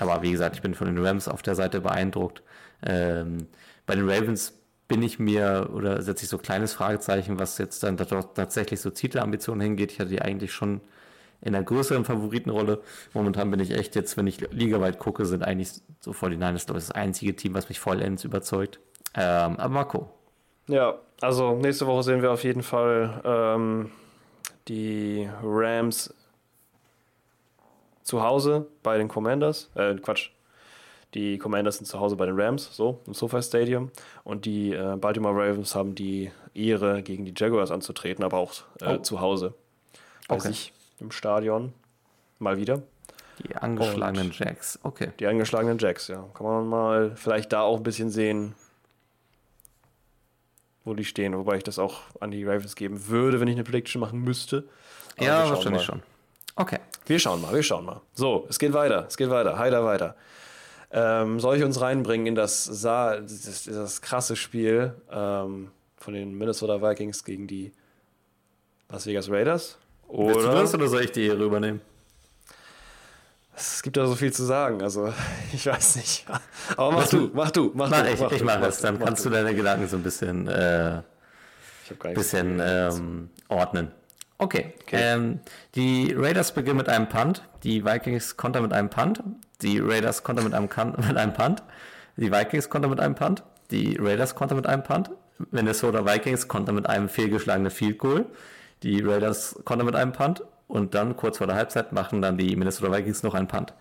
aber wie gesagt, ich bin von den Rams auf der Seite beeindruckt. Ähm, bei den Ravens bin ich mir oder setze ich so ein kleines Fragezeichen, was jetzt dann tatsächlich so Titelambitionen hingeht. Ich hatte die eigentlich schon in einer größeren Favoritenrolle. Momentan bin ich echt jetzt, wenn ich ligaweit gucke, sind eigentlich so 49ers, glaube ich, das einzige Team, was mich vollends überzeugt. Ähm, aber Marco, Ja, also nächste Woche sehen wir auf jeden Fall ähm, die Rams zu Hause bei den Commanders. Äh, Quatsch. Die Commanders sind zu Hause bei den Rams, so, im SoFi Stadium. Und die äh, Baltimore Ravens haben die Ehre, gegen die Jaguars anzutreten, aber auch äh, Oh. zu Hause. Bei Okay. sich im Stadion. Mal wieder. die angeschlagenen Jacks. Okay. Die angeschlagenen Jacks, ja. Kann man mal vielleicht da auch ein bisschen sehen, wo die stehen. Wobei ich das auch an die Ravens geben würde, wenn ich eine Prediction machen müsste. Aber Ja, wahrscheinlich mal. schon. Okay. Wir schauen mal, wir schauen mal. So, es geht weiter, es geht weiter, heider weiter. Ähm, soll ich uns reinbringen in das, Sa das, das krasse Spiel ähm, von den Minnesota Vikings gegen die Las Vegas Raiders? Willst du Oder? das oder soll ich die Ehre übernehmen? Es gibt da so viel zu sagen, also (laughs) ich weiß nicht. Aber mach Was du, du- mach du, mach, Mach du. ich, mach ich du, mache mach es. du, Dann mach kannst du deine Gedanken so ein bisschen, äh, bisschen ähm, ordnen. Okay. Ähm, die Raiders beginnen mit einem Punt. Die Vikings kontern mit einem Punt. Die Raiders kontern mit einem, Kan mit einem Punt. Die Vikings kontern mit einem Punt. Die Raiders kontern mit einem Punt. Minnesota Vikings kontern mit einem fehlgeschlagenen Field Goal. Die Raiders kontern mit einem Punt. und dann kurz vor der Halbzeit machen dann die Minnesota Vikings noch einen Punt.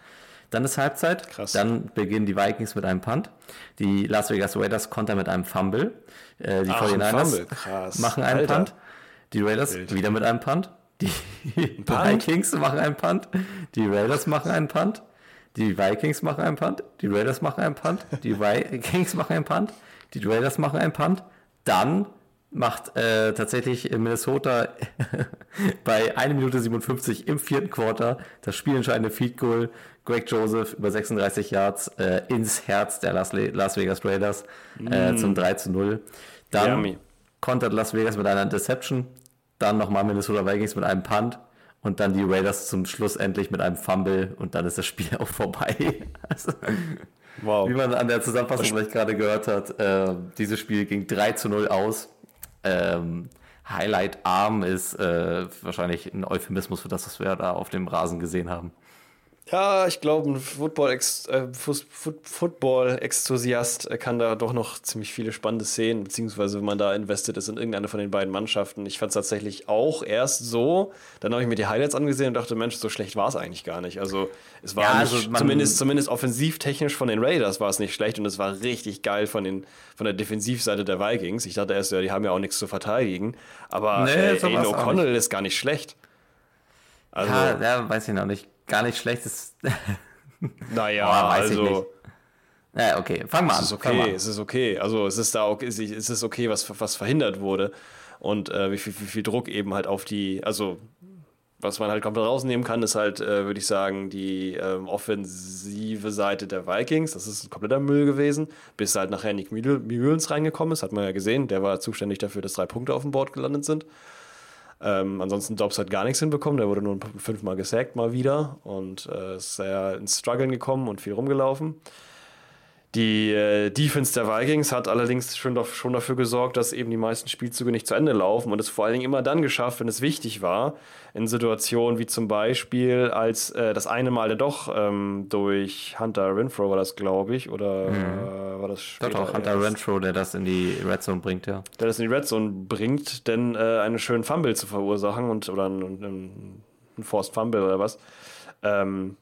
Dann ist Halbzeit, Krass. dann beginnen die Vikings mit einem Punt, die Las Vegas Raiders kontern mit einem Fumble, äh, die Ach, ein 49ers Fumble, krass. machen einen Alter. Punt, die Raiders Wild. wieder mit einem Punt, die Punt? Vikings machen einen Punt, die Raiders machen einen Punt, die Vikings machen einen Punt, die Raiders machen einen Punt, die Vikings machen einen Punt, die Raiders machen einen Punt, dann macht äh, tatsächlich in Minnesota (laughs) bei 1 Minute 57 im vierten Quarter das spielentscheidende Feed Goal. Greg Joseph über 36 Yards äh, ins Herz der Las, Las Vegas Raiders äh, zum 3 zu 0. Dann Yummy. Kontert Las Vegas mit einer Interception, dann nochmal Minnesota Vikings mit einem Punt und dann die Raiders zum Schluss endlich mit einem Fumble und dann ist das Spiel (laughs) auch vorbei. Also, Wow. wie man an der Zusammenfassung vielleicht gerade gehört hat, äh, dieses Spiel ging 3 zu 0 aus. Ähm, Highlight Arm ist äh, wahrscheinlich ein Euphemismus für das, was wir da auf dem Rasen gesehen haben. Ja, ich glaube, ein Football-Ex- äh, Football-Exthusiast äh, kann da doch noch ziemlich viele spannende Szenen, beziehungsweise wenn man da invested ist in irgendeine von den beiden Mannschaften. Ich fand es tatsächlich auch erst so. Dann habe ich mir die Highlights angesehen und dachte, Mensch, so schlecht war es eigentlich gar nicht. Also es war Ja, nicht, also man- zumindest, zumindest offensivtechnisch von den Raiders war es nicht schlecht und es war richtig geil von, den, von der Defensivseite der Vikings. Ich dachte erst, ja, die haben ja auch nichts zu verteidigen. Aber Nee, äh, Aiden O'Connell ist gar nicht schlecht. Also, ja, ja, weiß ich noch nicht. Gar nicht schlecht ist. (laughs) naja, Oh, also. ja, okay, fang mal an. Es ist okay, es ist okay. Also es ist da okay, es ist okay, was, was verhindert wurde und äh, wie, viel, wie viel Druck eben halt auf die, also was man halt komplett rausnehmen kann, ist halt, äh, würde ich sagen, die ähm, offensive Seite der Vikings. Das ist ein kompletter Müll gewesen, bis halt nachher Nick Mühl- Mullens reingekommen ist, hat man ja gesehen. Der war zuständig dafür, dass drei Punkte auf dem Board gelandet sind. Ähm, ansonsten Dobbs hat gar nichts hinbekommen, der wurde nur fünfmal gesackt mal wieder und äh, ist sehr ins Struggeln gekommen und viel rumgelaufen. Die äh, Defense der Vikings hat allerdings schon, doch- schon dafür gesorgt, dass eben die meisten Spielzüge nicht zu Ende laufen und es vor allen Dingen immer dann geschafft, wenn es wichtig war. In Situationen wie zum Beispiel, als äh, das eine Mal doch ähm, durch Hunter Renfro war das, glaube ich, oder äh, war das Doch, später? doch, Hunter erst? Renfro, der das in die Red Zone bringt, ja. der das in die Red Zone bringt, denn äh, einen schönen Fumble zu verursachen und oder einen, einen, einen Forced Fumble oder was, ähm,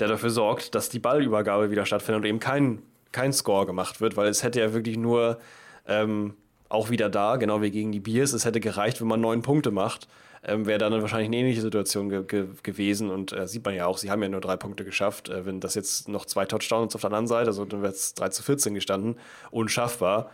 der dafür sorgt, dass die Ballübergabe wieder stattfindet und eben kein, kein Score gemacht wird, weil es hätte ja wirklich nur ähm, auch wieder da, genau wie gegen die Bears, es hätte gereicht, wenn man neun Punkte macht, ähm, wäre dann wahrscheinlich eine ähnliche Situation ge ge gewesen und äh, sieht man ja auch, sie haben ja nur drei Punkte geschafft, äh, wenn das jetzt noch zwei Touchdowns auf der anderen Seite, also dann wäre es 3 zu 14 gestanden, unschaffbar.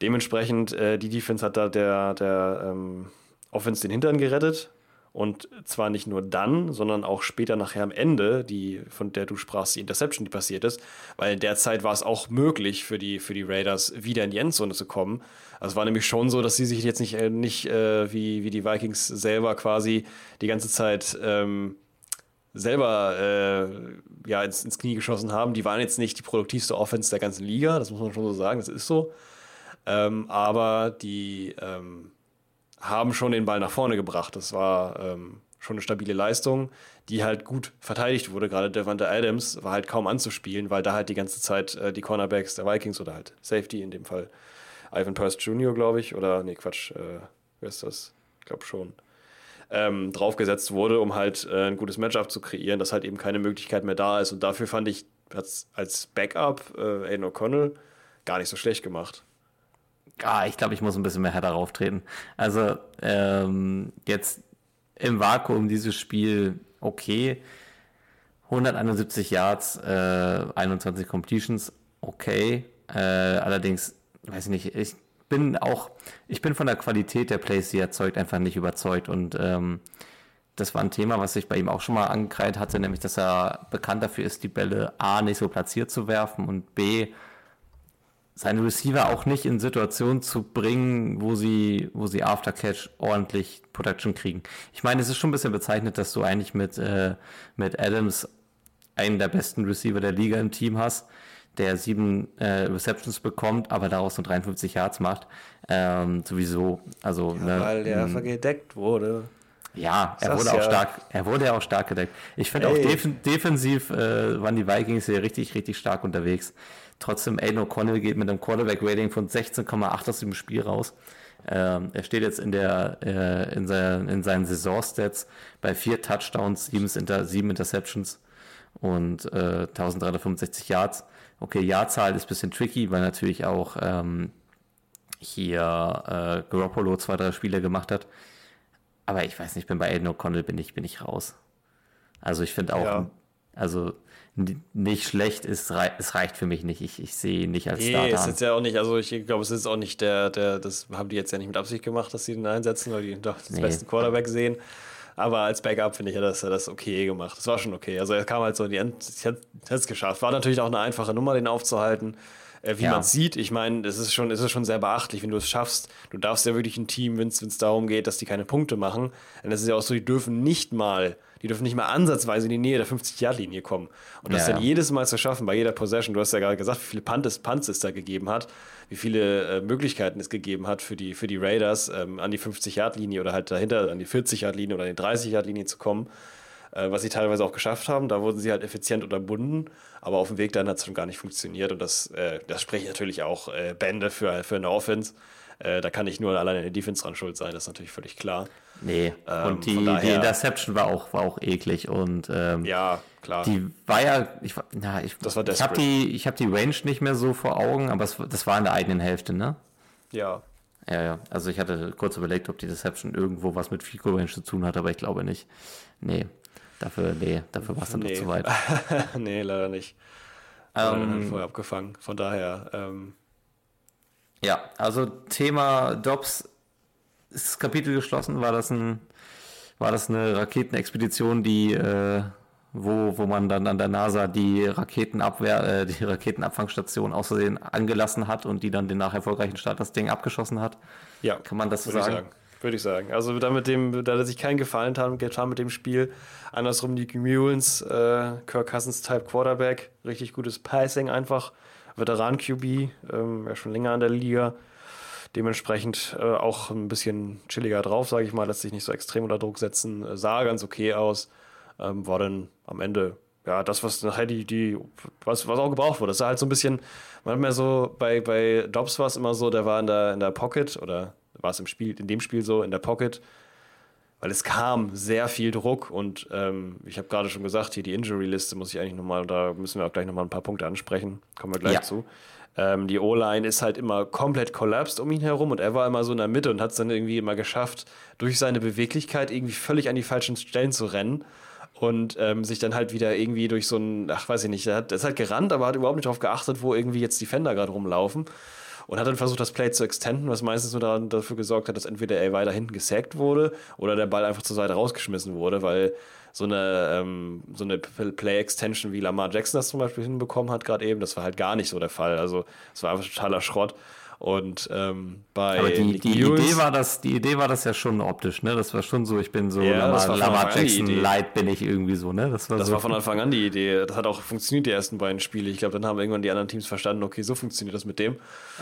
Dementsprechend, äh, die Defense hat da der, der ähm, Offense den Hintern gerettet. Und zwar nicht nur dann, sondern auch später nachher am Ende, die, von der du sprachst, die Interception, die passiert ist. Weil in der Zeit war es auch möglich für die, für die Raiders, wieder in die Endzone zu kommen. Also es war nämlich schon so, dass sie sich jetzt nicht, äh, nicht äh, wie, wie die Vikings selber quasi die ganze Zeit ähm, selber äh, ja, ins, ins Knie geschossen haben. Die waren jetzt nicht die produktivste Offense der ganzen Liga, das muss man schon so sagen, das ist so. Ähm, aber die ähm, haben schon den Ball nach vorne gebracht. Das war ähm, schon eine stabile Leistung, die halt gut verteidigt wurde. Gerade Devante Adams war halt kaum anzuspielen, weil da halt die ganze Zeit äh, die Cornerbacks der Vikings oder halt Safety in dem Fall Ivan Purse Jr., glaube ich, oder nee, Quatsch, äh, wer ist das? Ich glaube schon. Ähm, draufgesetzt wurde, um halt äh, ein gutes Matchup zu kreieren, dass halt eben keine Möglichkeit mehr da ist. Und dafür fand ich als, als Backup äh, Aiden O'Connell gar nicht so schlecht gemacht. Ah, ich glaube, ich muss ein bisschen mehr härter darauf treten. Also, ähm, jetzt im Vakuum dieses Spiel, okay. 171 Yards, äh, 21 Completions, okay. Äh, allerdings, weiß ich nicht, ich bin auch, ich bin von der Qualität der Plays, die er erzeugt, einfach nicht überzeugt. Und ähm, das war ein Thema, was ich bei ihm auch schon mal angekreidet hatte, nämlich, dass er bekannt dafür ist, die Bälle A nicht so platziert zu werfen und B seine Receiver auch nicht in Situationen zu bringen, wo sie, wo sie Aftercatch ordentlich Protection kriegen. Ich meine, es ist schon ein bisschen bezeichnet, dass du eigentlich mit, äh, mit Adams einen der besten Receiver der Liga im Team hast, der sieben äh, Receptions bekommt, aber daraus nur 53 Yards macht. Ähm, sowieso, also ne, Weil der vergedeckt wurde. ja, er wurde auch ja. stark, er wurde ja auch stark gedeckt. Ich finde auch def defensiv äh, waren die Vikings hier richtig, richtig stark unterwegs. Trotzdem, Aiden O'Connell geht mit einem Quarterback-Rating von 16,8 aus dem Spiel raus. Ähm, er steht jetzt in, der, äh, in, seinen, in seinen Saisonstats bei vier Touchdowns, sieben, Inter sieben Interceptions und äh, 1365 Yards. Okay, Jahrzahl ist ein bisschen tricky, weil natürlich auch ähm, hier äh, Garoppolo zwei, drei Spiele gemacht hat. Aber ich weiß nicht, bin bei Aiden O'Connell bin ich, bin ich raus. Also ich finde auch, ja. also nicht schlecht ist, es reicht für mich nicht. Ich, ich sehe ihn nicht als nee, Starter. Nee, ist jetzt ja auch nicht, also ich glaube, es ist auch nicht der, der, das haben die jetzt ja nicht mit Absicht gemacht, dass sie den einsetzen, weil die doch den nee. besten Quarterback sehen. Aber als Backup finde ich, hat er das okay gemacht. Das war schon okay. Also er kam halt so in die End, hat es geschafft. War natürlich auch eine einfache Nummer, den aufzuhalten. Äh, wie ja. man sieht, ich meine, es ist schon, es ist schon sehr beachtlich, wenn du es schaffst. Du darfst ja wirklich ein Team, wenn es darum geht, dass die keine Punkte machen. Denn es ist ja auch so, die dürfen nicht mal die dürfen nicht mal ansatzweise in die Nähe der 50-Yard-Linie kommen. Und das ja, dann ja. jedes Mal zu schaffen, bei jeder Possession, du hast ja gerade gesagt, wie viele Punts, Punts es da gegeben hat, wie viele äh, Möglichkeiten es gegeben hat für die, für die Raiders, ähm, an die 50-Yard-Linie oder halt dahinter an die 40-Yard-Linie oder an die 30-Yard-Linie zu kommen. Äh, was sie teilweise auch geschafft haben, da wurden sie halt effizient unterbunden, aber auf dem Weg dann hat es schon gar nicht funktioniert und das, äh, das spricht natürlich auch äh, Bände für, für eine Offense. Äh, da kann nicht nur alleine eine Defense dran schuld sein, das ist natürlich völlig klar. Nee, ähm, und die, daher, die Interception war auch, war auch eklig und ähm, ja, klar. Die war ja, ich, na, ich, das war ich habe die, hab die Range nicht mehr so vor Augen, aber es, das war in der eigenen Hälfte, ne? Ja. Ja, ja. Also ich hatte kurz überlegt, ob die Deception irgendwo was mit Fico Range zu tun hat, aber ich glaube nicht. Nee, dafür, nee, dafür war es dann nee. doch zu weit. (laughs) nee, leider nicht. Ähm, vorher abgefangen. Von daher, ähm, ja, also Thema Dobbs ist das Kapitel geschlossen? War das ein, war das eine Raketenexpedition, die, äh, wo, wo man dann an der NASA die Raketenabwehr, äh, die (laughs) Raketenabfangstation außerdem angelassen hat und die dann den nach erfolgreichen Start das Ding abgeschossen hat? Ja. Kann man das so sagen? sagen? Würde ich sagen. Also da mit dem, da sich keinen Gefallen getan mit dem Spiel. Andersrum die Mules, äh, Kirk Cousins Type Quarterback, richtig gutes Passing einfach. Veteran QB, ähm, ja schon länger an der Liga. Dementsprechend äh, auch ein bisschen chilliger drauf, sage ich mal, lässt sich nicht so extrem unter Druck setzen. Äh, sah ganz okay aus. Ähm, war dann am Ende ja, das, was nachher die, die, was, was auch gebraucht wurde. Das war halt so ein bisschen, man hat mir so, bei, bei Dobbs war es immer so, der war in der, in der Pocket oder war es im Spiel, in dem Spiel so, in der Pocket, weil es kam sehr viel Druck und ähm, ich habe gerade schon gesagt, hier die Injury-Liste muss ich eigentlich nochmal, da müssen wir auch gleich nochmal ein paar Punkte ansprechen, kommen wir gleich ja. zu. Ähm, die O-Line ist halt immer komplett kollapst um ihn herum und er war immer so in der Mitte und hat es dann irgendwie immer geschafft, durch seine Beweglichkeit irgendwie völlig an die falschen Stellen zu rennen und ähm, sich dann halt wieder irgendwie durch so ein, ach weiß ich nicht, er hat, er ist halt gerannt, aber hat überhaupt nicht darauf geachtet, wo irgendwie jetzt die Fender gerade rumlaufen und hat dann versucht, das Play zu extenden, was meistens nur daran, dafür gesorgt hat, dass entweder er weiter hinten gesackt wurde oder der Ball einfach zur Seite rausgeschmissen wurde, weil so eine, ähm, so eine Play-Extension wie Lamar Jackson das zum Beispiel hinbekommen hat, gerade eben, das war halt gar nicht so der Fall. Also es war einfach totaler Schrott. Und ähm, bei Aber die, die Idee war das, die Idee war das ja schon optisch, ne? Das war schon so, ich bin so ja, Lamar, Lamar Jackson Light bin ich irgendwie so, ne? Das war, das so war von Anfang an die Idee. Das hat auch funktioniert die ersten beiden Spiele. Ich glaube, dann haben irgendwann die anderen Teams verstanden, okay, so funktioniert das mit dem.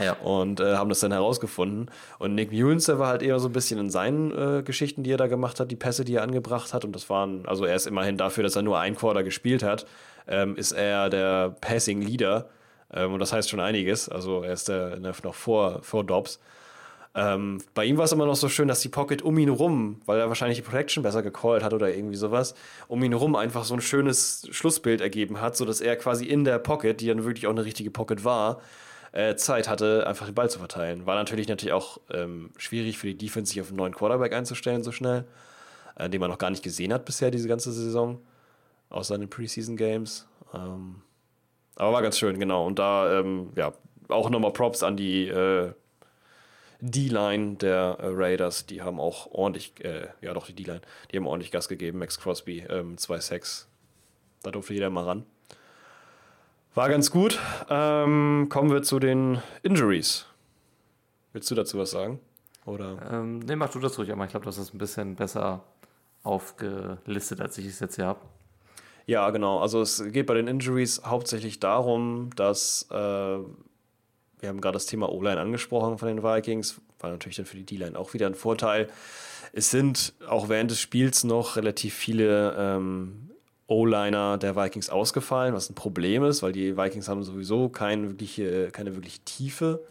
Ja. Und äh, haben das dann herausgefunden. Und Nick Mullins, der war halt eher so ein bisschen in seinen äh, Geschichten, die er da gemacht hat, die Pässe, die er angebracht hat. Und das waren, also er ist immerhin dafür, dass er nur ein Quarter gespielt hat, ähm, ist er der Passing Leader ähm, und das heißt schon einiges. Also er ist der, noch vor, vor Dobbs. Ähm, bei ihm war es immer noch so schön, dass die Pocket um ihn rum, weil er wahrscheinlich die Protection besser gecallt hat oder irgendwie sowas, um ihn rum einfach so ein schönes Schlussbild ergeben hat, sodass er quasi in der Pocket, die dann wirklich auch eine richtige Pocket war, äh, Zeit hatte, einfach den Ball zu verteilen. War natürlich natürlich auch ähm, schwierig für die Defense, sich auf einen neuen Quarterback einzustellen so schnell, äh, den man noch gar nicht gesehen hat bisher diese ganze Saison, außer in den Preseason Games. Ähm, aber war ganz schön, genau. Und da, ähm, ja, auch nochmal Props an die äh, D-Line der äh, Raiders. Die haben auch ordentlich, äh, ja doch, die D-Line, die haben ordentlich Gas gegeben. Max Crosby, ähm, zwei Sacks. Da durfte jeder mal ran. War ganz gut. Ähm, kommen wir zu den Injuries. Willst du dazu was sagen? Oder? Ähm, ne, mach du das ruhig, aber ich glaube, das ist ein bisschen besser aufgelistet, als ich es jetzt hier habe. Ja, genau. Also es geht bei den Injuries hauptsächlich darum, dass äh, wir haben gerade das Thema O-Line angesprochen von den Vikings, war natürlich dann für die D-Line auch wieder ein Vorteil. Es sind auch während des Spiels noch relativ viele ähm, O-Liner der Vikings ausgefallen, was ein Problem ist, weil die Vikings haben sowieso keine wirkliche, keine wirkliche Tiefe,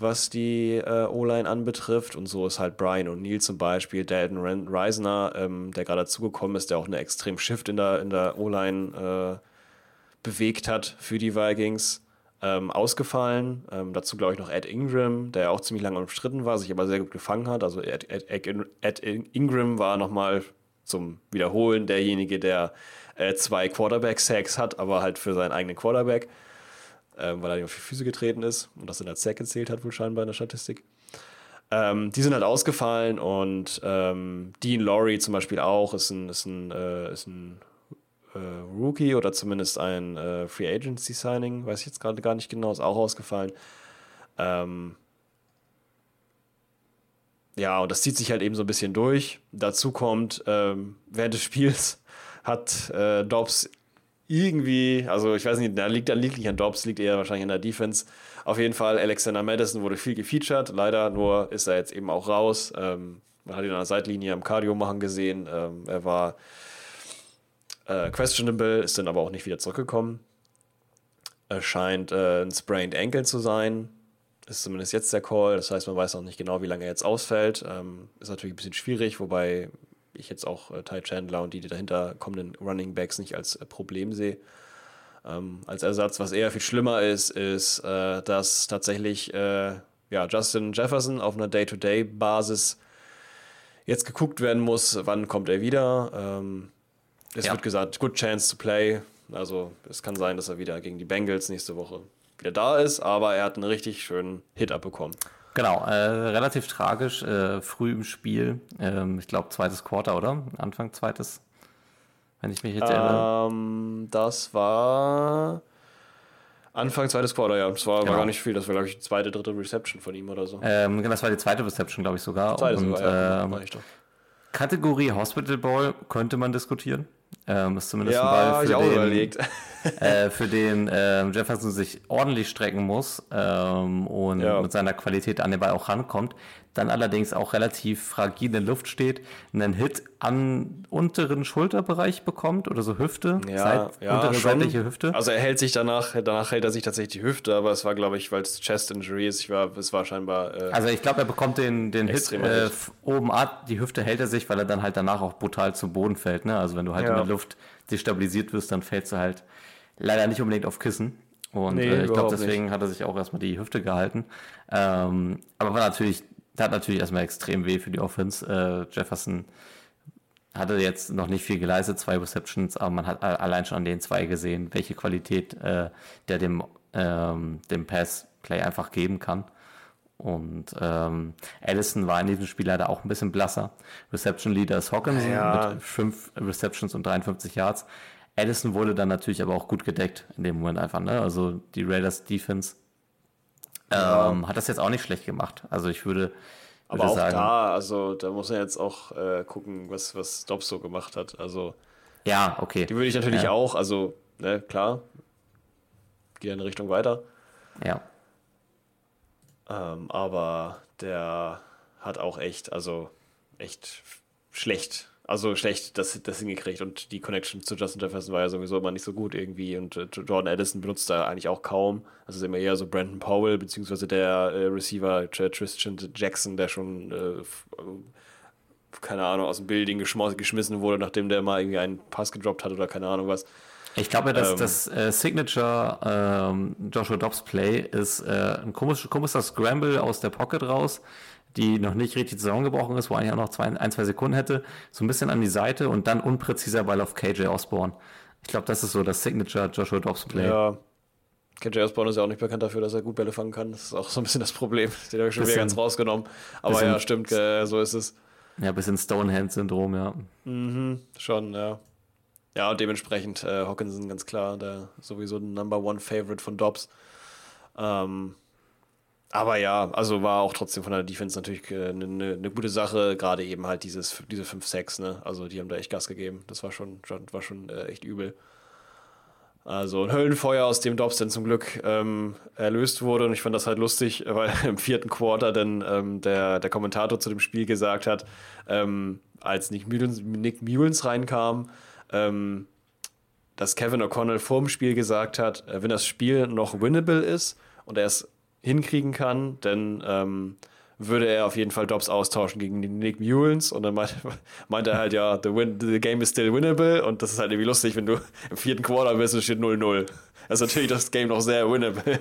was die äh, O-Line anbetrifft. Und so ist halt Brian O'Neill zum Beispiel, Dalton Reisner, ähm, der gerade dazugekommen ist, der auch eine extrem Shift in der, in der O-Line äh, bewegt hat für die Vikings. Ähm, ausgefallen. Ähm, dazu glaube ich noch Ed Ingram, der auch ziemlich lange umstritten war, sich aber sehr gut gefangen hat. Also Ed, Ed, Ed, Ed Ingram war nochmal zum Wiederholen derjenige, der äh, zwei Quarterback-Sacks hat, aber halt für seinen eigenen Quarterback, äh, weil er ihm auf die Füße getreten ist und das dann als Sack gezählt hat, wohl scheinbar in der Statistik. Ähm, die sind halt ausgefallen und ähm, Dean Laurie zum Beispiel auch ist ein, ist ein, äh, ist ein äh, Rookie oder zumindest ein äh, Free Agency Signing, weiß ich jetzt gerade gar nicht genau, ist auch ausgefallen. Ähm, ja, und das zieht sich halt eben so ein bisschen durch. Dazu kommt, ähm, während des Spiels hat äh, Dobbs irgendwie, also ich weiß nicht, da liegt, da liegt nicht an Dobbs, liegt eher wahrscheinlich an der Defense. Auf jeden Fall, Alexander Madison wurde viel gefeatured. Leider nur ist er jetzt eben auch raus. Ähm, man hat ihn an der Seitlinie am Cardio machen gesehen. Ähm, er war äh, questionable, ist dann aber auch nicht wieder zurückgekommen. Er scheint äh, ein sprained Ankle zu sein. Ist zumindest jetzt der Call. Das heißt, man weiß noch nicht genau, wie lange er jetzt ausfällt. Ähm, ist natürlich ein bisschen schwierig, wobei ich jetzt auch äh, Ty Chandler und die, die dahinter kommenden Running Backs nicht als äh, Problem sehe. Ähm, als Ersatz, was eher viel schlimmer ist, ist, äh, dass tatsächlich äh, ja, Justin Jefferson auf einer Day-to-Day-Basis jetzt geguckt werden muss, wann kommt er wieder. Ähm, es ja. wird gesagt, good chance to play. Also es kann sein, dass er wieder gegen die Bengals nächste Woche wieder da ist, aber er hat einen richtig schönen Hit abbekommen. Genau, äh, relativ tragisch, äh, früh im Spiel. Ähm, ich glaube, zweites Quarter, oder? Anfang zweites, wenn ich mich jetzt erinnere. Ähm, das war Anfang zweites Quarter, ja. Das war, genau. war gar nicht viel. Das war, glaube ich, die zweite, dritte Reception von ihm oder so. Ähm, genau, das war die zweite Reception, glaube ich, sogar. Zweite Und, sogar, ja. Ähm, Kategorie Hospital Ball könnte man diskutieren. Ähm, ist zumindest ja, ein Ball, für den, überlegt. (laughs) äh, für den äh, Jefferson sich ordentlich strecken muss ähm, und ja. mit seiner Qualität an den Ball auch rankommt dann allerdings auch relativ fragil in der Luft steht, einen Hit an unteren Schulterbereich bekommt oder so Hüfte, ja, Seit, ja, untere schon. seitliche Hüfte. Also er hält sich danach, danach hält er sich tatsächlich die Hüfte, aber es war, glaube ich, weil es Chest Injury ist, ich war, es war scheinbar. Äh, also ich glaube, er bekommt den, den Hit äh, oben ab, die Hüfte hält er sich, weil er dann halt danach auch brutal zum Boden fällt. Ne? Also wenn du halt ja. in der Luft destabilisiert wirst, dann fällst du halt leider nicht unbedingt auf Kissen. Und nee, äh, ich glaube, deswegen nicht. hat er sich auch erstmal die Hüfte gehalten. Ähm, aber war natürlich tat natürlich erstmal extrem weh für die Offense. Äh, Jefferson hatte jetzt noch nicht viel geleistet, zwei Receptions, aber man hat allein schon an den zwei gesehen, welche Qualität äh, der dem, ähm, dem Pass-Play einfach geben kann. Und ähm, Allison war in diesem Spiel leider auch ein bisschen blasser. Reception Leader ist Hawkinson ja. mit fünf Receptions und 53 Yards. Allison wurde dann natürlich aber auch gut gedeckt in dem Moment einfach. Ne? Also die Raiders Defense ähm, hat das jetzt auch nicht schlecht gemacht. Also ich würde, aber auch sagen, da, also da muss man jetzt auch äh, gucken, was, was Dobbs so gemacht hat. Also ja, okay. Die würde ich natürlich ja. auch, also, ne, klar, gehe in Richtung weiter. Ja. Ähm, aber der hat auch echt, also echt schlecht also schlecht das, das hingekriegt und die Connection zu Justin Jefferson war ja sowieso immer nicht so gut irgendwie und äh, Jordan Addison benutzt da eigentlich auch kaum. Also ist immer eher so Brandon Powell, beziehungsweise der äh, Receiver Tristan Jackson, der schon, äh, keine Ahnung, aus dem Building geschmissen wurde, nachdem der mal irgendwie einen Pass gedroppt hat oder keine Ahnung was. Ich glaube, dass ähm, das äh, Signature ähm, Joshua Dobbs Play ist äh, ein komisch, komischer Scramble aus der Pocket raus die noch nicht richtig zusammengebrochen ist, wo eigentlich auch noch zwei, ein, zwei Sekunden hätte, so ein bisschen an die Seite und dann unpräziser Ball auf KJ Osborne. Ich glaube, das ist so das Signature Joshua Dobbs Play. Ja. KJ Osborne ist ja auch nicht bekannt dafür, dass er gut Bälle fangen kann. Das ist auch so ein bisschen das Problem. (laughs) Den habe ich schon bisschen, wieder ganz rausgenommen. Aber ja, stimmt, äh, so ist es. Ja, ein bisschen Stonehand-Syndrom, ja. Mhm, schon, ja. Ja, und dementsprechend äh, Hawkinson ganz klar, der sowieso ein Number One Favorite von Dobbs. Ähm, aber ja, also war auch trotzdem von der Defense natürlich eine, äh, eine, eine gute Sache, gerade eben halt dieses, diese 5-6, ne? Also die haben da echt Gas gegeben. Das war schon, war schon äh, echt übel. Also ein Höllenfeuer, aus dem Dobbs dann zum Glück ähm, erlöst wurde. Und ich fand das halt lustig, (laughs) weil im vierten Quarter dann ähm, der, der Kommentator zu dem Spiel gesagt hat, ähm, als Nick Mullins, Nick Mullins reinkam, ähm, dass Kevin O'Connell vor dem Spiel gesagt hat, äh, wenn das Spiel noch winnable ist und er ist hinkriegen kann, denn ähm, würde er auf jeden Fall Dobbs austauschen gegen den Nick Mullens und dann meinte, (laughs) meinte er halt, ja, the, win, the game is still winnable und das ist halt irgendwie lustig, wenn du im vierten Quarter bist und es steht 0-0. Das ist natürlich das Game noch sehr winnable.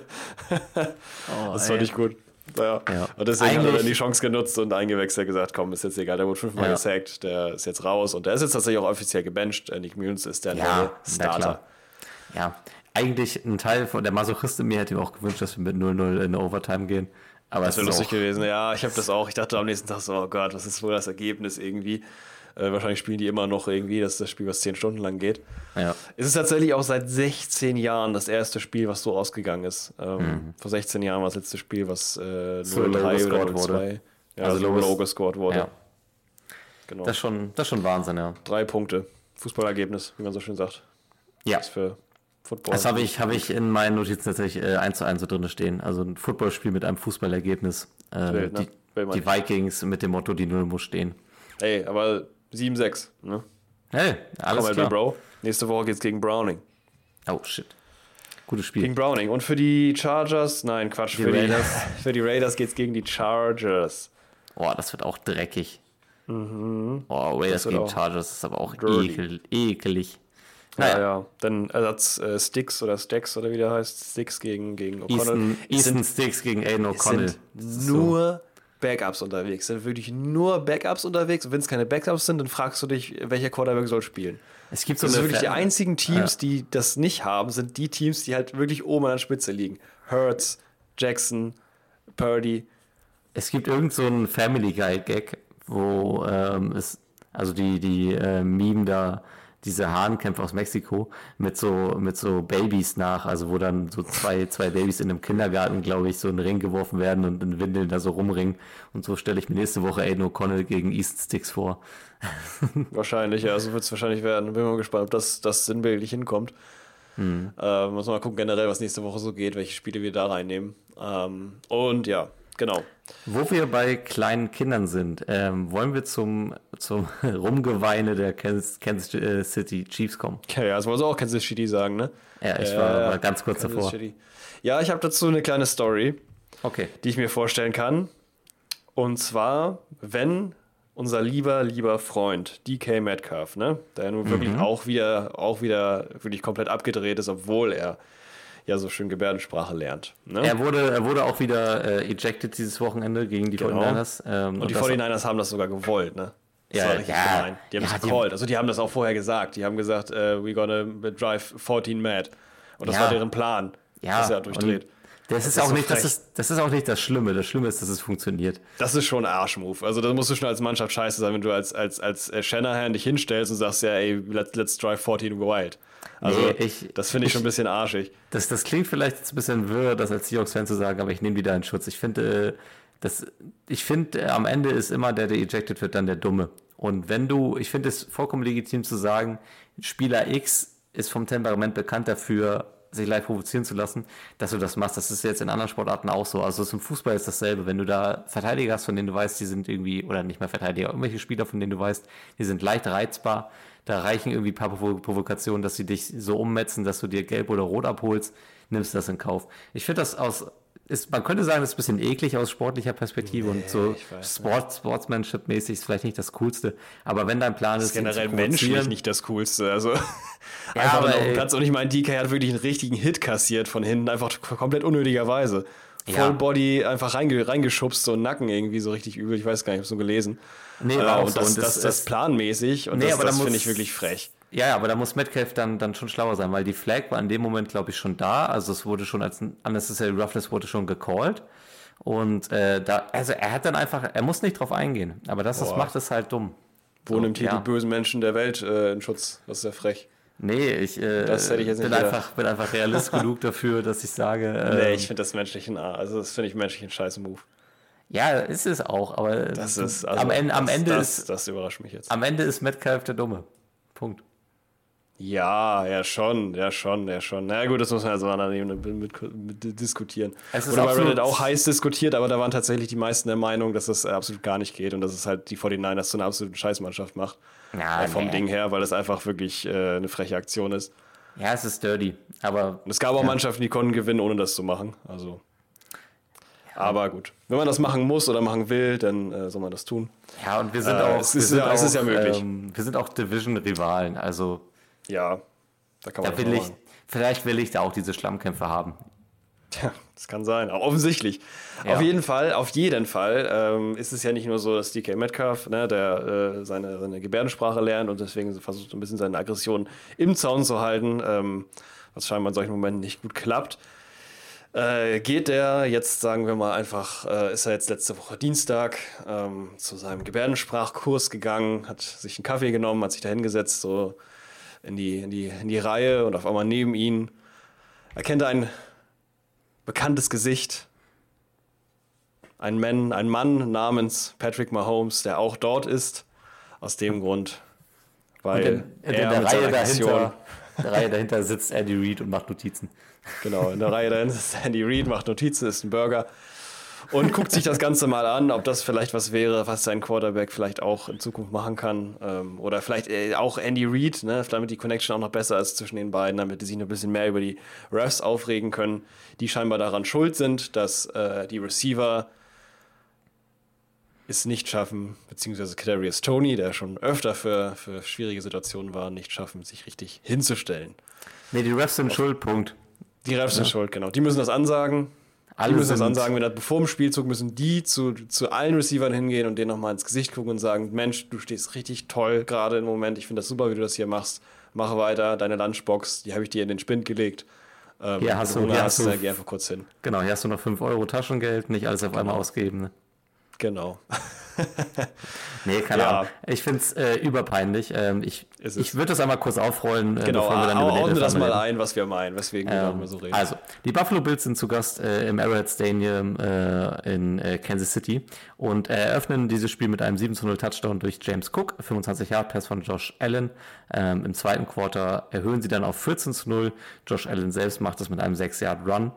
(laughs) Oh, das fand ey. ich gut. Ja. Ja. Und deswegen hat er Eigentlich- dann die Chance genutzt und eingewechselt gesagt, komm, ist jetzt egal, der wurde fünfmal Ja. gesackt, der ist jetzt raus und der ist jetzt tatsächlich auch offiziell gebencht. Äh, Nick Mullens ist der Ja, Starter. Ja, eigentlich ein Teil von der Masochist in mir hätte mir auch gewünscht, dass wir mit 0-0 in Overtime gehen. Aber Das es wäre lustig auch, gewesen. Ja, ich habe das auch. Ich dachte am nächsten Tag so, oh Gott, was ist wohl das Ergebnis irgendwie? Äh, wahrscheinlich spielen die immer noch irgendwie, das ist das Spiel, was 10 Stunden lang geht. ja. Es ist tatsächlich auch seit 16 Jahren das erste Spiel, was so ausgegangen ist. Ähm, Vor 16 Jahren war das letzte Spiel, was äh, So low 0-3 gescored oder wurde. 0-2. Ja, Also low low ges- gescored wurde. ja. Genau. Das, ist schon, das ist schon Wahnsinn, ja. Drei Punkte. Fußballergebnis, wie man so schön sagt. Ja, Das ist für Football. das habe ich, hab ich in meinen Notizen tatsächlich äh, 1 zu 1 so drin stehen. Also ein Footballspiel mit einem Fußballergebnis. Äh, Wild, ne? die, Will die Vikings mit dem Motto, die Null muss stehen. Ey, aber 7-6. Ne? Hey, alles Komm, klar. Bro. Nächste Woche geht's gegen Browning. Oh, shit. Gutes Spiel. Gegen Browning. Und für die Chargers, nein, Quatsch, Die für, die, Raiders. (laughs) für die Raiders geht's gegen die Chargers. Boah, das wird auch dreckig. Raiders Mhm. wird gegen auch Chargers ist aber auch ekel, ekelig. Ja, Naja, ja. Dann Ersatz äh, Sticks oder Stacks oder wie der heißt. Sticks gegen, gegen O'Connell. Easton, Sticks gegen Aiden es O'Connell. sind nur Backups unterwegs. Sind wirklich nur Backups unterwegs. Und wenn es keine Backups sind, dann fragst du dich, welcher Quarterback soll spielen. Es gibt so Das sind wirklich die Fan- einzigen Teams, die das nicht haben, sind die Teams, die halt wirklich oben an der Spitze liegen. Hurts, Jackson, Purdy. Es gibt irgend so einen Family Guy Gag, wo ähm, es, also die, die äh, Meme da, diese Hahnkämpfe aus Mexiko mit so, mit so Babys nach, also wo dann so zwei, zwei Babys in einem Kindergarten, glaube ich, so in den Ring geworfen werden und in Windeln da so rumringen. Und so stelle ich mir nächste Woche Aiden O'Connell gegen Easton Sticks vor. (laughs) Wahrscheinlich, ja, so wird es wahrscheinlich werden. Bin mal gespannt, ob das, das sinnbildlich hinkommt. Hm. Äh, muss mal gucken, generell, was nächste Woche so geht, welche Spiele wir da reinnehmen. Ähm, und ja, genau. Wo wir bei kleinen Kindern sind, ähm, wollen wir zum, zum (laughs) Rumgeweine der Kansas, Kansas äh, City Chiefs kommen. Ja, ja, das wollen sie auch Kansas City sagen, ne? Ja, ich war, ja. war ganz kurz Kansas davor. City. Ja, ich habe dazu eine kleine Story, Okay. die ich mir vorstellen kann. Und zwar, wenn unser lieber, lieber Freund DK Metcalf, ne, der nun wirklich Mhm. auch wieder, auch wieder wirklich komplett abgedreht ist, obwohl er ja so schön Gebärdensprache lernt. Ne? Er wurde, er wurde auch wieder äh, ejected dieses Wochenende gegen die Genau. 49ers. Ähm, Und die das- 49ers haben das sogar gewollt, ne? Das Ja, ja. gemein. Die haben Ja, das die- gecallt. Also die haben das auch vorher gesagt. Die haben gesagt, äh, we're gonna drive 14 mad. Und das Ja. war deren Plan. ja, dass er durchdreht. und Das, ist ist auch so nicht, das ist, das ist auch nicht das Schlimme. Das Schlimme ist, dass es funktioniert. Das ist schon ein Arschmove. Also da musst du schon als Mannschaft scheiße sein, wenn du als, als, als äh, Shanahan dich hinstellst und sagst, ja, ey, let's, let's drive 14 wild. Also Nee, ich- das finde ich ich- schon ein bisschen arschig. Das, das klingt vielleicht jetzt ein bisschen wirr, das als Seahawks-Fan zu sagen, aber ich nehme wieder in Schutz. Ich finde, äh, das, ich finde, äh, am Ende ist immer der, der ejected wird, dann der Dumme. Und wenn du, ich finde es vollkommen legitim zu sagen, Spieler X ist vom Temperament bekannt dafür, sich live provozieren zu lassen, dass du das machst. Das ist jetzt in anderen Sportarten auch so. Also zum Fußball ist dasselbe. Wenn du da Verteidiger hast, von denen du weißt, die sind irgendwie, oder nicht mehr Verteidiger, irgendwelche Spieler, von denen du weißt, die sind leicht reizbar, da reichen irgendwie ein paar Provo- Provokationen, dass sie dich so ummetzen, dass du dir gelb oder rot abholst, nimmst du das in Kauf. Ich finde das aus, ist, man könnte sagen, das ist ein bisschen eklig aus sportlicher Perspektive und so Sport, Sportsmanship-mäßig ist vielleicht nicht das Coolste. Aber wenn dein Plan ist, ihn zu Generell menschlich nicht das Coolste. Also (laughs) Ja, einfach aber ey- Platz. Und ich meine, DK hat wirklich einen richtigen Hit kassiert von hinten, einfach komplett unnötigerweise. Ja. Einfach reinge reingeschubst, so Nacken irgendwie so richtig übel. Ich weiß gar nicht, ich habe so gelesen. Nee, Äh, und so. das, Und das, das- das, planmäßig und Nee, das, das finde ich wirklich frech. Ja, aber da muss Metcalf dann, dann schon schlauer sein, weil die Flag war in dem Moment, glaube ich, schon da. Also es wurde schon als unnecessary roughness wurde schon gecallt. Und äh, da, also er hat dann einfach, er muss nicht drauf eingehen. Aber das, das macht es halt dumm. Wo nimmt hier ja. die bösen Menschen der Welt äh, in Schutz? Das ist ja frech. Nee, ich, äh, ich bin, einfach, bin einfach realist (laughs) genug dafür, dass ich sage, äh, Nee, ich finde das menschlichen, also das finde ich menschlichen scheiß Move. ja, ist es auch, aber Das ist, also, am Ende, am das, Ende das, ist, das überrascht mich jetzt. am Ende ist Metcalf der Dumme. Punkt. Ja, ja schon, ja schon, ja schon. Na gut, das muss man ja so an einer Ebene mit, mit, diskutieren. Es ist Wurde bei Reddit auch heiß diskutiert, aber da waren tatsächlich die meisten der Meinung, dass das absolut gar nicht geht und dass es halt die 49ers zu einer absoluten Scheißmannschaft macht. Ja, äh, vom nee. Ding her, weil das einfach wirklich äh, eine freche Aktion ist. Ja, es ist dirty, aber Und es gab auch Mannschaften, die konnten gewinnen, ohne das zu machen. Also, Aber gut, wenn man das machen muss oder machen will, dann äh, soll man das tun. Ja, und wir sind Äh, auch, es ist ja- es auch, ist ja möglich. Ähm, wir sind auch Division-Rivalen, also Ja, da kann man da will ich, vielleicht will ich da auch diese Schlammkämpfe haben. Tja, das kann sein, aber offensichtlich. Ja. Auf jeden Fall, auf jeden Fall ähm, ist es ja nicht nur so, dass DK Metcalf, ne, der äh, seine, seine Gebärdensprache lernt und deswegen so versucht, ein bisschen seine Aggression im Zaun zu halten, ähm, was scheinbar in solchen Momenten nicht gut klappt. Äh, geht er jetzt, sagen wir mal einfach, äh, ist er jetzt letzte Woche Dienstag ähm, zu seinem Gebärdensprachkurs gegangen, hat sich einen Kaffee genommen, hat sich da hingesetzt, so in die, in, die, in die Reihe und auf einmal neben ihn erkennt er ein bekanntes Gesicht. Ein Mann, ein Mann namens Patrick Mahomes, der auch dort ist. Aus dem Grund, weil in, in, er der mit Reihe dahinter, in der Reihe dahinter sitzt Andy Reid und macht Notizen. Genau, in der Reihe dahin ist Andy Reid, macht Notizen, isst einen Burger und guckt sich das Ganze mal an, ob das vielleicht was wäre, was sein Quarterback vielleicht auch in Zukunft machen kann. Ähm, oder vielleicht äh, auch Andy Reid, ne, damit die Connection auch noch besser ist zwischen den beiden, damit die sich noch ein bisschen mehr über die Refs aufregen können, die scheinbar daran schuld sind, dass äh, die Receiver es nicht schaffen, beziehungsweise Kadarius Tony, der schon öfter für, für schwierige Situationen war, nicht schaffen, sich richtig hinzustellen. Nee, die Refs sind schuld, Punkt. Die Refs sind schuld, genau. Die müssen das ansagen. Alle die müssen das ansagen, wenn das bevor dem Spielzug müssen die zu, zu allen Receivern hingehen und denen nochmal ins Gesicht gucken und sagen, Mensch, du stehst richtig toll gerade im Moment. Ich finde das super, wie du das hier machst. Mach weiter, deine Lunchbox, die habe ich dir in den Spind gelegt. Ähm, Hier hast du- hier hast, du- geh einfach kurz hin. Genau, hier hast du noch 5 Euro Taschengeld, nicht alles auf einmal ausgeben. Ne? Genau. (laughs) (laughs) Nee, keine Ja. Ahnung. Ich finde es äh, überpeinlich. Ähm, ich Ist ich würde das einmal kurz aufrollen, äh, Genau, bevor wir dann über den ordne das mal reden. ein, was wir meinen, weswegen wir Ähm, darüber so reden. Also, die Buffalo Bills sind zu Gast äh, im Arrowhead Stadium äh, in äh, Kansas City und äh, eröffnen dieses Spiel mit einem 7 0 Touchdown durch James Cook, 25 Yard Pass von Josh Allen. Ähm, Im zweiten Quarter erhöhen sie dann auf 14 zu 0. Josh Allen selbst macht es mit einem 6 Yard Run.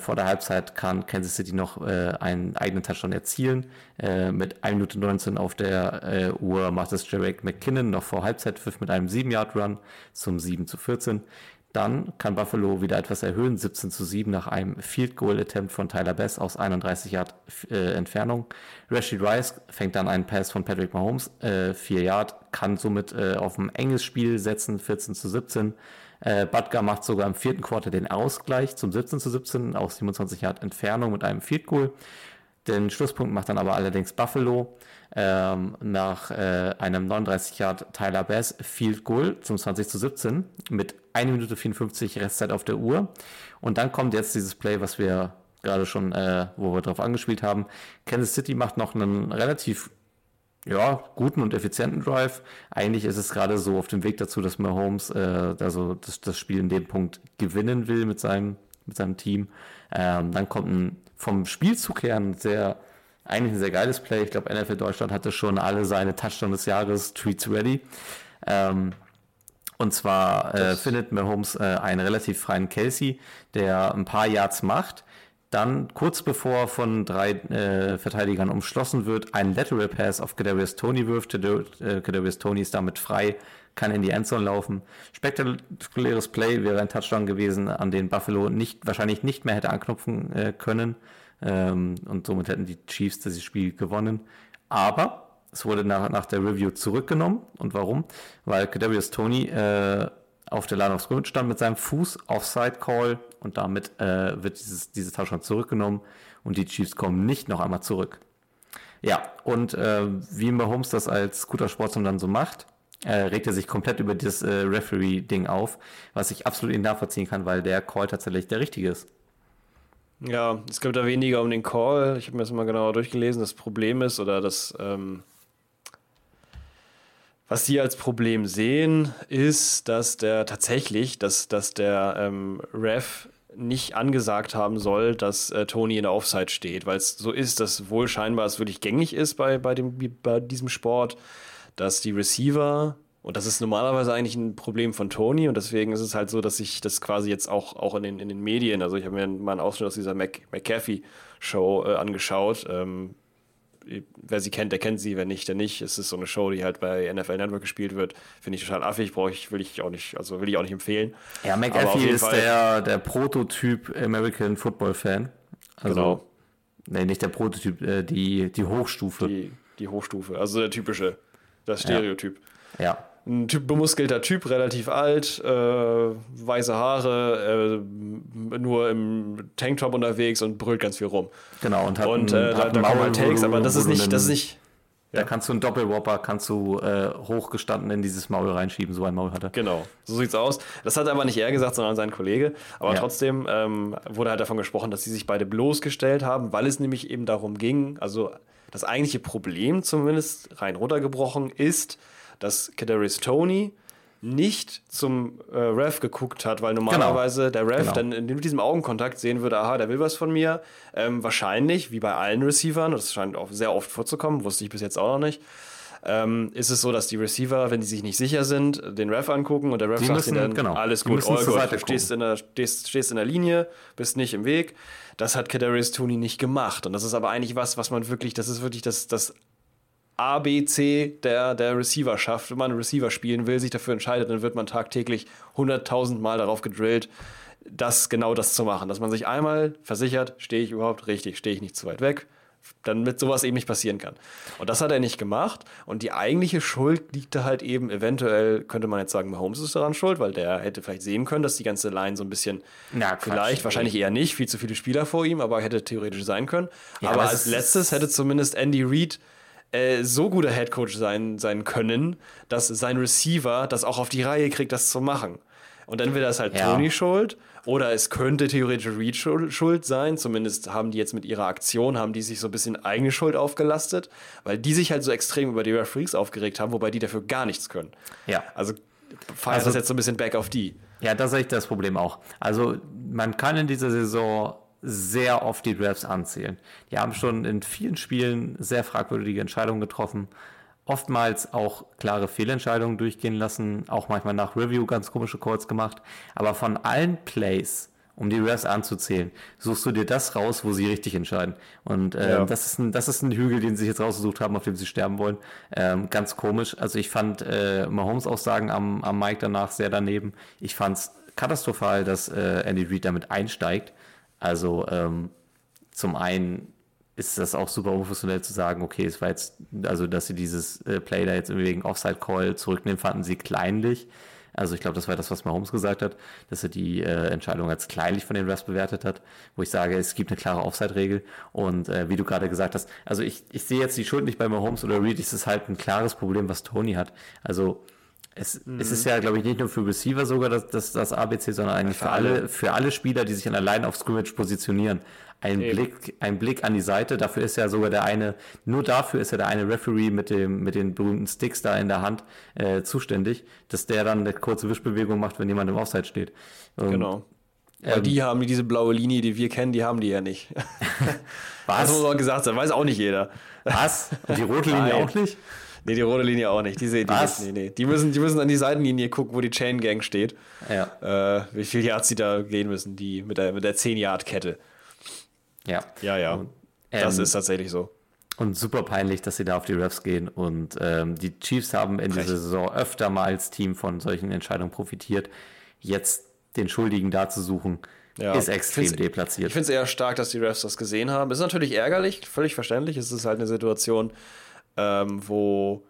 Vor der Halbzeit kann Kansas City noch einen eigenen Touchdown erzielen. Mit 1 Minute 19 auf der äh, Uhr macht es Jarek McKinnon noch vor Halbzeitpfiff mit einem 7 Yard Run zum 7 zu 14. Dann kann Buffalo wieder etwas erhöhen, 17 zu 7 nach einem Field Goal Attempt von Tyler Bass aus 31 Yard äh, Entfernung. Rashid Rice fängt dann einen Pass von Patrick Mahomes, äh, 4 Yard, kann somit äh, auf ein enges Spiel setzen, 14 zu 17. Äh, Butker macht sogar im vierten Quarter den Ausgleich zum 17 zu 17 aus 27 Yard Entfernung mit einem Field Goal. Den Schlusspunkt macht dann aber allerdings Buffalo ähm, nach äh, einem 39 Yard Tyler Bass Field Goal zum 20 zu 17 mit 1 Minute 54 Restzeit auf der Uhr. Und dann kommt jetzt dieses Play, was wir gerade schon, äh, wo wir drauf angespielt haben. Kansas City macht noch einen relativ ja, guten und effizienten Drive. Eigentlich ist es gerade so auf dem Weg dazu, dass Mahomes äh, also das, das Spiel in dem Punkt gewinnen will mit seinem, mit seinem Team. Ähm, dann kommt ein, vom Spielzug her ein sehr, eigentlich ein sehr geiles Play. Ich glaube, NFL Deutschland hatte schon alle seine Touchdown des Jahres Tweets ready. Ähm, und zwar äh, findet Mahomes äh, einen relativ freien Kelsey, der ein paar Yards macht. Dann kurz bevor von drei äh, Verteidigern umschlossen wird, einen Lateral Pass auf Kadarius Tony wirft. Äh, Kadarius Tony ist damit frei, kann in die Endzone laufen. Spektakuläres Play wäre ein Touchdown gewesen, an den Buffalo nicht, wahrscheinlich nicht mehr hätte anknüpfen äh, können. Ähm, und somit hätten die Chiefs dieses Spiel gewonnen. Aber es wurde nach, nach der Review zurückgenommen. Und warum? Weil Kadarius Tony äh, auf der Line of Scrimmage stand mit seinem Fuß, Offside Call und damit äh, wird dieses, diese Touchdown zurückgenommen und die Chiefs kommen nicht noch einmal zurück. Ja, und äh, wie Mahomes das als guter Sportsmann dann so macht, äh, regt er sich komplett über das äh, Referee-Ding auf, was ich absolut nicht nachvollziehen kann, weil der Call tatsächlich der richtige ist. Ja, es geht da weniger um den Call. Ich habe mir das mal genauer durchgelesen. Das Problem ist, oder das, ähm, was sie als Problem sehen, ist, dass der tatsächlich, dass, dass der ähm, Ref nicht angesagt haben soll, dass äh, Tony in der Offside steht, weil es so ist, dass wohl scheinbar es wirklich gängig ist bei, bei, dem, bei diesem Sport, dass die Receiver, und das ist normalerweise eigentlich ein Problem von Tony, und deswegen ist es halt so, dass sich das quasi jetzt auch, auch in, den, in den Medien, also ich habe mir mal einen Ausschnitt aus dieser Mac, McAfee-Show äh, angeschaut. Ähm, wer sie kennt, der kennt sie, wer nicht, der nicht. Es ist so eine Show, die halt bei NFL Network gespielt wird. Finde ich total affig, brauche ich, will ich auch nicht, also will ich auch nicht empfehlen. Ja, McAfee ist Fall- der, der Prototyp American Football Fan. Also, Genau. nee, nicht der Prototyp, äh, die, die Hochstufe. Die, die Hochstufe, also der typische, das Stereotyp. ja. Ein typ, bemuskelter Typ, relativ alt, äh, weiße Haare, äh, nur im Tanktop unterwegs und brüllt ganz viel rum. Genau, und hat Und ein- äh, da, hat da kommen wo Takes, aber das ist nicht, das ist einen- nicht, Da Ja. kannst du einen Doppelwhopper, kannst du äh, hochgestanden in dieses Maul reinschieben, so ein Maul hat er. Genau, so sieht's aus. Das hat aber nicht er gesagt, sondern sein Kollege. Aber Ja. trotzdem ähm, wurde halt davon gesprochen, dass sie sich beide bloßgestellt haben, weil es nämlich eben darum ging, also das eigentliche Problem zumindest rein runtergebrochen ist, dass Kadarius Tony nicht zum äh, Ref geguckt hat, weil normalerweise der Ref Genau. dann in, mit diesem Augenkontakt sehen würde, aha, der will was von mir. Ähm, wahrscheinlich, wie bei allen Receivern, das scheint auch sehr oft vorzukommen, wusste ich bis jetzt auch noch nicht, ähm, ist es so, dass die Receiver, wenn die sich nicht sicher sind, den Ref angucken und der Ref Die sagt müssen- ihnen genau, alles gut, Gott, Seite du stehst in, der, stehst, stehst in der Linie, bist nicht im Weg. Das hat Kadarius Tooney nicht gemacht. Und das ist aber eigentlich was, was man wirklich, das ist wirklich das, das ABC der, der Receiver schafft. Wenn man einen Receiver spielen will, sich dafür entscheidet, dann wird man tagtäglich 100.000 Mal darauf gedrillt, das genau das zu machen. Dass man sich einmal versichert, stehe ich überhaupt richtig, stehe ich nicht zu weit weg, damit sowas eben nicht passieren kann. Und das hat er nicht gemacht. Und die eigentliche Schuld liegt da halt eben eventuell, könnte man jetzt sagen, Mahomes ist daran schuld, weil der hätte vielleicht sehen können, dass die ganze Line so ein bisschen, Na, Quatsch, vielleicht, ey. wahrscheinlich eher nicht, viel zu viele Spieler vor ihm, aber hätte theoretisch sein können. Ja, aber als es- letztes hätte zumindest Andy Reid äh, so guter Headcoach sein, sein können, dass sein Receiver das auch auf die Reihe kriegt, das zu machen. Und dann wäre das halt Ja. Tony schuld oder es könnte theoretisch Reed schuld, sein. Zumindest haben die jetzt mit ihrer Aktion, haben die sich so ein bisschen eigene Schuld aufgelastet, weil die sich halt so extrem über die Referees aufgeregt haben, wobei die dafür gar nichts können. Ja. Also feiert Also- das jetzt so ein bisschen back auf die. Ja, da sehe ich das Problem auch. Also man kann in dieser Saison sehr oft die Drafts anzählen. Die haben schon in vielen Spielen sehr fragwürdige Entscheidungen getroffen. Oftmals auch klare Fehlentscheidungen durchgehen lassen, auch manchmal nach Review ganz komische Calls gemacht. Aber von allen Plays, um die Refs anzuzählen, suchst du dir das raus, wo sie richtig entscheiden. Und äh, Ja. das, ist ein, das ist ein Hügel, den sie sich jetzt rausgesucht haben, auf dem sie sterben wollen. Ähm, ganz komisch. Also ich fand äh, Mahomes Aussagen am, am Mike danach sehr daneben. Ich fand es katastrophal, dass äh, Andy Reid damit einsteigt. Also ähm, zum einen ist das auch super unprofessionell zu sagen, okay, es war jetzt, also dass sie dieses äh, Play da jetzt irgendwie wegen Offside Call zurücknehmen, fanden sie kleinlich. Also ich glaube, das war das, was Mahomes gesagt hat, dass er die äh, Entscheidung als kleinlich von den Refs bewertet hat, wo ich sage, es gibt eine klare Offside-Regel und äh, wie du gerade gesagt hast, also ich, ich sehe jetzt die Schuld nicht bei Mahomes oder Reed, es ist halt ein klares Problem, was Tony hat. Also es, es ist ja, glaube ich, nicht nur für Receiver sogar das, das, das ABC, sondern eigentlich für alle, für alle Spieler, die sich an allein auf Scrimmage positionieren. Ein Eben. Blick, ein Blick an die Seite, dafür ist ja sogar der eine, nur dafür ist ja der eine Referee mit dem, mit den berühmten Sticks da in der Hand äh, zuständig, dass der dann eine kurze Wischbewegung macht, wenn jemand im Offside steht. Und, Genau. Weil Ähm, die haben diese blaue Linie, die wir kennen, die haben die ja nicht. (laughs) Was? Das muss auch gesagt sein, weiß auch nicht jeder. Was? Und die rote Linie auch nicht? Nee, die rote Linie auch nicht. Die sehen die. Nee, nee. Die müssen, die müssen an die Seitenlinie gucken, wo die Chain Gang steht. Ja. Äh, wie viel Yards sie da gehen müssen, die mit der, mit der 10-Yard-Kette. Ja. Ja, ja. Und, das ähm, ist tatsächlich so. Und super peinlich, dass sie da auf die Refs gehen. Und ähm, die Chiefs haben in dieser Saison öfter mal als Team von solchen Entscheidungen profitiert. Jetzt den Schuldigen da zu suchen, Ja. ist extrem Ich deplatziert. Ich finde es eher stark, dass die Refs das gesehen haben. Ist natürlich ärgerlich, völlig verständlich. Es ist halt eine Situation, ähm, wo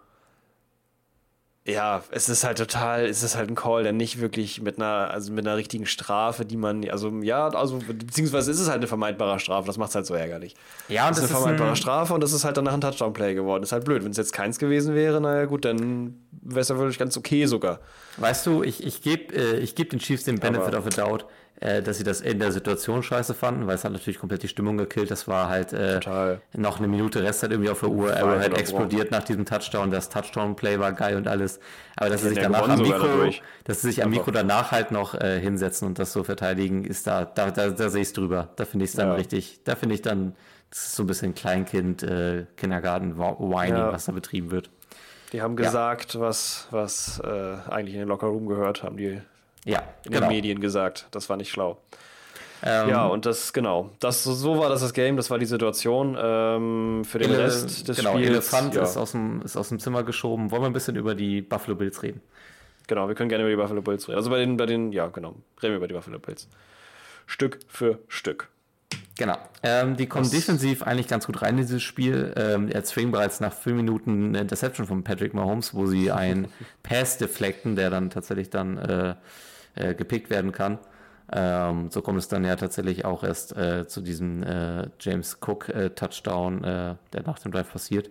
ja, es ist halt total, es ist halt ein Call, der nicht wirklich mit einer, also mit einer richtigen Strafe, die man, also ja, also beziehungsweise ist es halt eine vermeidbare Strafe, das macht es halt so ärgerlich. ja, und Das ist das eine ist vermeidbare ein, Strafe und das ist halt danach ein Touchdown-Play geworden. Ist halt blöd. Wenn es jetzt keins gewesen wäre, naja gut, dann wäre es ja wirklich ganz okay sogar. weißt du, ich, ich gebe äh, ich geb den Chiefs den Benefit Aber- of a Doubt, äh, dass sie das in der Situation scheiße fanden, weil es hat natürlich komplett die Stimmung gekillt. Das war halt äh, noch eine Minute Restzeit irgendwie auf der Uhr. Arrowhead explodiert nach diesem Touchdown. Das Touchdown-Play war geil und alles. Aber dass sie sich ja danach am Mikro, dass sie sich am Mikro danach halt noch äh, hinsetzen und das so verteidigen, ist da, da, da, da sehe ich es drüber. Da finde ich es dann Ja. richtig, da finde ich dann, das ist so ein bisschen Kleinkind, äh, Kindergarten, Whining, Ja. was da betrieben wird. Die haben gesagt, was, was äh, eigentlich in den Lockerroom gehört, haben die Ja, in genau. den Medien gesagt. Das war nicht schlau. Ähm, Ja, und das, genau. Das, so war das das Game, das war die Situation. Ähm, für den Ele Rest des genau, Spiels. Elefant ja, ist, aus dem, ist aus dem Zimmer geschoben. Wollen wir ein bisschen über die Buffalo Bills reden? genau, wir können gerne über die Buffalo Bills reden. Also bei den, bei den, ja, genau. Reden wir über die Buffalo Bills. Stück für Stück. Genau. Ähm, die kommen Was- defensiv eigentlich ganz gut rein in dieses Spiel. Ähm, er zwingt bereits nach fünf Minuten eine Interception von Patrick Mahomes, wo sie einen (laughs) Pass deflecten, der dann tatsächlich dann äh, äh, gepickt werden kann. Ähm, so kommt es dann ja tatsächlich auch erst äh, zu diesem äh, James Cook äh, Touchdown, äh, der nach dem Drive passiert.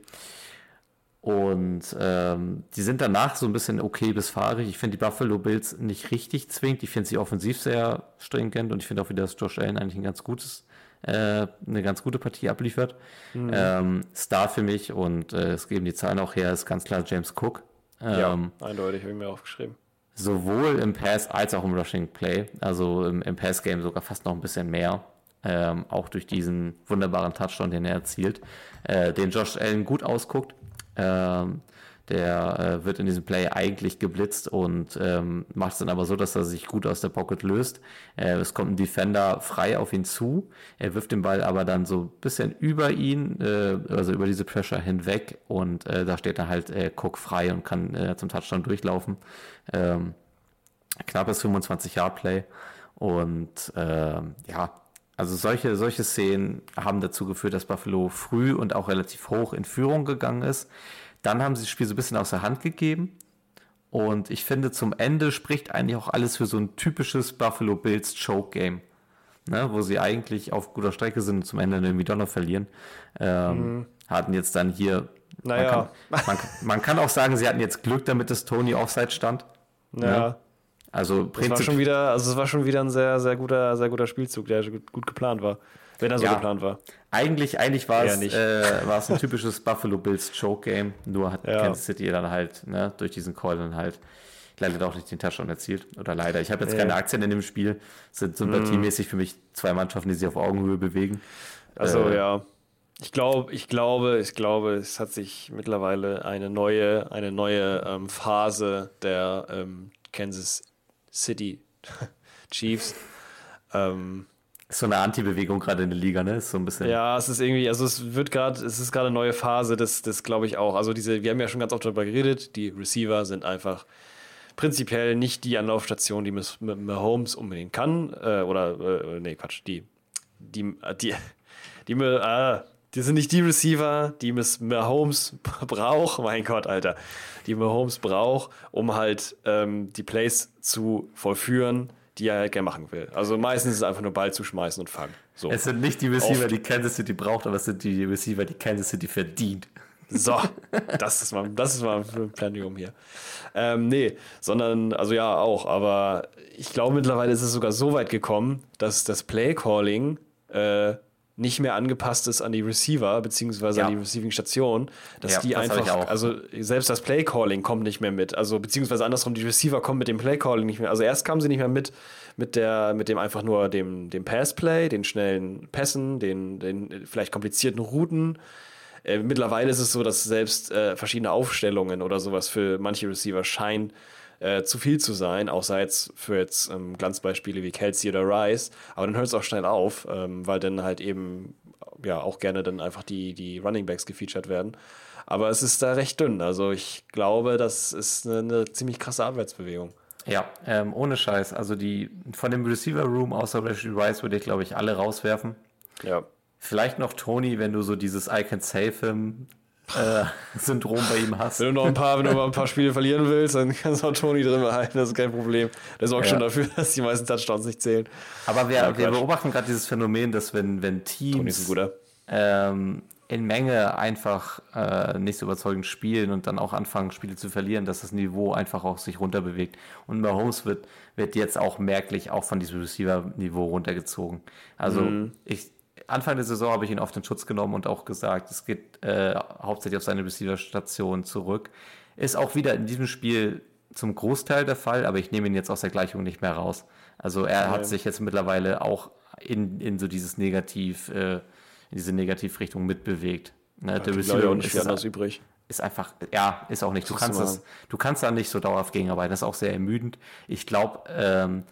Und ähm, die sind danach so ein bisschen okay bis fahrig. Ich finde die Buffalo Bills nicht richtig zwingend. Ich finde sie offensiv sehr stringent und ich finde auch wieder, dass Josh Allen eigentlich ein ganz gutes, äh, eine ganz gute Partie abliefert. Ähm, Star für mich und äh, es geben die Zahlen auch her, ist ganz klar James Cook. Ähm, ja, eindeutig, habe ich mir aufgeschrieben. Sowohl im Pass als auch im Rushing Play, also im, im Pass-Game sogar fast noch ein bisschen mehr. Ähm, auch durch diesen wunderbaren Touchdown, den er erzielt, äh, den Josh Allen gut ausguckt. Ähm, der äh, wird in diesem Play eigentlich geblitzt und ähm, macht es dann aber so, dass er sich gut aus der Pocket löst. Äh, es kommt ein Defender frei auf ihn zu. Er wirft den Ball aber dann so ein bisschen über ihn, äh, also über diese Pressure hinweg und äh, da steht dann halt äh, Cook frei und kann äh, zum Touchdown durchlaufen. Ähm, knappes 25-Yard-Play und ähm, ja, also solche, solche Szenen haben dazu geführt, dass Buffalo früh und auch relativ hoch in Führung gegangen ist. Dann haben sie das Spiel so ein bisschen aus der Hand gegeben. Und ich finde, zum Ende spricht eigentlich auch alles für so ein typisches Buffalo Bills Choke Game. Ne, wo sie eigentlich auf guter Strecke sind und zum Ende irgendwie noch verlieren. Ähm, Hatten jetzt dann hier. Naja. Man kann, man, man kann auch sagen, sie hatten jetzt Glück damit, dass Tony Offside stand. Ja, Also das war schon wieder, also es war schon wieder ein sehr, sehr guter, sehr guter Spielzug, der gut, gut geplant war. Wenn er so Ja. geplant war. Eigentlich, eigentlich war, es, äh, war es ein typisches Buffalo Bills Choke Game. Nur hat Ja. Kansas City dann halt ne, durch diesen Call dann halt leider doch nicht den Touchdown erzielt. Oder leider. Ich habe jetzt. Mhm. keine Aktien in dem Spiel. Sind sympathiemäßig für mich zwei Mannschaften, die sich auf Augenhöhe bewegen. Also Äh, ja. Ich glaube, ich glaube, ich glaube, es hat sich mittlerweile eine neue, eine neue ähm, Phase der ähm, Kansas City (laughs) Chiefs. Ähm, So eine Anti-Bewegung gerade in der Liga, ne? Ist so ein bisschen. ja, es ist irgendwie, also es wird gerade, es ist gerade eine neue Phase, das, das glaube ich auch. Also diese, wir haben ja schon ganz oft darüber geredet, die Receiver sind einfach prinzipiell nicht die Anlaufstation, die Mahomes unbedingt kann. Äh, oder, äh, nee, Quatsch, die, die, die, die, die, äh, die sind nicht die Receiver, die Miss Mahomes (laughs) braucht, mein Gott, Alter, die Mahomes braucht, um halt ähm, die Plays zu vollführen, die er halt gerne machen will. Also meistens ist es einfach nur Ball zu schmeißen und fangen. So. Es sind nicht die Receiver, Oft. die Kansas City braucht, aber es sind die Receiver, die Kansas City verdient. So, das ist mal, das ist mal ein Planium hier. Ähm, nee, sondern, also ja, auch, aber ich glaube, mittlerweile ist es sogar so weit gekommen, dass das Play-Calling äh, nicht mehr angepasst ist an die Receiver, beziehungsweise Ja. an die Receiving-Station, dass Ja, die das einfach, also selbst das Play-Calling kommt nicht mehr mit, also beziehungsweise andersrum, die Receiver kommen mit dem Play-Calling nicht mehr, also erst kamen sie nicht mehr mit, mit der, mit dem einfach nur dem, dem Pass-Play, den schnellen Pässen, den, den vielleicht komplizierten Routen, äh, mittlerweile ist es so, dass selbst äh, verschiedene Aufstellungen oder sowas für manche Receiver scheinen äh, zu viel zu sein, außer jetzt für jetzt ähm, Glanzbeispiele wie Kelsey oder Rice. Aber dann hört es auch schnell auf, ähm, weil dann halt eben ja auch gerne dann einfach die, die Running Backs gefeatured werden. Aber es ist da recht dünn. Also ich glaube, das ist eine, eine ziemlich krasse Abwärtsbewegung. Ja, ähm, ohne Scheiß. Also die von dem Receiver Room außer Rashid Rice würde ich, glaube ich, alle rauswerfen. Ja. Vielleicht noch Tony, wenn du so dieses I can save him äh, Syndrom bei ihm hast. Wenn du noch ein paar, wenn du mal ein paar Spiele verlieren willst, dann kannst du auch Tony drin behalten, das ist kein Problem. Der sorgt Ja. schon dafür, dass die meisten Touchdowns nicht zählen. Aber wir, Ja, wir beobachten gerade dieses Phänomen, dass wenn, wenn Teams ähm, in Menge einfach äh, nicht so überzeugend spielen und dann auch anfangen, Spiele zu verlieren, dass das Niveau einfach auch sich runterbewegt. Und Mahomes wird, wird jetzt auch merklich auch von diesem Receiver-Niveau runtergezogen. Also Mhm. ich, Anfang der Saison habe ich ihn auf den Schutz genommen und auch gesagt, es geht äh, hauptsächlich auf seine Receiver-Station zurück. Ist auch wieder in diesem Spiel zum Großteil der Fall, aber ich nehme ihn jetzt aus der Gleichung nicht mehr raus. Also er hat Ja. sich jetzt mittlerweile auch in, in so dieses Negativ, äh, in diese Negativrichtung mitbewegt. Ne, der Receiver viel ist, anders übrig. ist einfach, ja, ist auch nicht. Du kannst du das, du kannst da nicht so dauerhaft gegenarbeiten. Das ist auch sehr ermüdend. Ich glaube, ähm,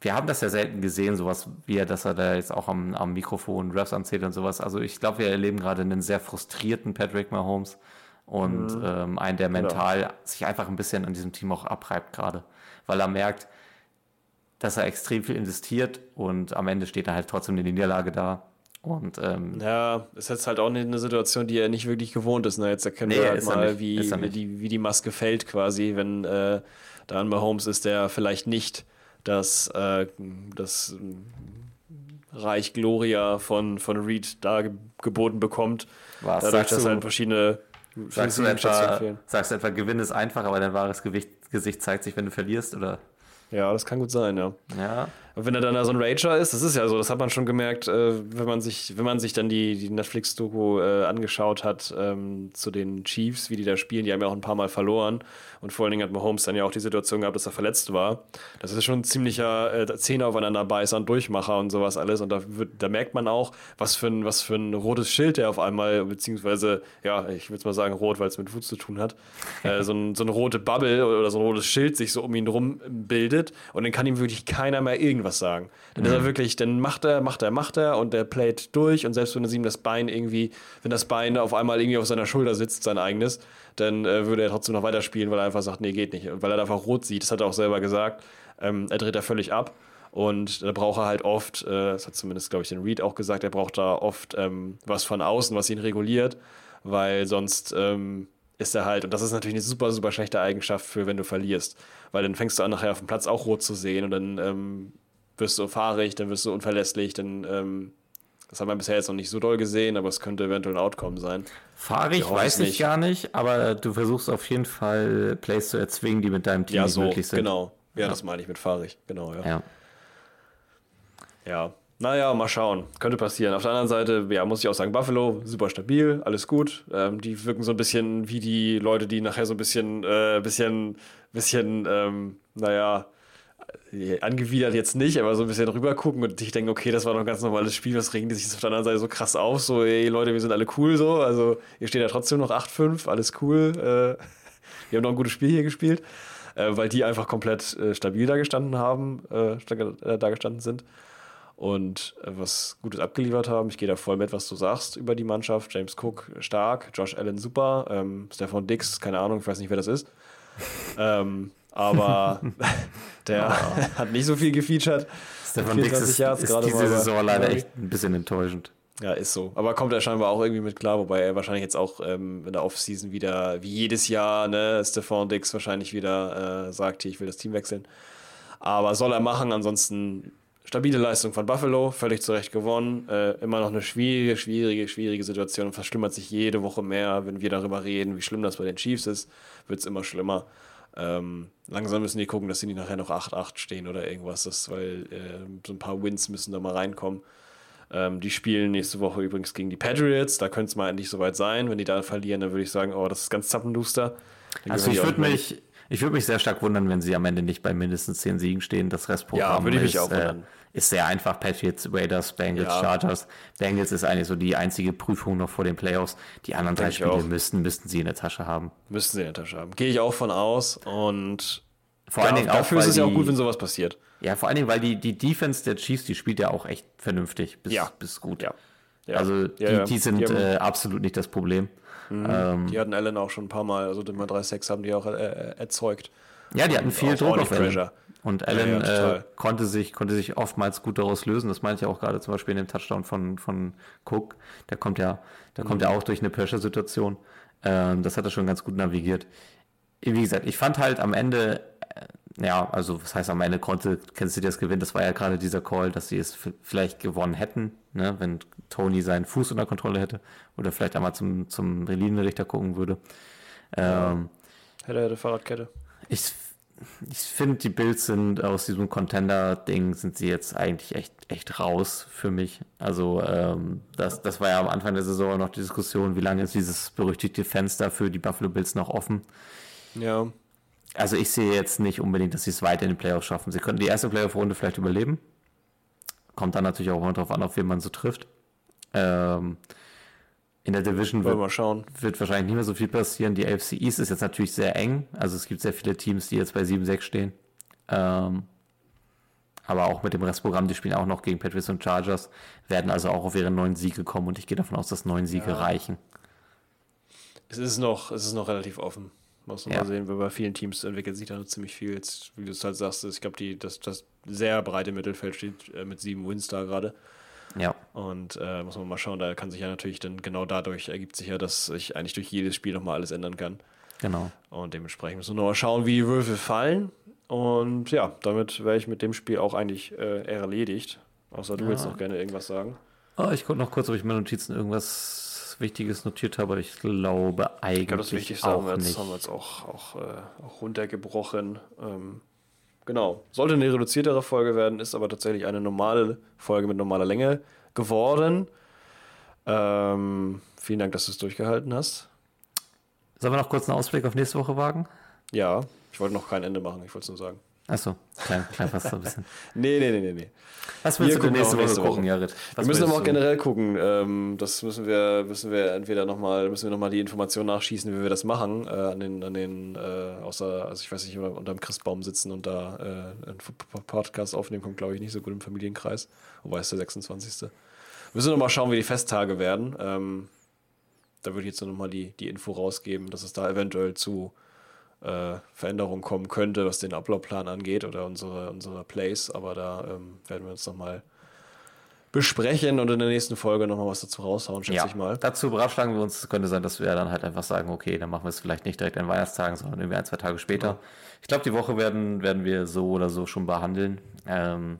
wir haben das ja selten gesehen, sowas wie er, dass er da jetzt auch am, am Mikrofon Raps anzählt und sowas. Also ich glaube, wir erleben gerade einen sehr frustrierten Patrick Mahomes und ähm, einen, der mental sich einfach ein bisschen an diesem Team auch abreibt gerade, weil er merkt, dass er extrem viel investiert und am Ende steht er halt trotzdem in die Niederlage da. Und ähm, Ja, ist jetzt halt auch eine Situation, die er nicht wirklich gewohnt ist. Ne? Jetzt erkennen Nee, wir halt mal, nicht. wie, wie, die, wie die Maske fällt quasi, wenn äh, da ein Mahomes ist, der vielleicht nicht das, äh, das Reich Gloria von, von Reed da ge geboten bekommt. Was Dadurch, sagst dass halt verschiedene sagst, du etwa, sagst du etwa, Gewinn ist einfach, aber dein wahres Gewicht, Gesicht zeigt sich, wenn du verlierst? Oder? Ja, das kann gut sein, ja. Ja. Und wenn er dann da so ein Rager ist, das ist ja so, das hat man schon gemerkt, äh, wenn man sich, wenn man sich dann die, die Netflix-Doku äh, angeschaut hat ähm, zu den Chiefs, wie die da spielen, die haben ja auch ein paar Mal verloren. Und vor allen Dingen hat Mahomes dann ja auch die Situation gehabt, dass er verletzt war. Das ist schon ein ziemlicher äh, Zähne aufeinander beißer und Durchmacher und sowas alles. Und da, wird, da merkt man auch, was für, ein, was für ein rotes Schild der auf einmal, beziehungsweise, ja, ich würde mal sagen rot, weil es mit Fuß zu tun hat, äh, so, ein, so eine rote Bubble oder so ein rotes Schild sich so um ihn rum bildet. Und dann kann ihm wirklich keiner mehr irgendwas sagen. Dann ist er wirklich, dann macht er, macht er, macht er und der playt durch. Und selbst wenn es ihm das Bein irgendwie, wenn das Bein auf einmal irgendwie auf seiner Schulter sitzt, sein eigenes, dann äh, würde er trotzdem noch weiterspielen, weil er einfach sagt, nee, geht nicht. Und weil er da einfach rot sieht, das hat er auch selber gesagt, ähm, er dreht da völlig ab. Und da braucht er halt oft, äh, das hat zumindest, glaube ich, den Reed auch gesagt, er braucht da oft ähm, was von außen, was ihn reguliert, weil sonst ähm, ist er halt, und das ist natürlich eine super, super schlechte Eigenschaft für, wenn du verlierst, weil dann fängst du an, nachher auf dem Platz auch rot zu sehen und dann ähm, wirst du fahrig, dann wirst du unverlässlich, dann, ähm, das haben wir bisher jetzt noch nicht so doll gesehen, aber es könnte eventuell ein Outcome sein. Fahrig Ja, hoffe weiß ich gar nicht, aber du versuchst auf jeden Fall Plays zu erzwingen, die mit deinem Team Ja, so, möglich sind. genau. Ja, das meine ich mit fahrig, genau, ja. Ja. Ja, naja, mal schauen. Könnte passieren. Auf der anderen Seite, ja, muss ich auch sagen, Buffalo, super stabil, alles gut. Ähm, die wirken so ein bisschen wie die Leute, die nachher so ein bisschen, äh, bisschen, bisschen, ähm, naja, angewidert jetzt nicht, aber so ein bisschen rüber gucken und ich denke, okay, das war doch ein ganz normales Spiel, was regen die sich jetzt auf der anderen Seite so krass auf, so, ey Leute, wir sind alle cool so, also ihr steht ja trotzdem noch 8-5, alles cool, äh, (laughs) wir haben noch ein gutes Spiel hier gespielt, äh, weil die einfach komplett äh, stabil da gestanden haben, äh, äh, da gestanden sind und äh, was Gutes abgeliefert haben. Ich gehe da voll mit, was du sagst über die Mannschaft. James Cook stark, Josh Allen super, ähm, Stefan Dix, keine Ahnung, ich weiß nicht, wer das ist. (laughs) ähm, aber (laughs) der hat nicht so viel gefeatured. Stefan Dix 24 ist, Yards ist gerade diese mal Saison leider echt ein bisschen enttäuschend. Ja, ist so. Aber kommt er scheinbar auch irgendwie mit klar, wobei er wahrscheinlich jetzt auch ähm, in der Offseason wieder, wie jedes Jahr, ne, Stefan Dix wahrscheinlich wieder äh, sagt, hier, ich will das Team wechseln. Aber soll er machen, ansonsten stabile Leistung von Buffalo, völlig zu Recht gewonnen. Äh, immer noch eine schwierige, schwierige, schwierige Situation und verschlimmert sich jede Woche mehr, wenn wir darüber reden, wie schlimm das bei den Chiefs ist, wird es immer schlimmer. Ähm, langsam müssen die gucken, dass sie nicht nachher noch 8-8 stehen oder irgendwas, das, weil äh, so ein paar Wins müssen da mal reinkommen. Ähm, die spielen nächste Woche übrigens gegen die Patriots. Da könnte es mal endlich soweit sein. Wenn die da verlieren, dann würde ich sagen, oh, das ist ganz zappenduster. Dann Also ich würde mich, ich würde mich sehr stark wundern, wenn sie am Ende nicht bei mindestens 10 Siegen stehen. Das Restprogramm Ja, würde ich mich ist, auch äh, wundern. ist sehr einfach. Patriots, Raiders, Bengals, Ja. Chargers. Bengals ist eigentlich so die einzige Prüfung noch vor den Playoffs. Die anderen drei Denke ich Spiele auch. müssten, müssten sie in der Tasche haben. Müssten sie in der Tasche haben. Gehe ich auch von aus. Und Vor ja, allen Dingen auch, dafür ist es ja auch gut, wenn sowas passiert. Ja, vor allen Dingen, weil die, die Defense der Chiefs, die spielt ja auch echt vernünftig bis, Ja. bis gut. Ja. Also die, die sind äh, absolut nicht das Problem. Ähm, Die hatten Allen auch schon ein paar Mal, also immer 3-6 haben die auch äh, erzeugt. ja, die hatten viel auch Druck auf Allen. Und Allen ja, äh, total. konnte, sich, konnte sich oftmals gut daraus lösen. Das meinte ich auch gerade zum Beispiel in dem Touchdown von, von Cook. Der kommt ja, der kommt Mhm. ja auch durch eine Pressure-Situation. Ähm, das hat er schon ganz gut navigiert. Wie gesagt, ich fand halt am Ende, äh, ja, also was heißt am Ende konnte Kansas City das gewinnen. Das war ja gerade dieser Call, dass sie es vielleicht gewonnen hätten, ne, wenn Tony seinen Fuß unter Kontrolle hätte oder vielleicht einmal zum, zum Linienrichter gucken würde. Ähm, Hätte, hätte Fahrradkette. ich, ich finde, die Bills sind aus diesem Contender-Ding sind sie jetzt eigentlich echt, echt raus für mich. Also, ähm, das, das war ja am Anfang der Saison noch die Diskussion, wie lange ist dieses berüchtigte Fenster für die Buffalo Bills noch offen. Ja. Also, ich sehe jetzt nicht unbedingt, dass sie es weiter in die Playoffs schaffen. Sie könnten die erste Playoff-Runde vielleicht überleben. Kommt dann natürlich auch immer darauf an, auf wen man so trifft. Ähm, in der Division wird, wird wahrscheinlich nicht mehr so viel passieren. Die AFC East ist jetzt natürlich sehr eng. Also es gibt sehr viele Teams, die jetzt bei 7-6 stehen. Ähm, aber auch mit dem Restprogramm, die spielen auch noch gegen Patriots und Chargers, werden also auch auf ihre neun Siege kommen und ich gehe davon aus, dass neun Siege reichen. Es ist noch, es ist noch relativ offen. Muss man Ja. mal sehen, weil bei vielen Teams entwickelt sich da noch ziemlich viel. Jetzt, wie du es halt sagst, ich glaube, die, das, das sehr breite Mittelfeld steht äh, mit sieben Wins da gerade. Ja. Und äh, muss man mal schauen, da kann sich ja natürlich dann genau dadurch ergibt sich ja, dass sich eigentlich durch jedes Spiel nochmal alles ändern kann. Genau. Und dementsprechend müssen wir nochmal schauen, wie die Würfel fallen. Und ja, damit wäre ich mit dem Spiel auch eigentlich äh, erledigt. Außer du Ja. willst noch gerne irgendwas sagen. Oh, ich gucke noch kurz, ob ich in meinen Notizen irgendwas Wichtiges notiert habe, aber ich glaube eigentlich Ich glaube, das Wichtigste haben auch wir jetzt, nicht. haben wir jetzt auch, auch, äh, auch runtergebrochen. Ähm, genau. Sollte eine reduziertere Folge werden, ist aber tatsächlich eine normale Folge mit normaler Länge geworden. Ähm, vielen Dank, dass du es durchgehalten hast. Sollen wir noch kurz einen Ausblick auf nächste Woche wagen? Ja, ich wollte noch kein Ende machen, ich wollte es nur sagen. Achso, klein, klein fast so ein bisschen. (laughs) Nee, nee, nee, nee, nee. Was Wir willst du denn gucken nächste Woche gucken. Jared? Wir Was müssen aber auch du? generell gucken. Ähm, das müssen wir, müssen wir entweder nochmal, müssen wir noch mal die Information nachschießen, wie wir das machen. Äh, an den, an den, äh, außer, also ich weiß nicht, unter, unterm Christbaum sitzen und da äh, einen Podcast aufnehmen, kommt, glaube ich, nicht so gut im Familienkreis. Wobei es der 26. Wir müssen noch mal schauen, wie die Festtage werden. Ähm, da würde ich jetzt noch mal die, die Info rausgeben, dass es da eventuell zu äh, Veränderungen kommen könnte, was den Uploadplan angeht oder unsere, unsere Plays. Aber da ähm, werden wir uns noch mal besprechen und in der nächsten Folge noch mal was dazu raushauen, schätze Ja, ich mal. dazu beratschlagen wir uns. Es könnte sein, dass wir dann halt einfach sagen, okay, dann machen wir es vielleicht nicht direkt an Weihnachtstagen, sondern irgendwie ein, zwei Tage später. Ich glaube, die Woche werden, werden wir so oder so schon behandeln. Ähm,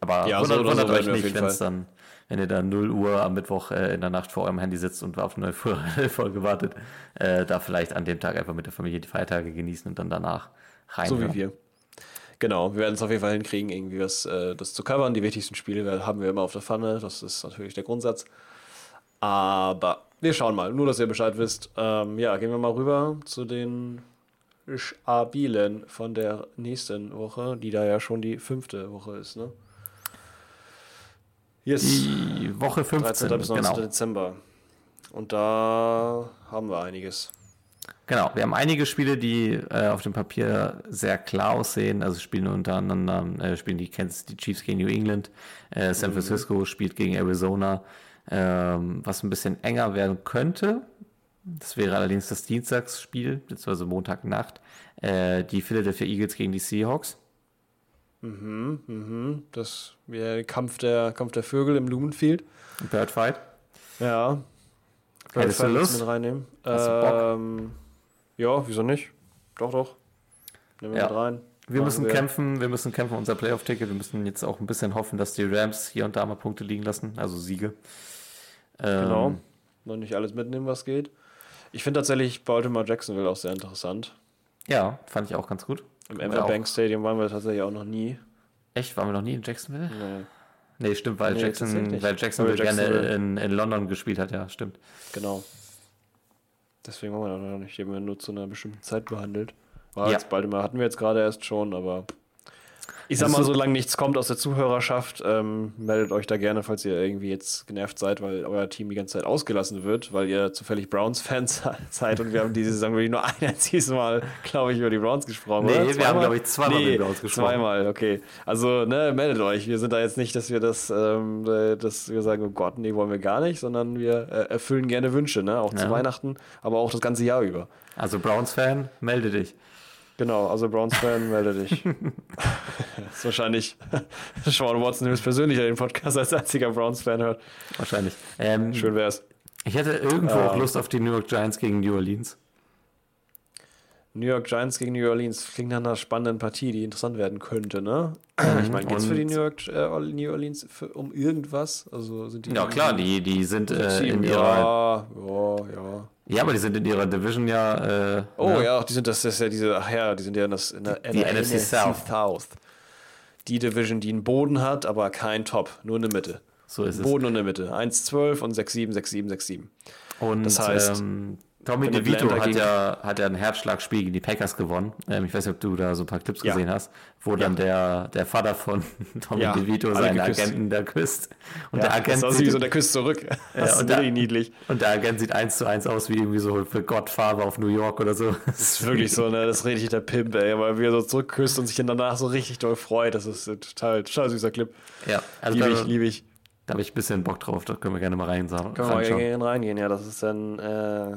aber Ja, so wundert, so wundert werden euch nicht, wenn es dann, wenn ihr dann 0 Uhr am Mittwoch äh, in der Nacht vor eurem Handy sitzt und auf (laughs) eine neue Folge wartet, äh, da vielleicht an dem Tag einfach mit der Familie die Feiertage genießen und dann danach rein. So wie wir. Genau, wir werden es auf jeden Fall hinkriegen, irgendwie was, äh, das zu covern. Die wichtigsten Spiele haben wir immer auf der Pfanne. Das ist natürlich der Grundsatz. Aber wir schauen mal, nur dass ihr Bescheid wisst. Ähm, ja, gehen wir mal rüber zu den Spielen von der nächsten Woche, die da ja schon die fünfte Woche ist, ne? Yes. Die Woche 15, 13. bis 19. genau. Dezember. Und da haben wir einiges. Genau, wir haben einige Spiele, die äh, auf dem Papier sehr klar aussehen. Also spielen unter anderem äh, spielen die Kansas City Chiefs gegen New England, äh, San Francisco spielt gegen Arizona, ähm, was ein bisschen enger werden könnte. Das wäre allerdings das Dienstagsspiel, beziehungsweise Montagnacht. Äh, die Philadelphia Eagles gegen die Seahawks. Mhm, das wäre Kampf der, Kampf der Vögel im Lumenfield. Birdfight. Ja. Birdfight Lust? Mit reinnehmen. Hast? Ähm, ja, wieso nicht? Doch, doch. Nehmen wir Ja. mit rein. Wir Machen müssen kämpfen, wir müssen kämpfen unser Playoff-Ticket. Wir müssen jetzt auch ein bisschen hoffen, dass die Rams hier und da mal Punkte liegen lassen, also Siege. Ähm, Genau. Noch nicht alles mitnehmen, was geht. Ich finde tatsächlich Baltimore Jacksonville auch sehr interessant. Ja, fand ich auch ganz gut. Im Ja, ML auch. Bank Stadium waren wir tatsächlich auch noch nie. Echt? Waren wir noch nie in Jacksonville? Nee, Nee, stimmt, weil, Nee, Jackson, weil Jacksonville Weil Jacksonville- gerne in, in London gespielt hat, ja, stimmt. genau. Deswegen waren wir noch nicht. Die haben wir nur zu einer bestimmten Zeit behandelt. War Ja. jetzt Baltimore hatten wir jetzt gerade erst schon, aber ich sag mal, solange nichts kommt aus der Zuhörerschaft, ähm, meldet euch da gerne, falls ihr irgendwie jetzt genervt seid, weil euer Team die ganze Zeit ausgelassen wird, weil ihr zufällig Browns-Fans (laughs) seid und wir haben diese Saison wirklich nur ein (laughs) einziges Mal, glaube ich, über die Browns gesprochen. Nee, oder? wir haben, glaube ich, zweimal über die Browns gesprochen. Zweimal, okay. Also, ne, meldet euch. Wir sind da jetzt nicht, dass wir das, ähm, äh, dass wir sagen, oh Gott, nee, wollen wir gar nicht, sondern wir äh, erfüllen gerne Wünsche, ne? Auch zu Ja. Weihnachten, aber auch das ganze Jahr über. Also Browns-Fan, melde dich. Genau, also Browns-Fan, melde dich. das (laughs) ist wahrscheinlich Sean Watson höchstpersönlich, der den Podcast als einziger Browns-Fan hört. Wahrscheinlich. Ähm, Schön wär's. Ich hätte irgendwo Ah. auch Lust auf die New York Giants gegen New Orleans. New York Giants gegen New Orleans klingt nach einer spannenden Partie, die interessant werden könnte, ne? (clears throat) Ich meine, geht's für die New York äh, New Orleans für, um irgendwas? Also sind die Ja, klar, die, die sind äh, in ihrer. ja, ja, ja. Ja, aber die sind in ihrer Division ja. Äh, Oh ne? ja, die sind das, das ist ja diese, ach ja, die sind ja in, das, in der, in Die der NFC South. Die Division, die einen Boden hat, aber kein Top, nur eine Mitte. So ist es. Boden und eine Mitte. 1-12 und 6-7, 6-7, 6-7. Und Das heißt, ähm, Tommy DeVito hat ja, hat ja ein Herzschlagspiel gegen die Packers gewonnen. Ähm, ich weiß nicht, ob du da so ein paar Clips Ja. gesehen hast, wo dann der, der Vater von (laughs) Tommy Ja, DeVito seinen geküsst. Agenten da küsst. Und Ja, der Agent das sieht, wie so, der küsst zurück. Das ist und der- wirklich niedlich. und der Agent sieht eins zu eins aus wie irgendwie so für Godfather auf New York oder so. Das ist wirklich so, ne? Das ist richtig der Pimp, ey. Weil wie er so zurückküsst und sich dann danach so richtig doll freut. Das ist ein total, total süßer Clip. Ja, also Liebe ich, liebe ich. da habe ich ein bisschen Bock drauf. Da können wir gerne mal rein Können wir reinschauen. gegen reingehen, ja. Das ist dann äh,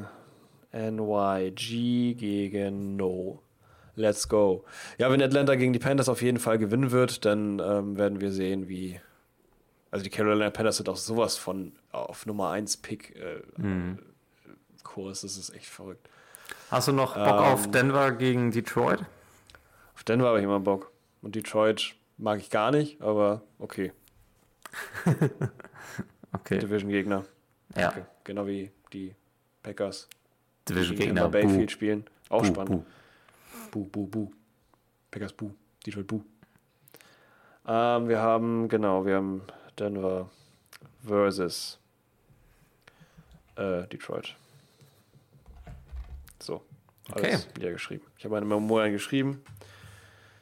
NYG gegen No. Let's go. Ja, wenn Atlanta gegen die Panthers auf jeden Fall gewinnen wird, dann ähm, werden wir sehen, wie Also die Carolina Panthers sind auch sowas von auf Nummer 1 Pick äh, Mhm. Kurs. Das ist echt verrückt. Hast du noch Bock auf Ähm, Denver gegen Detroit? Auf Denver habe ich immer Bock. Und Detroit mag ich gar nicht, aber okay. (laughs) Okay. Division-Gegner. Ja. Okay. Genau wie die Packers. Division gegen Gegner. Tampa Bayfield Buh. spielen. Auch Buh, spannend. buh. Buh, buh, buh. Packers, buh. Detroit, buh. Ähm, wir haben, genau, wir haben Denver versus äh, Detroit. So. Alles Okay. niedergeschrieben. Ich habe eine Memoiren geschrieben.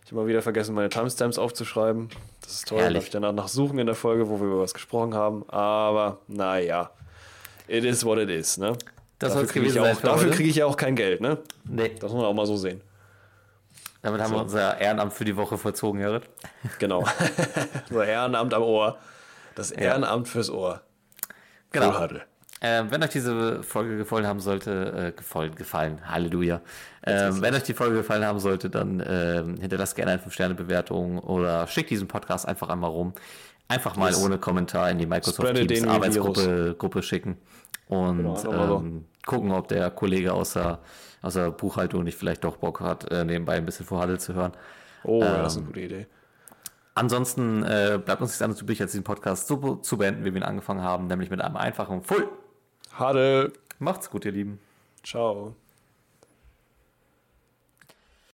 Ich habe mal wieder vergessen, meine Timestamps aufzuschreiben. Das ist toll. Darf ich danach nachsuchen in der Folge, wo wir über was gesprochen haben. Aber, naja. It is what it is, ne? Das kriege ich, gewesen sein auch- für dafür kriege ich ja auch kein Geld, ne? Nee, Das muss man auch mal so sehen. damit haben wir unser Ehrenamt für die Woche vollzogen, Jared. Genau. (laughs) so Ehrenamt am Ohr. Das Ehrenamt fürs Ohr. Genau. Full Ähm, wenn euch diese Folge gefallen haben sollte, äh, gefallen, gefallen, Halleluja. Ähm, wenn euch die Folge gefallen haben sollte, dann ähm, hinterlasst gerne eine 5-Sterne-Bewertung oder schickt diesen Podcast einfach einmal rum. Einfach mal Yes. ohne Kommentar in die Microsoft Teams Arbeitsgruppe Gruppe schicken und Genau, ähm, gucken, ob der Kollege außer, außer Buchhaltung nicht vielleicht doch Bock hat, äh, nebenbei ein bisschen vor Halle zu hören. Oh, ja, das ist Ähm, eine gute Idee. Ansonsten äh, bleibt uns nichts anderes übrig, als diesen Podcast so zu beenden, wie wir ihn angefangen haben, nämlich mit einem einfachen Full. Hadel. Macht's gut, ihr Lieben. Ciao.